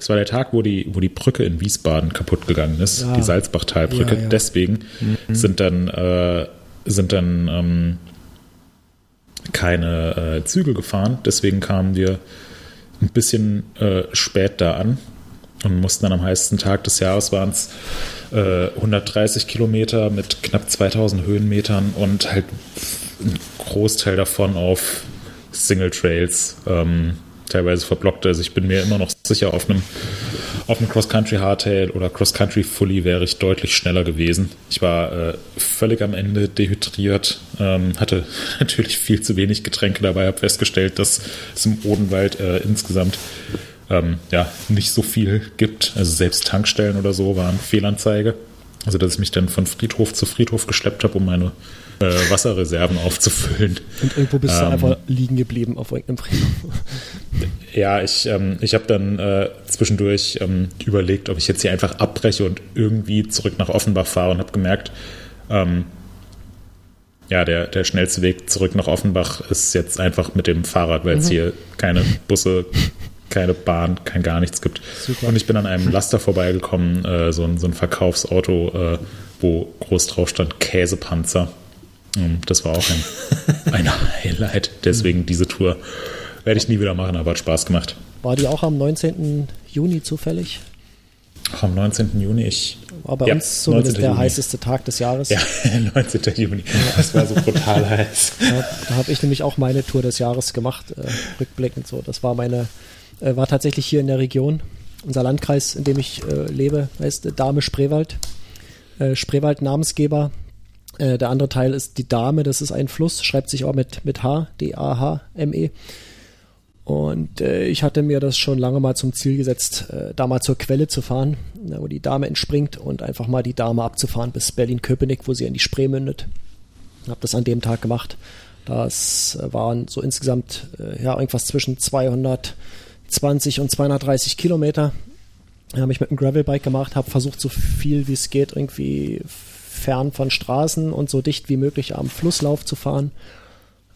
Es war der Tag, wo die, wo die Brücke in Wiesbaden kaputt gegangen ist, ja. die Salzbachtalbrücke. Ja, ja. Deswegen mhm. sind dann, äh, sind dann ähm, keine äh, Züge gefahren. Deswegen kamen wir ein bisschen äh, spät da an und mussten dann am heißesten Tag des Jahres waren es äh, 130 Kilometer mit knapp 2000 Höhenmetern und halt ein Großteil davon auf Single Trails, ähm, teilweise verblockt. Also ich bin mir immer noch sicher, auf einem, auf einem Cross-Country Hardtail oder Cross-Country Fully wäre ich deutlich schneller gewesen. Ich war äh, völlig am Ende dehydriert, ähm, hatte (laughs) natürlich viel zu wenig Getränke dabei, habe festgestellt, dass es im Odenwald äh, insgesamt ähm, ja, nicht so viel gibt. Also selbst Tankstellen oder so waren Fehlanzeige. Also dass ich mich dann von Friedhof zu Friedhof geschleppt habe, um meine äh, Wasserreserven aufzufüllen. Und irgendwo bist ähm, du einfach liegen geblieben auf irgendeinem Friedhof. (laughs) Ja, ich, ähm, ich habe dann äh, zwischendurch ähm, überlegt, ob ich jetzt hier einfach abbreche und irgendwie zurück nach Offenbach fahre und habe gemerkt, ähm, ja, der, der schnellste Weg zurück nach Offenbach ist jetzt einfach mit dem Fahrrad, weil es mhm. hier keine Busse keine Bahn, kein gar nichts gibt. Super. Und ich bin an einem (laughs) Laster vorbeigekommen, äh, so, ein, so ein Verkaufsauto, äh, wo groß drauf stand Käsepanzer. Ähm, das war auch ein, (laughs) ein Highlight. Deswegen diese Tour werde ich nie wieder machen, aber hat Spaß gemacht. War die auch am 19. Juni zufällig? am 19. Juni. Ich, war bei ja, uns zumindest der Juni. heißeste Tag des Jahres. Ja, (laughs) 19. Juni. Das war so brutal heiß. Da, da habe ich nämlich auch meine Tour des Jahres gemacht, äh, rückblickend so. Das war meine, äh, war tatsächlich hier in der Region. Unser Landkreis, in dem ich äh, lebe, heißt Dame Spreewald. Äh, Spreewald Namensgeber. Äh, der andere Teil ist die Dame, das ist ein Fluss, schreibt sich auch mit, mit H, D-A-H-M-E. Und äh, ich hatte mir das schon lange mal zum Ziel gesetzt, äh, da mal zur Quelle zu fahren, wo die Dame entspringt und einfach mal die Dame abzufahren bis Berlin-Köpenick, wo sie in die Spree mündet. Habe das an dem Tag gemacht. Das äh, waren so insgesamt äh, ja irgendwas zwischen 220 und 230 Kilometer. Habe ich mit einem Gravelbike gemacht, habe versucht, so viel wie es geht, irgendwie fern von Straßen und so dicht wie möglich am Flusslauf zu fahren.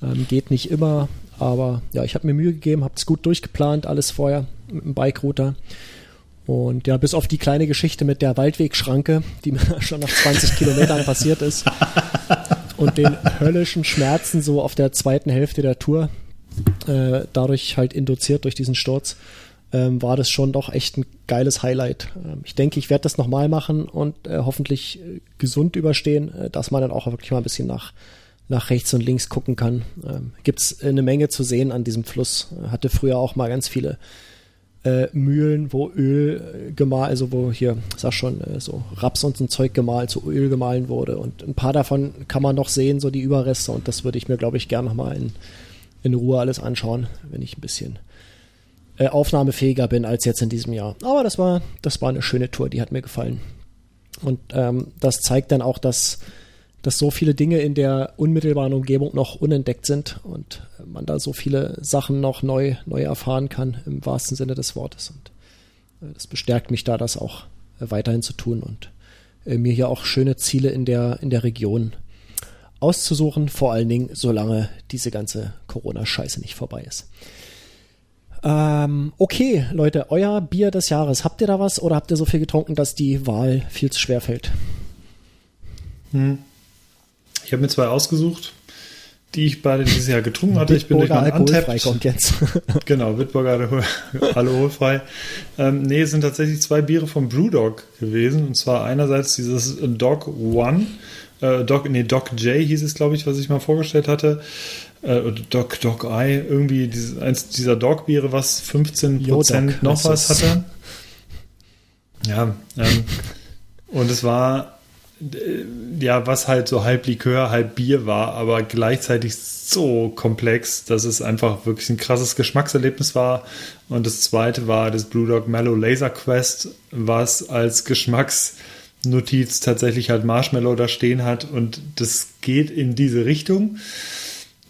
Ähm, geht nicht immer, aber ja, ich habe mir Mühe gegeben, habe es gut durchgeplant, alles vorher mit dem Bike-Router. Und ja, bis auf die kleine Geschichte mit der Waldwegschranke, die (laughs) mir schon nach 20 Kilometern passiert ist, (laughs) und den höllischen Schmerzen so auf der zweiten Hälfte der Tour, äh, dadurch halt induziert durch diesen Sturz, ähm, war das schon doch echt ein geiles Highlight. Ähm, ich denke, ich werde das nochmal machen und äh, hoffentlich äh, gesund überstehen, äh, dass man dann auch wirklich mal ein bisschen nach nach rechts und links gucken kann. Ähm, Gibt es eine Menge zu sehen an diesem Fluss. Hatte früher auch mal ganz viele äh, Mühlen, wo Öl gemahlen, also wo hier, sag schon, äh, so Raps und so ein Zeug gemahlen, zu Öl gemahlen wurde. Und ein paar davon kann man noch sehen, so die Überreste. Und das würde ich mir, glaube ich, gerne nochmal in, in Ruhe alles anschauen, wenn ich ein bisschen äh, aufnahmefähiger bin als jetzt in diesem Jahr. Aber das war, das war eine schöne Tour, die hat mir gefallen. Und ähm, das zeigt dann auch, dass dass so viele Dinge in der unmittelbaren Umgebung noch unentdeckt sind und man da so viele Sachen noch neu, neu erfahren kann, im wahrsten Sinne des Wortes. Und äh, das bestärkt mich da, das auch äh, weiterhin zu tun und äh, mir hier auch schöne Ziele in der, in der Region auszusuchen, vor allen Dingen, solange diese ganze Corona-Scheiße nicht vorbei ist. Ähm, okay, Leute, euer Bier des Jahres, habt ihr da was oder habt ihr so viel getrunken, dass die Wahl viel zu schwer fällt? Hm. Ich habe mir zwei ausgesucht, die ich beide dieses Jahr getrunken hatte. Ich bin durch Untapped. kommt jetzt. (laughs) genau, Wittburger alkoholfrei. ähm, nee, es sind tatsächlich zwei Biere vom Brewdog gewesen. Und zwar einerseits dieses Dog One, äh, Dog, nee, Dog J hieß es, glaube ich, was ich mal vorgestellt hatte. Äh, Dog, Dog Eye, irgendwie dieses, eins dieser Dog-Biere, was 15% Yo, noch was hatte. Ja, ähm, und es war äh, ja, was halt so halb Likör, halb Bier war, aber gleichzeitig so komplex, dass es einfach wirklich ein krasses Geschmackserlebnis war. Und das zweite war das Blue Dog Mellow Laser Quest, was als Geschmacksnotiz tatsächlich halt Marshmallow da stehen hat und das geht in diese Richtung.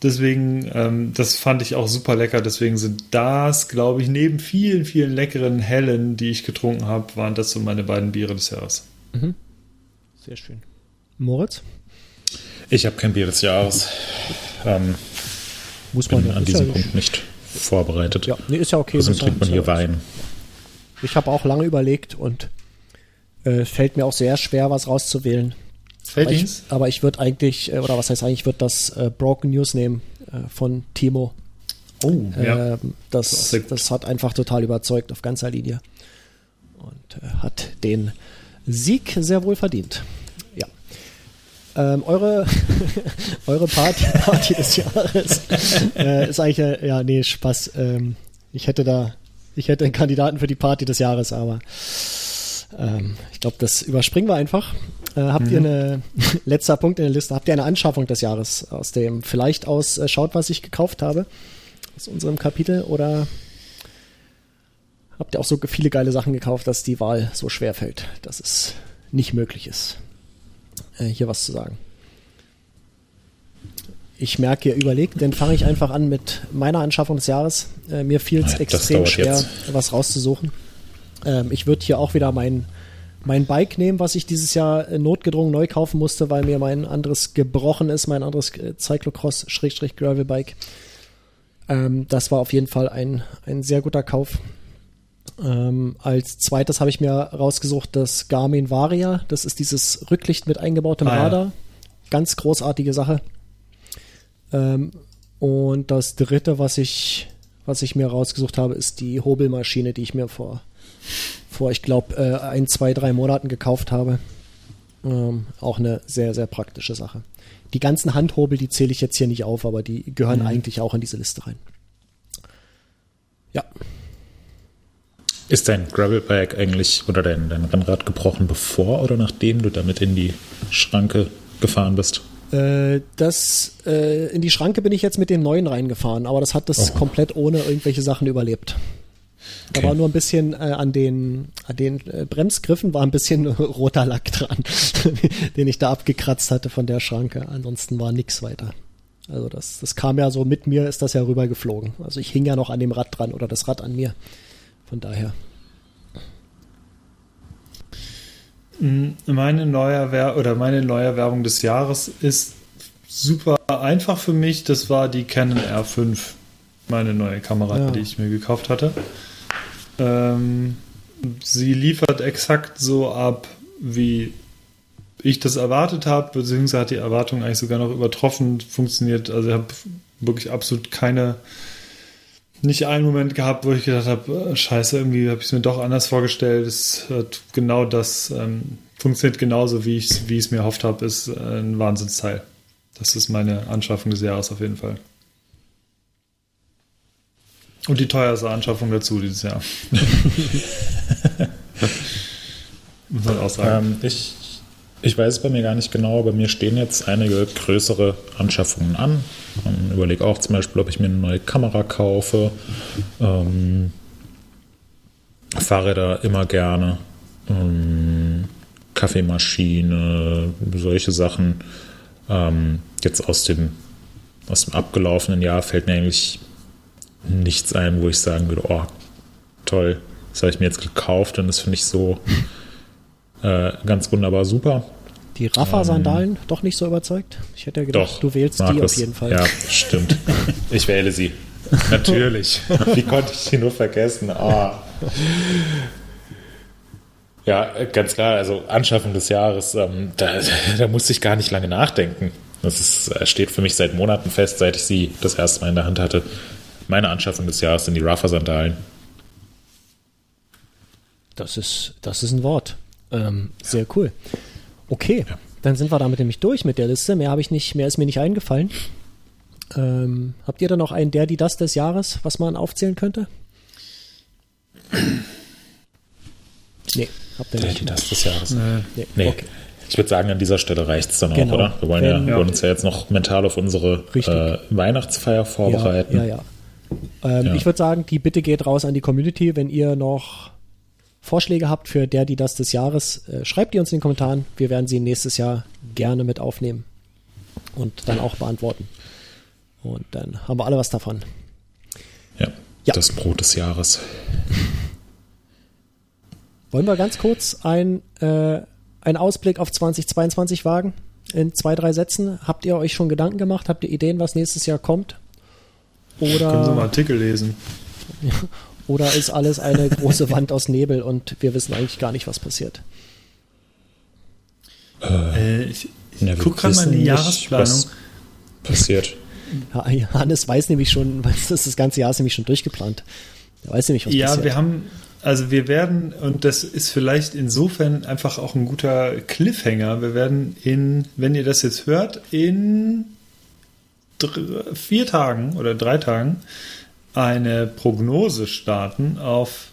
Deswegen, ähm, das fand ich auch super lecker. Deswegen sind das, glaube ich, neben vielen, vielen leckeren Hellen, die ich getrunken habe, waren das so meine beiden Biere des Jahres. Mhm. Sehr schön. Moritz? Ich habe kein Bier des Jahres. Ähm, Muss man bin ja, an diesem ja Punkt nicht vorbereitet. Ja, nee, ist ja okay. Deswegen trinkt man hier Wein. Ich habe auch lange überlegt und äh, fällt mir auch sehr schwer, was rauszuwählen. Fällt aber ich, aber ich würde eigentlich, äh, oder was heißt eigentlich, ich würde das äh, Broken News nehmen äh, von Timo. Oh, ja. Ähm, das, das hat einfach total überzeugt auf ganzer Linie. Und äh, hat den Sieg sehr wohl verdient. Ja. Ähm, eure, (laughs) eure Party, (laughs) Party des Jahres äh, ist eigentlich, ja, nee, Spaß. Ähm, ich hätte da, ich hätte einen Kandidaten für die Party des Jahres, aber ähm, ich glaube, das überspringen wir einfach. Äh, habt mhm. ihr eine, (laughs) letzter Punkt in der Liste, habt ihr eine Anschaffung des Jahres aus dem vielleicht aus, äh, schaut, was ich gekauft habe, aus unserem Kapitel oder habt ihr auch so viele geile Sachen gekauft, dass die Wahl so schwer fällt, dass es nicht möglich ist, äh, hier was zu sagen. Ich merke, ihr überlegt, dann fange ich einfach an mit meiner Anschaffung des Jahres. Äh, mir fiel es extrem schwer, jetzt. was rauszusuchen. Ähm, ich würde hier auch wieder mein, mein Bike nehmen, was ich dieses Jahr äh, notgedrungen neu kaufen musste, weil mir mein anderes gebrochen ist, mein anderes äh, Cyclocross-Gravel-Bike. Ähm, das war auf jeden Fall ein, ein sehr guter Kauf. Ähm, als zweites habe ich mir rausgesucht das Garmin Varia. Das ist dieses Rücklicht mit eingebautem Ah, ja. Radar. Ganz großartige Sache. Ähm, und das dritte, was ich, was ich mir rausgesucht habe, ist die Hobelmaschine, die ich mir vor, vor ich glaube, äh, ein, zwei, drei Monaten gekauft habe. Ähm, auch eine sehr, sehr praktische Sache. Die ganzen Handhobel, die zähle ich jetzt hier nicht auf, aber die gehören eigentlich auch in diese Liste rein. Ja, Ist dein Gravelbike eigentlich oder dein, dein Rennrad gebrochen, bevor oder nachdem du damit in die Schranke gefahren bist? Äh, das äh, in die Schranke bin ich jetzt mit dem neuen reingefahren, aber das hat das Oh. komplett ohne irgendwelche Sachen überlebt. Da Okay. war nur ein bisschen äh, an den, an den äh, Bremsgriffen war ein bisschen (laughs) roter Lack dran, (laughs) den ich da abgekratzt hatte von der Schranke. Ansonsten war nix weiter. Also das, das kam ja so mit mir, ist das ja rübergeflogen. Also ich hing ja noch an dem Rad dran oder das Rad an mir. Von daher. Meine Neuerwer oder meine Neuerwerbung des Jahres ist super einfach für mich. Das war die Canon R5, meine neue Kamera, Ja. die ich mir gekauft hatte. Ähm, sie liefert exakt so ab, wie ich das erwartet habe, beziehungsweise hat die Erwartung eigentlich sogar noch übertroffen, funktioniert. Also ich habe wirklich absolut keine, nicht einen Moment gehabt, wo ich gedacht habe, äh, scheiße, irgendwie habe ich es mir doch anders vorgestellt. Es hat genau das, ähm, funktioniert genauso, wie ich wie es mir erhofft habe, ist äh, ein Wahnsinnsteil. Das ist meine Anschaffung des Jahres auf jeden Fall. Und die teuerste Anschaffung dazu dieses Jahr. (laughs) Muss man auch sagen. Ähm, ich, ich weiß es bei mir gar nicht genau, bei mir stehen jetzt einige größere Anschaffungen an. Ich überlege auch zum Beispiel, ob ich mir eine neue Kamera kaufe. Ähm, Fahrräder immer gerne. Ähm, Kaffeemaschine, solche Sachen. Ähm, jetzt aus dem, aus dem abgelaufenen Jahr fällt mir eigentlich nichts ein, wo ich sagen würde, oh, toll, das habe ich mir jetzt gekauft und das finde ich so äh, ganz wunderbar super. Die Rafa-Sandalen doch nicht so überzeugt? Ich hätte ja gedacht, Doch, du wählst die Markus. auf jeden Fall. Ja, stimmt. (laughs) Ich wähle sie. (laughs) Natürlich. Wie konnte ich die nur vergessen? Ah. Ja, ganz klar. Also Anschaffung des Jahres, ähm, da, da musste ich gar nicht lange nachdenken. Das ist, äh, steht für mich seit Monaten fest, seit ich sie das erste Mal in der Hand hatte. Meine Anschaffung des Jahres sind die Rafa-Sandalen. Das ist, das ist ein Wort. Ähm, sehr cool. Okay, dann sind wir damit nämlich durch mit der Liste. Mehr habe ich nicht, mehr ist mir nicht eingefallen. Ähm, habt ihr da noch einen der, die das des Jahres, was man aufzählen könnte? Nee, habt ihr Der, nicht. die das des Jahres. Nee, Nee. Okay. Ich würde sagen, an dieser Stelle reicht es dann Genau. auch, oder? Wir wollen, ja, wir wollen uns ja jetzt noch mental auf unsere äh, Weihnachtsfeier vorbereiten. Ja, ja, ja. Ähm, Ja. Ich würde sagen, die Bitte geht raus an die Community. Wenn ihr noch Vorschläge habt für der, die das des Jahres, äh, schreibt die uns in den Kommentaren. Wir werden sie nächstes Jahr gerne mit aufnehmen und dann auch beantworten. Und dann haben wir alle was davon. Ja, Ja. das Brot des Jahres. Wollen wir ganz kurz ein, äh, einen Ausblick auf 2022 wagen? In zwei, drei Sätzen. Habt ihr euch schon Gedanken gemacht? Habt ihr Ideen, was nächstes Jahr kommt? Können Sie mal Oder, Artikel lesen? (laughs) oder ist alles eine große Wand aus Nebel und wir wissen eigentlich gar nicht, was passiert? Äh, ich ich Ja, wir gucke gerade mal in die Jahresplanung. was Passiert. (laughs) Ja, Hannes weiß nämlich schon, (laughs) das ist das ganze Jahr ist nämlich schon durchgeplant. Er weiß nämlich, was Ja, passiert. wir haben, also wir werden, und das ist vielleicht insofern einfach auch ein guter Cliffhanger, wir werden in, wenn ihr das jetzt hört, in vier Tagen oder drei Tagen eine Prognose starten auf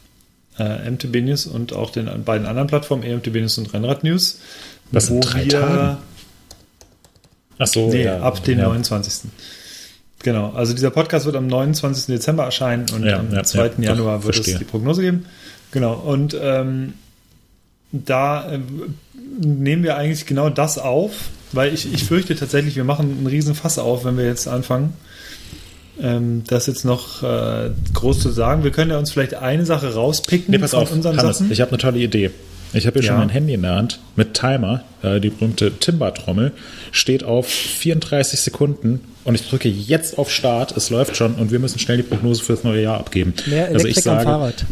äh, MTB News und auch den beiden anderen Plattformen, EMTB News und Rennrad News. Was, in drei Tagen? Ach so, Nee, ja. ab dem ja. 29. Genau, also dieser Podcast wird am 29. Dezember erscheinen und Ja, am ja, 2. ja, doch, Januar wird verstehe. es die Prognose geben. Genau, und ähm, da äh, nehmen wir eigentlich genau das auf, weil ich, ich fürchte tatsächlich, wir machen einen riesen Fass auf, wenn wir jetzt anfangen, ähm, das jetzt noch äh, groß zu sagen. Wir können ja uns vielleicht eine Sache rauspicken Nee, pass von auf, unseren Hannes, Sachen. ich habe eine tolle Idee. Ich habe hier schon Ja. mein Handy in der Hand mit Timer. Äh, die berühmte Timber-Trommel steht auf 34 Sekunden und ich drücke jetzt auf Start. Es läuft schon und wir müssen schnell die Prognose für das neue Jahr abgeben. Mehr also Elektrik ich am sage, Fahrrad.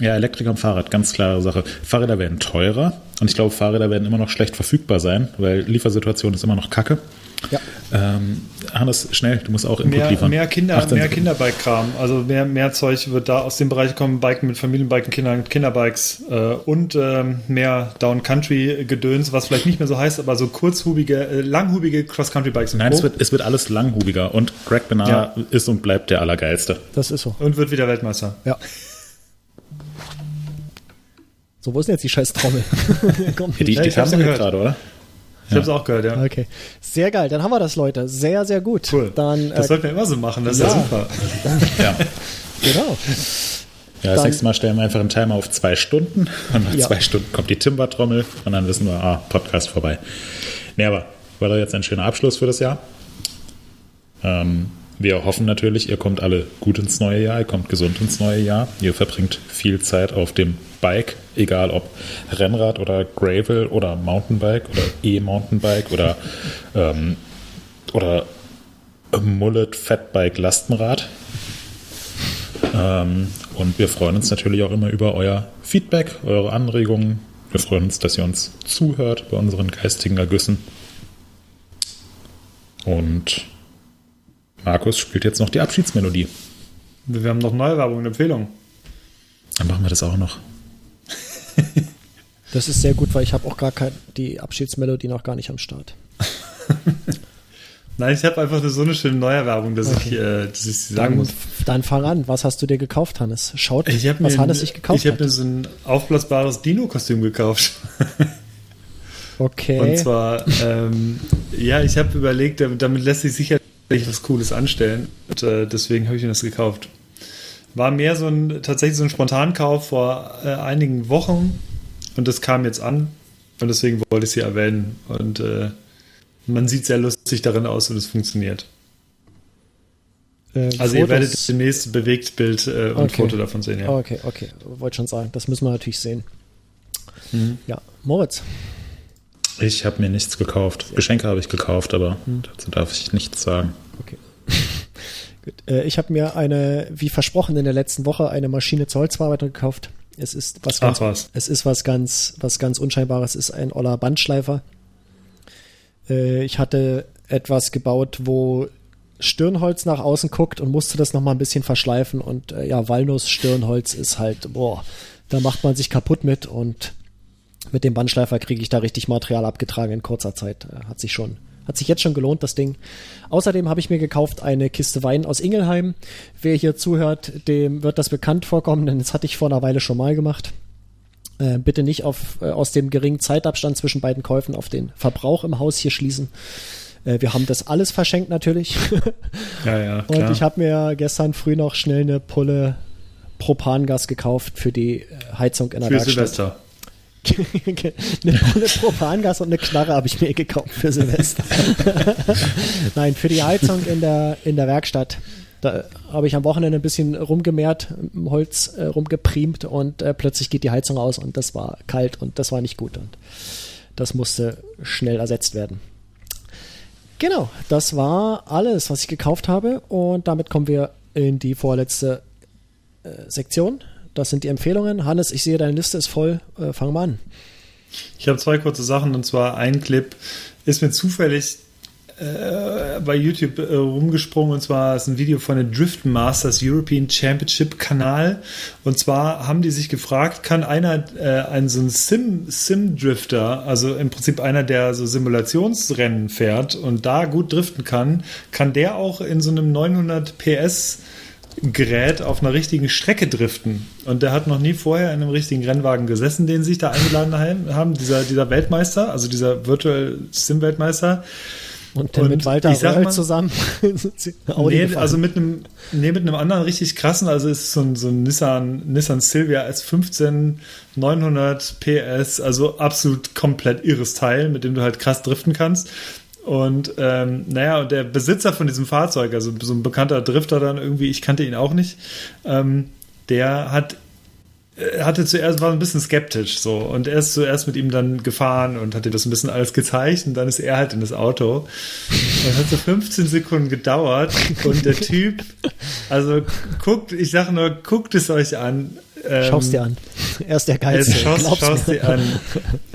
Ja, Elektriker und Fahrrad, ganz klare Sache. Fahrräder werden teurer und ich glaube, Fahrräder werden immer noch schlecht verfügbar sein, weil Liefersituation ist immer noch kacke. Ja. Ähm, Hannes, schnell, du musst auch Input Mehr, liefern. mehr Kinder, 18 mehr. Kinderbike-Kram. Also mehr, mehr Zeug wird da aus dem Bereich kommen, Biken mit Familienbiken, Kindern, Kinderbikes äh, und ähm, mehr Down-Country-Gedöns, was vielleicht nicht mehr so heißt, aber so kurzhubige, äh, langhubige Cross-Country-Bikes Nein, es wird, es wird alles langhubiger und Greg Bernard Ja. ist und bleibt der Allergeilste. Das ist so. und wird wieder Weltmeister. Ja. So, wo ist denn jetzt die scheiß Trommel? (laughs) Die, die, Ja, die haben wir gehört. gerade, oder? Ich habe es auch gehört, ja. Okay. Sehr geil. Dann haben wir das, Leute. Sehr, sehr gut. Cool. Dann, das äh, sollten wir immer so machen, das ist ja, ja. super. (laughs) Ja. genau. Ja, das Dann- nächste Mal stellen wir einfach einen Timer auf zwei Stunden (laughs) und nach Ja. zwei Stunden kommt die Timber-Trommel und dann wissen wir, ah, Podcast vorbei. Nee, aber war doch jetzt ein schöner Abschluss für das Jahr. Ähm, wir hoffen natürlich, ihr kommt alle gut ins neue Jahr, ihr kommt gesund ins neue Jahr. Ihr verbringt viel Zeit auf dem Bike, egal ob Rennrad oder Gravel oder Mountainbike oder E-Mountainbike oder, ähm, oder Mullet Fatbike Lastenrad. Ähm, und wir freuen uns natürlich auch immer über euer Feedback, eure Anregungen. Wir freuen uns, dass ihr uns zuhört bei unseren geistigen Ergüssen. Und Markus spielt jetzt noch die Abschiedsmelodie. Wir haben noch Neuwerbung und Empfehlungen. Dann machen wir das auch noch. Das ist sehr gut, weil ich habe auch gar kein, die Abschiedsmelodie noch gar nicht am Start. Nein, ich habe einfach nur so eine schöne Neuerwerbung, dass ich, äh, dass ich sie sagen Dann, muss. dann fang an. Was hast du dir gekauft, Hannes? Schaut, Ich was mir, Hannes sich gekauft Ich habe hat. mir so ein aufblasbares Dino-Kostüm gekauft. (laughs) Okay. Und zwar, ähm, ja, ich habe überlegt, damit, damit lässt sich sicherlich was Cooles anstellen. Und äh, deswegen habe ich mir das gekauft. War mehr so ein, tatsächlich so ein Spontankauf vor äh, einigen Wochen und das kam jetzt an und deswegen wollte ich sie erwähnen. Und äh, man sieht sehr lustig darin aus und es funktioniert. Äh, Also ihr Fotos- werdet demnächst Bewegtbild äh, und Okay. Foto davon sehen, ja. Okay, okay. Wollte schon sagen. Das müssen wir natürlich sehen. Mhm. Ja, Moritz. Ich habe mir nichts gekauft. Geschenke habe ich gekauft, aber dazu darf ich nichts sagen. Okay. Äh, ich habe mir eine, wie versprochen in der letzten Woche, eine Maschine zur Holzverarbeitung gekauft. Es ist was Ach ganz, was. es ist was ganz, was ganz Unscheinbares. Es ist ein Oller Bandschleifer. Äh, ich hatte etwas gebaut, wo Stirnholz nach außen guckt und musste das nochmal ein bisschen verschleifen. Und äh, ja, Walnuss-Stirnholz ist halt, boah, da macht man sich kaputt mit und mit dem Bandschleifer kriege ich da richtig Material abgetragen in kurzer Zeit. Hat sich schon, hat sich jetzt schon gelohnt, das Ding. Außerdem habe ich mir gekauft eine Kiste Wein aus Ingelheim. Wer hier zuhört, dem wird das bekannt vorkommen, denn das hatte ich vor einer Weile schon mal gemacht. Äh, bitte nicht auf, äh, aus dem geringen Zeitabstand zwischen beiden Käufen auf den Verbrauch im Haus hier schließen. Äh, wir haben das alles verschenkt natürlich. (laughs) Ja, ja, Und klar. ich habe mir gestern früh noch schnell eine Pulle Propangas gekauft für die äh, Heizung in der Für Werkstatt. Silvester. Eine Pulle Propangas und eine Knarre habe ich mir gekauft für Silvester. (laughs) Nein, für die Heizung in der, in der Werkstatt. Da habe ich am Wochenende ein bisschen rumgemehrt, Holz äh, rumgepriemt und äh, plötzlich geht die Heizung aus und das war kalt und das war nicht gut und das musste schnell ersetzt werden. Genau, das war alles, was ich gekauft habe und damit kommen wir in die vorletzte äh, Sektion. Das sind die Empfehlungen. Hannes, ich sehe, deine Liste ist voll. Äh, fang mal an. Ich habe zwei kurze Sachen und zwar ein Clip ist mir zufällig äh, bei YouTube äh, rumgesprungen und zwar ist ein Video von der Drift Masters European Championship Kanal und zwar haben die sich gefragt, kann einer äh, ein so ein Sim Sim Drifter, also im Prinzip einer, der so Simulationsrennen fährt und da gut driften kann, kann der auch in so einem 900 PS Gerät auf einer richtigen Strecke driften. Und der hat noch nie vorher in einem richtigen Rennwagen gesessen, den sie sich da eingeladen haben, dieser, dieser Weltmeister, also dieser Virtual Sim-Weltmeister. Und, der Und mit Walter ich sag mal- zusammen (laughs) Nee, gefahren. also mit einem, nee, mit einem anderen richtig krassen, also ist so ein, so ein Nissan, Nissan Silvia S15 900 PS, also absolut komplett irres Teil, mit dem du halt krass driften kannst. Und ähm, naja, und der Besitzer von diesem Fahrzeug, also so ein bekannter Drifter dann irgendwie, ich kannte ihn auch nicht, ähm, der hat äh, hatte zuerst war ein bisschen skeptisch so und er ist zuerst mit ihm dann gefahren und hat dir das ein bisschen alles gezeigt und dann ist er halt in das Auto. Das hat so 15 Sekunden gedauert und der Typ, also guckt, ich sage nur, guckt es euch an. Ähm, Schau's dir an. Er ist der Geilste. Es schaust, glaub's schaust mir. dir an.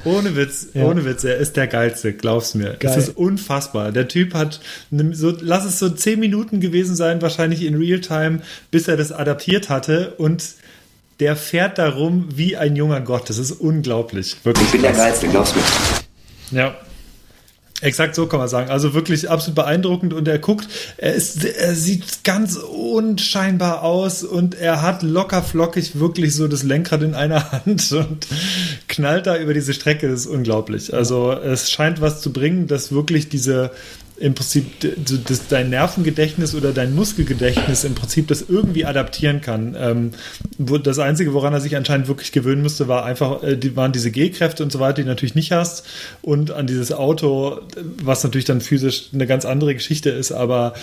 Ohne Witz, (laughs) Ja. ohne Witz, er ist der Geilste, glaub's mir. Geil. Es ist unfassbar. Der Typ hat, ne- so, lass es so zehn Minuten gewesen sein, wahrscheinlich in Realtime, bis er das adaptiert hatte und der fährt darum wie ein junger Gott. Das ist unglaublich. Wirklich. Ich bin der. Geilste, glaub's mir. Ja. Exakt so kann man sagen. Also wirklich absolut beeindruckend und er guckt, er, ist, er sieht ganz unscheinbar aus und er hat locker flockig wirklich so das Lenkrad in einer (laughs) Hand und knallt da über diese Strecke. Das ist unglaublich. Also es scheint was zu bringen, dass wirklich diese im Prinzip das, dein Nervengedächtnis oder dein Muskelgedächtnis im Prinzip das irgendwie adaptieren kann. Ähm, das Einzige, woran er sich anscheinend wirklich gewöhnen müsste, war einfach, äh, waren diese G-Kräfte und so weiter, die du natürlich nicht hast. Und an dieses Auto, was natürlich dann physisch eine ganz andere Geschichte ist, aber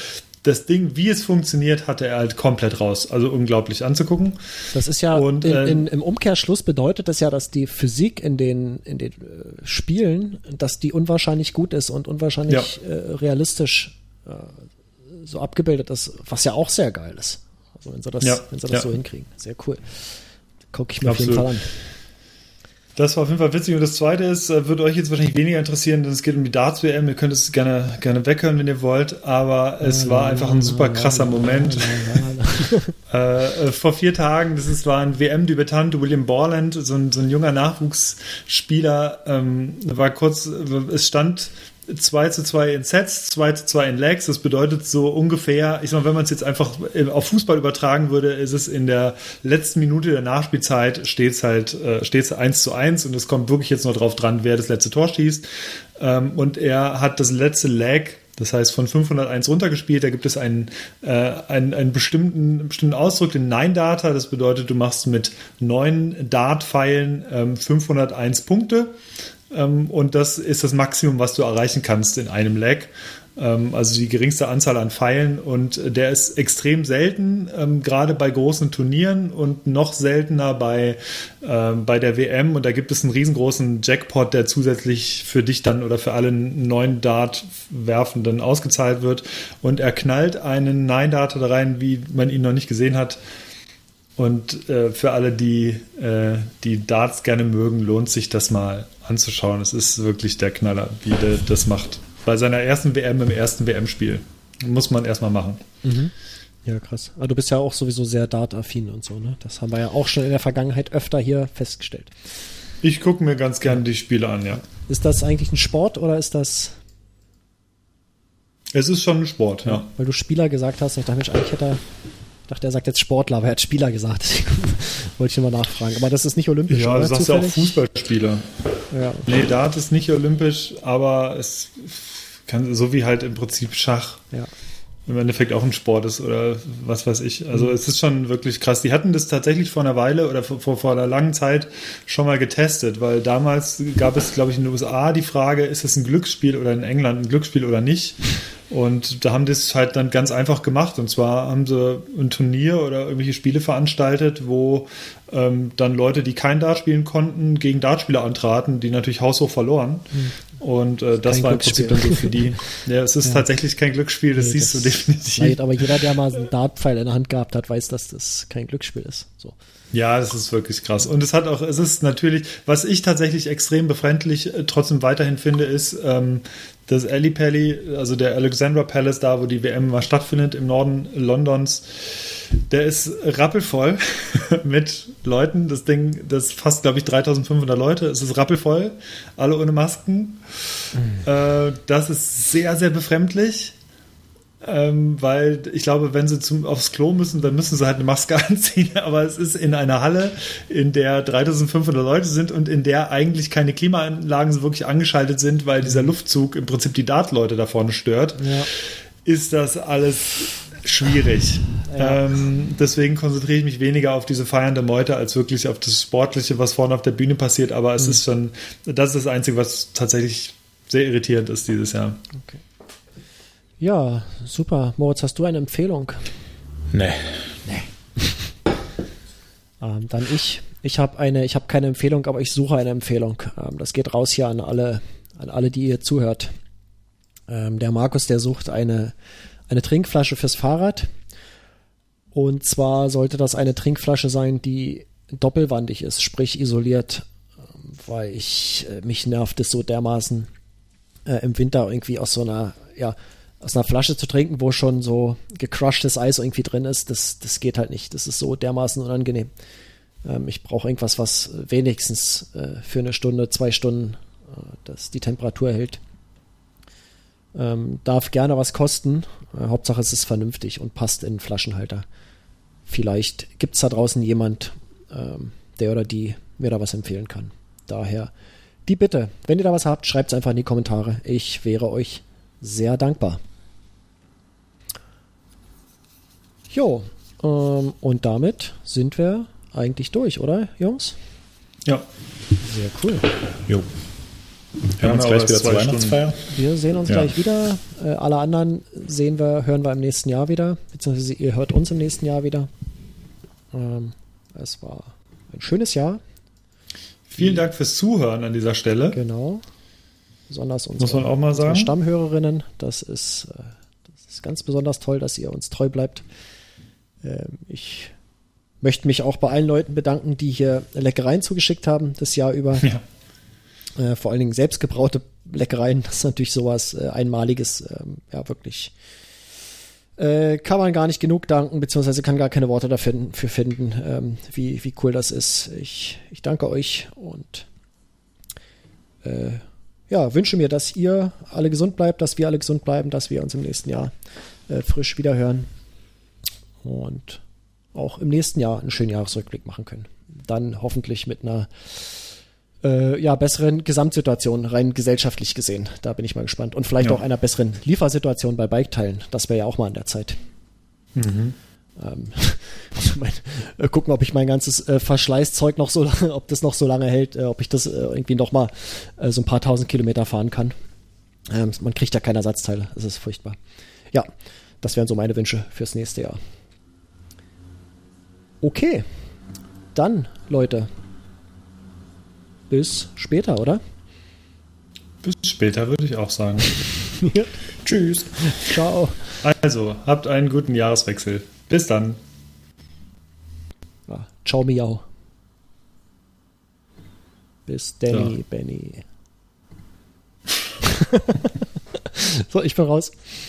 das Ding, wie es funktioniert, hatte er halt komplett raus. Also unglaublich anzugucken. Das ist ja, Und, in, ähm, in, im Umkehrschluss bedeutet das ja, dass die Physik in den, in den äh, Spielen, dass die unwahrscheinlich gut ist und unwahrscheinlich äh, realistisch äh, so abgebildet ist, was ja auch sehr geil ist. Also wenn sie das, Ja, wenn sie das ja. so hinkriegen. Sehr cool. Gucke ich mir auf Absolut. jeden Fall an. Das war auf jeden Fall witzig. Und das zweite ist, äh, würde euch jetzt wahrscheinlich weniger interessieren, denn es geht um die Darts-WM. Ihr könnt es gerne, gerne weghören, wenn ihr wollt. Aber es war einfach ein super krasser Moment. (laughs) Äh, äh, vor vier Tagen, das ist, war ein WM-Debütant, William Borland, so ein, so ein junger Nachwuchsspieler, ähm, war kurz, es stand 2 zu 2 in Sets, 2 zu 2 in Legs. Das bedeutet so ungefähr, ich sag mal, wenn man es jetzt einfach auf Fußball übertragen würde, ist es in der letzten Minute der Nachspielzeit steht halt, äh, steht es 1 zu 1 und es kommt wirklich jetzt nur drauf dran, wer das letzte Tor schießt. Ähm, und er hat das letzte Leg das heißt, von 501 runtergespielt, da gibt es einen, äh, einen, einen bestimmten, bestimmten Ausdruck, den Nine-Data. Das bedeutet, du machst mit neun Dart-Pfeilen ähm, 501 Punkte. Ähm, und das ist das Maximum, was du erreichen kannst in einem Leg. Ähm, also die geringste Anzahl an Pfeilen. Und der ist extrem selten, ähm, gerade bei großen Turnieren und noch seltener bei, bei der WM. Und da gibt es einen riesengroßen Jackpot, der zusätzlich für dich dann oder für alle neuen Dart-Werfenden ausgezahlt wird. Und er knallt einen da rein, wie man ihn noch nicht gesehen hat. Und äh, für alle, die äh, die Darts gerne mögen, lohnt sich das mal anzuschauen. Es ist wirklich der Knaller, wie der das macht. Bei seiner ersten WM im ersten WM-Spiel. Muss man erstmal machen. Ja, krass. Aber du bist ja auch sowieso sehr Dart-affin und so, ne? Das haben wir ja auch schon in der Vergangenheit öfter hier festgestellt. Ich gucke mir ganz gerne die Spiele an, ja. Ist das eigentlich ein Sport oder ist das, Es ist schon ein Sport, ja. weil du Spieler gesagt hast, ich dachte, Mensch, eigentlich hätte er, dachte, er sagt jetzt Sportler, aber er hat Spieler gesagt. (laughs) Wollte ich mal nachfragen. Aber das ist nicht olympisch, Ja, oder? du sagst ja auch Zufällig? Fußballspieler. Ja. Nee, Dart ist nicht olympisch, aber es kann so wie halt im Prinzip Schach. ja. im Endeffekt auch ein Sport ist oder was weiß ich. Also es ist schon wirklich krass. Die hatten das tatsächlich vor einer Weile oder vor, vor einer langen Zeit schon mal getestet, weil damals gab es, glaube ich, in den USA die Frage, ist es ein Glücksspiel oder in England ein Glücksspiel oder nicht? Und da haben die es halt dann ganz einfach gemacht. Und zwar haben sie ein Turnier oder irgendwelche Spiele veranstaltet, wo ähm, dann Leute, die kein Dart spielen konnten, gegen Dartspieler antraten, die natürlich haushoch verloren. Und äh, das Kein war im Prinzip Glücksspiel. dann so für die. (laughs) Ja, es ist tatsächlich kein Glücksspiel, das Nee, siehst das- du definitiv. Aber jeder, der mal einen Dartpfeil in der Hand gehabt hat, weiß, dass das kein Glücksspiel ist. So. Ja, das ist wirklich krass. Und es hat auch, es ist natürlich, was ich tatsächlich extrem befremdlich äh, trotzdem weiterhin finde, ist, ähm, das Ali Pally, also der Alexandra Palace, da wo die WM mal stattfindet, im Norden Londons, der ist rappelvoll (laughs) mit Leuten. Das Ding, das fasst, glaube ich, 3500 Leute. Es ist rappelvoll, alle ohne Masken. Äh, das ist sehr, sehr befremdlich. Ähm, weil ich glaube, wenn sie zum, aufs Klo müssen, dann müssen sie halt eine Maske (laughs) anziehen. Aber es ist in einer Halle, in der 3500 Leute sind und in der eigentlich keine Klimaanlagen so wirklich angeschaltet sind, weil dieser Luftzug im Prinzip die Dart-Leute da vorne stört, Ja. ist das alles schwierig. Ja. Ähm, deswegen konzentriere ich mich weniger auf diese feiernde Meute als wirklich auf das Sportliche, was vorne auf der Bühne passiert. Aber es ist schon, das ist das Einzige, was tatsächlich sehr irritierend ist dieses Jahr. Ja, super. Moritz, hast du eine Empfehlung? Nee. Ähm, dann ich. Ich habe eine, ich habe keine Empfehlung, aber ich suche eine Empfehlung. Ähm, das geht raus hier an alle, an alle, die ihr zuhört. Ähm, der Markus, der sucht eine, eine Trinkflasche fürs Fahrrad. Und zwar sollte das eine Trinkflasche sein, die doppelwandig ist, sprich isoliert, ähm, weil ich äh, mich nervt es so dermaßen äh, im Winter irgendwie aus so einer, ja, aus einer Flasche zu trinken, wo schon so gecrushtes Eis irgendwie drin ist, das, das geht halt nicht. Das ist so dermaßen unangenehm. Ähm, ich brauche irgendwas, was wenigstens äh, für eine Stunde, zwei Stunden äh, das die Temperatur hält. Ähm, darf gerne was kosten. Äh, Hauptsache es ist vernünftig und passt in den Flaschenhalter. Vielleicht gibt es da draußen jemand, ähm, der oder die mir da was empfehlen kann. Daher die Bitte, wenn ihr da was habt, schreibt es einfach in die Kommentare. Ich wäre euch sehr dankbar. Jo, ähm, und damit sind wir eigentlich durch, oder, Jungs? Ja. Sehr cool. Jo. Wir Hören uns gleich wieder zur Weihnachtsfeier. Wir sehen uns Ja. gleich wieder. Äh, alle anderen sehen wir, hören wir im nächsten Jahr wieder, beziehungsweise ihr hört uns im nächsten Jahr wieder. Ähm, es war ein schönes Jahr, Vielen Dank fürs Zuhören an dieser Stelle. genau. Besonders unsere, Muss man auch mal unsere sagen. Stammhörerinnen. Das ist, äh, das ist ganz besonders toll, dass ihr uns treu bleibt. Ähm, ich möchte mich auch bei allen Leuten bedanken, die hier Leckereien zugeschickt haben, das Jahr über. Ja. Äh, vor allen Dingen selbstgebraute Leckereien, das ist natürlich sowas äh, Einmaliges, ähm, ja wirklich. Äh, kann man gar nicht genug danken, beziehungsweise kann gar keine Worte dafür für finden, ähm, wie, wie cool das ist. Ich, ich danke euch und äh, ja, wünsche mir, dass ihr alle gesund bleibt, dass wir alle gesund bleiben, dass wir uns im nächsten Jahr frisch wieder hören und auch im nächsten Jahr einen schönen Jahresrückblick machen können. Dann hoffentlich mit einer äh, ja, besseren Gesamtsituation, rein gesellschaftlich gesehen. Da bin ich mal gespannt. Und vielleicht Ja. auch einer besseren Liefersituation bei Biketeilen. Das wäre ja auch mal an der Zeit. Ähm, (laughs) also mein, äh, gucken, ob ich mein ganzes äh, Verschleißzeug noch so lange, ob das noch so lange hält, äh, ob ich das äh, irgendwie noch mal äh, so ein paar tausend Kilometer fahren kann. Ähm, man kriegt ja keine Ersatzteile. Das ist furchtbar. Ja, das wären so meine Wünsche fürs nächste Jahr. Okay. Dann, Leute. Bis später, oder? Bis später würde ich auch sagen. (laughs) Tschüss. Ciao. Also, habt einen guten Jahreswechsel. Bis dann. Ja, ciao, miau. Bis Danny, Ja. Benny. (laughs) so, ich bin raus.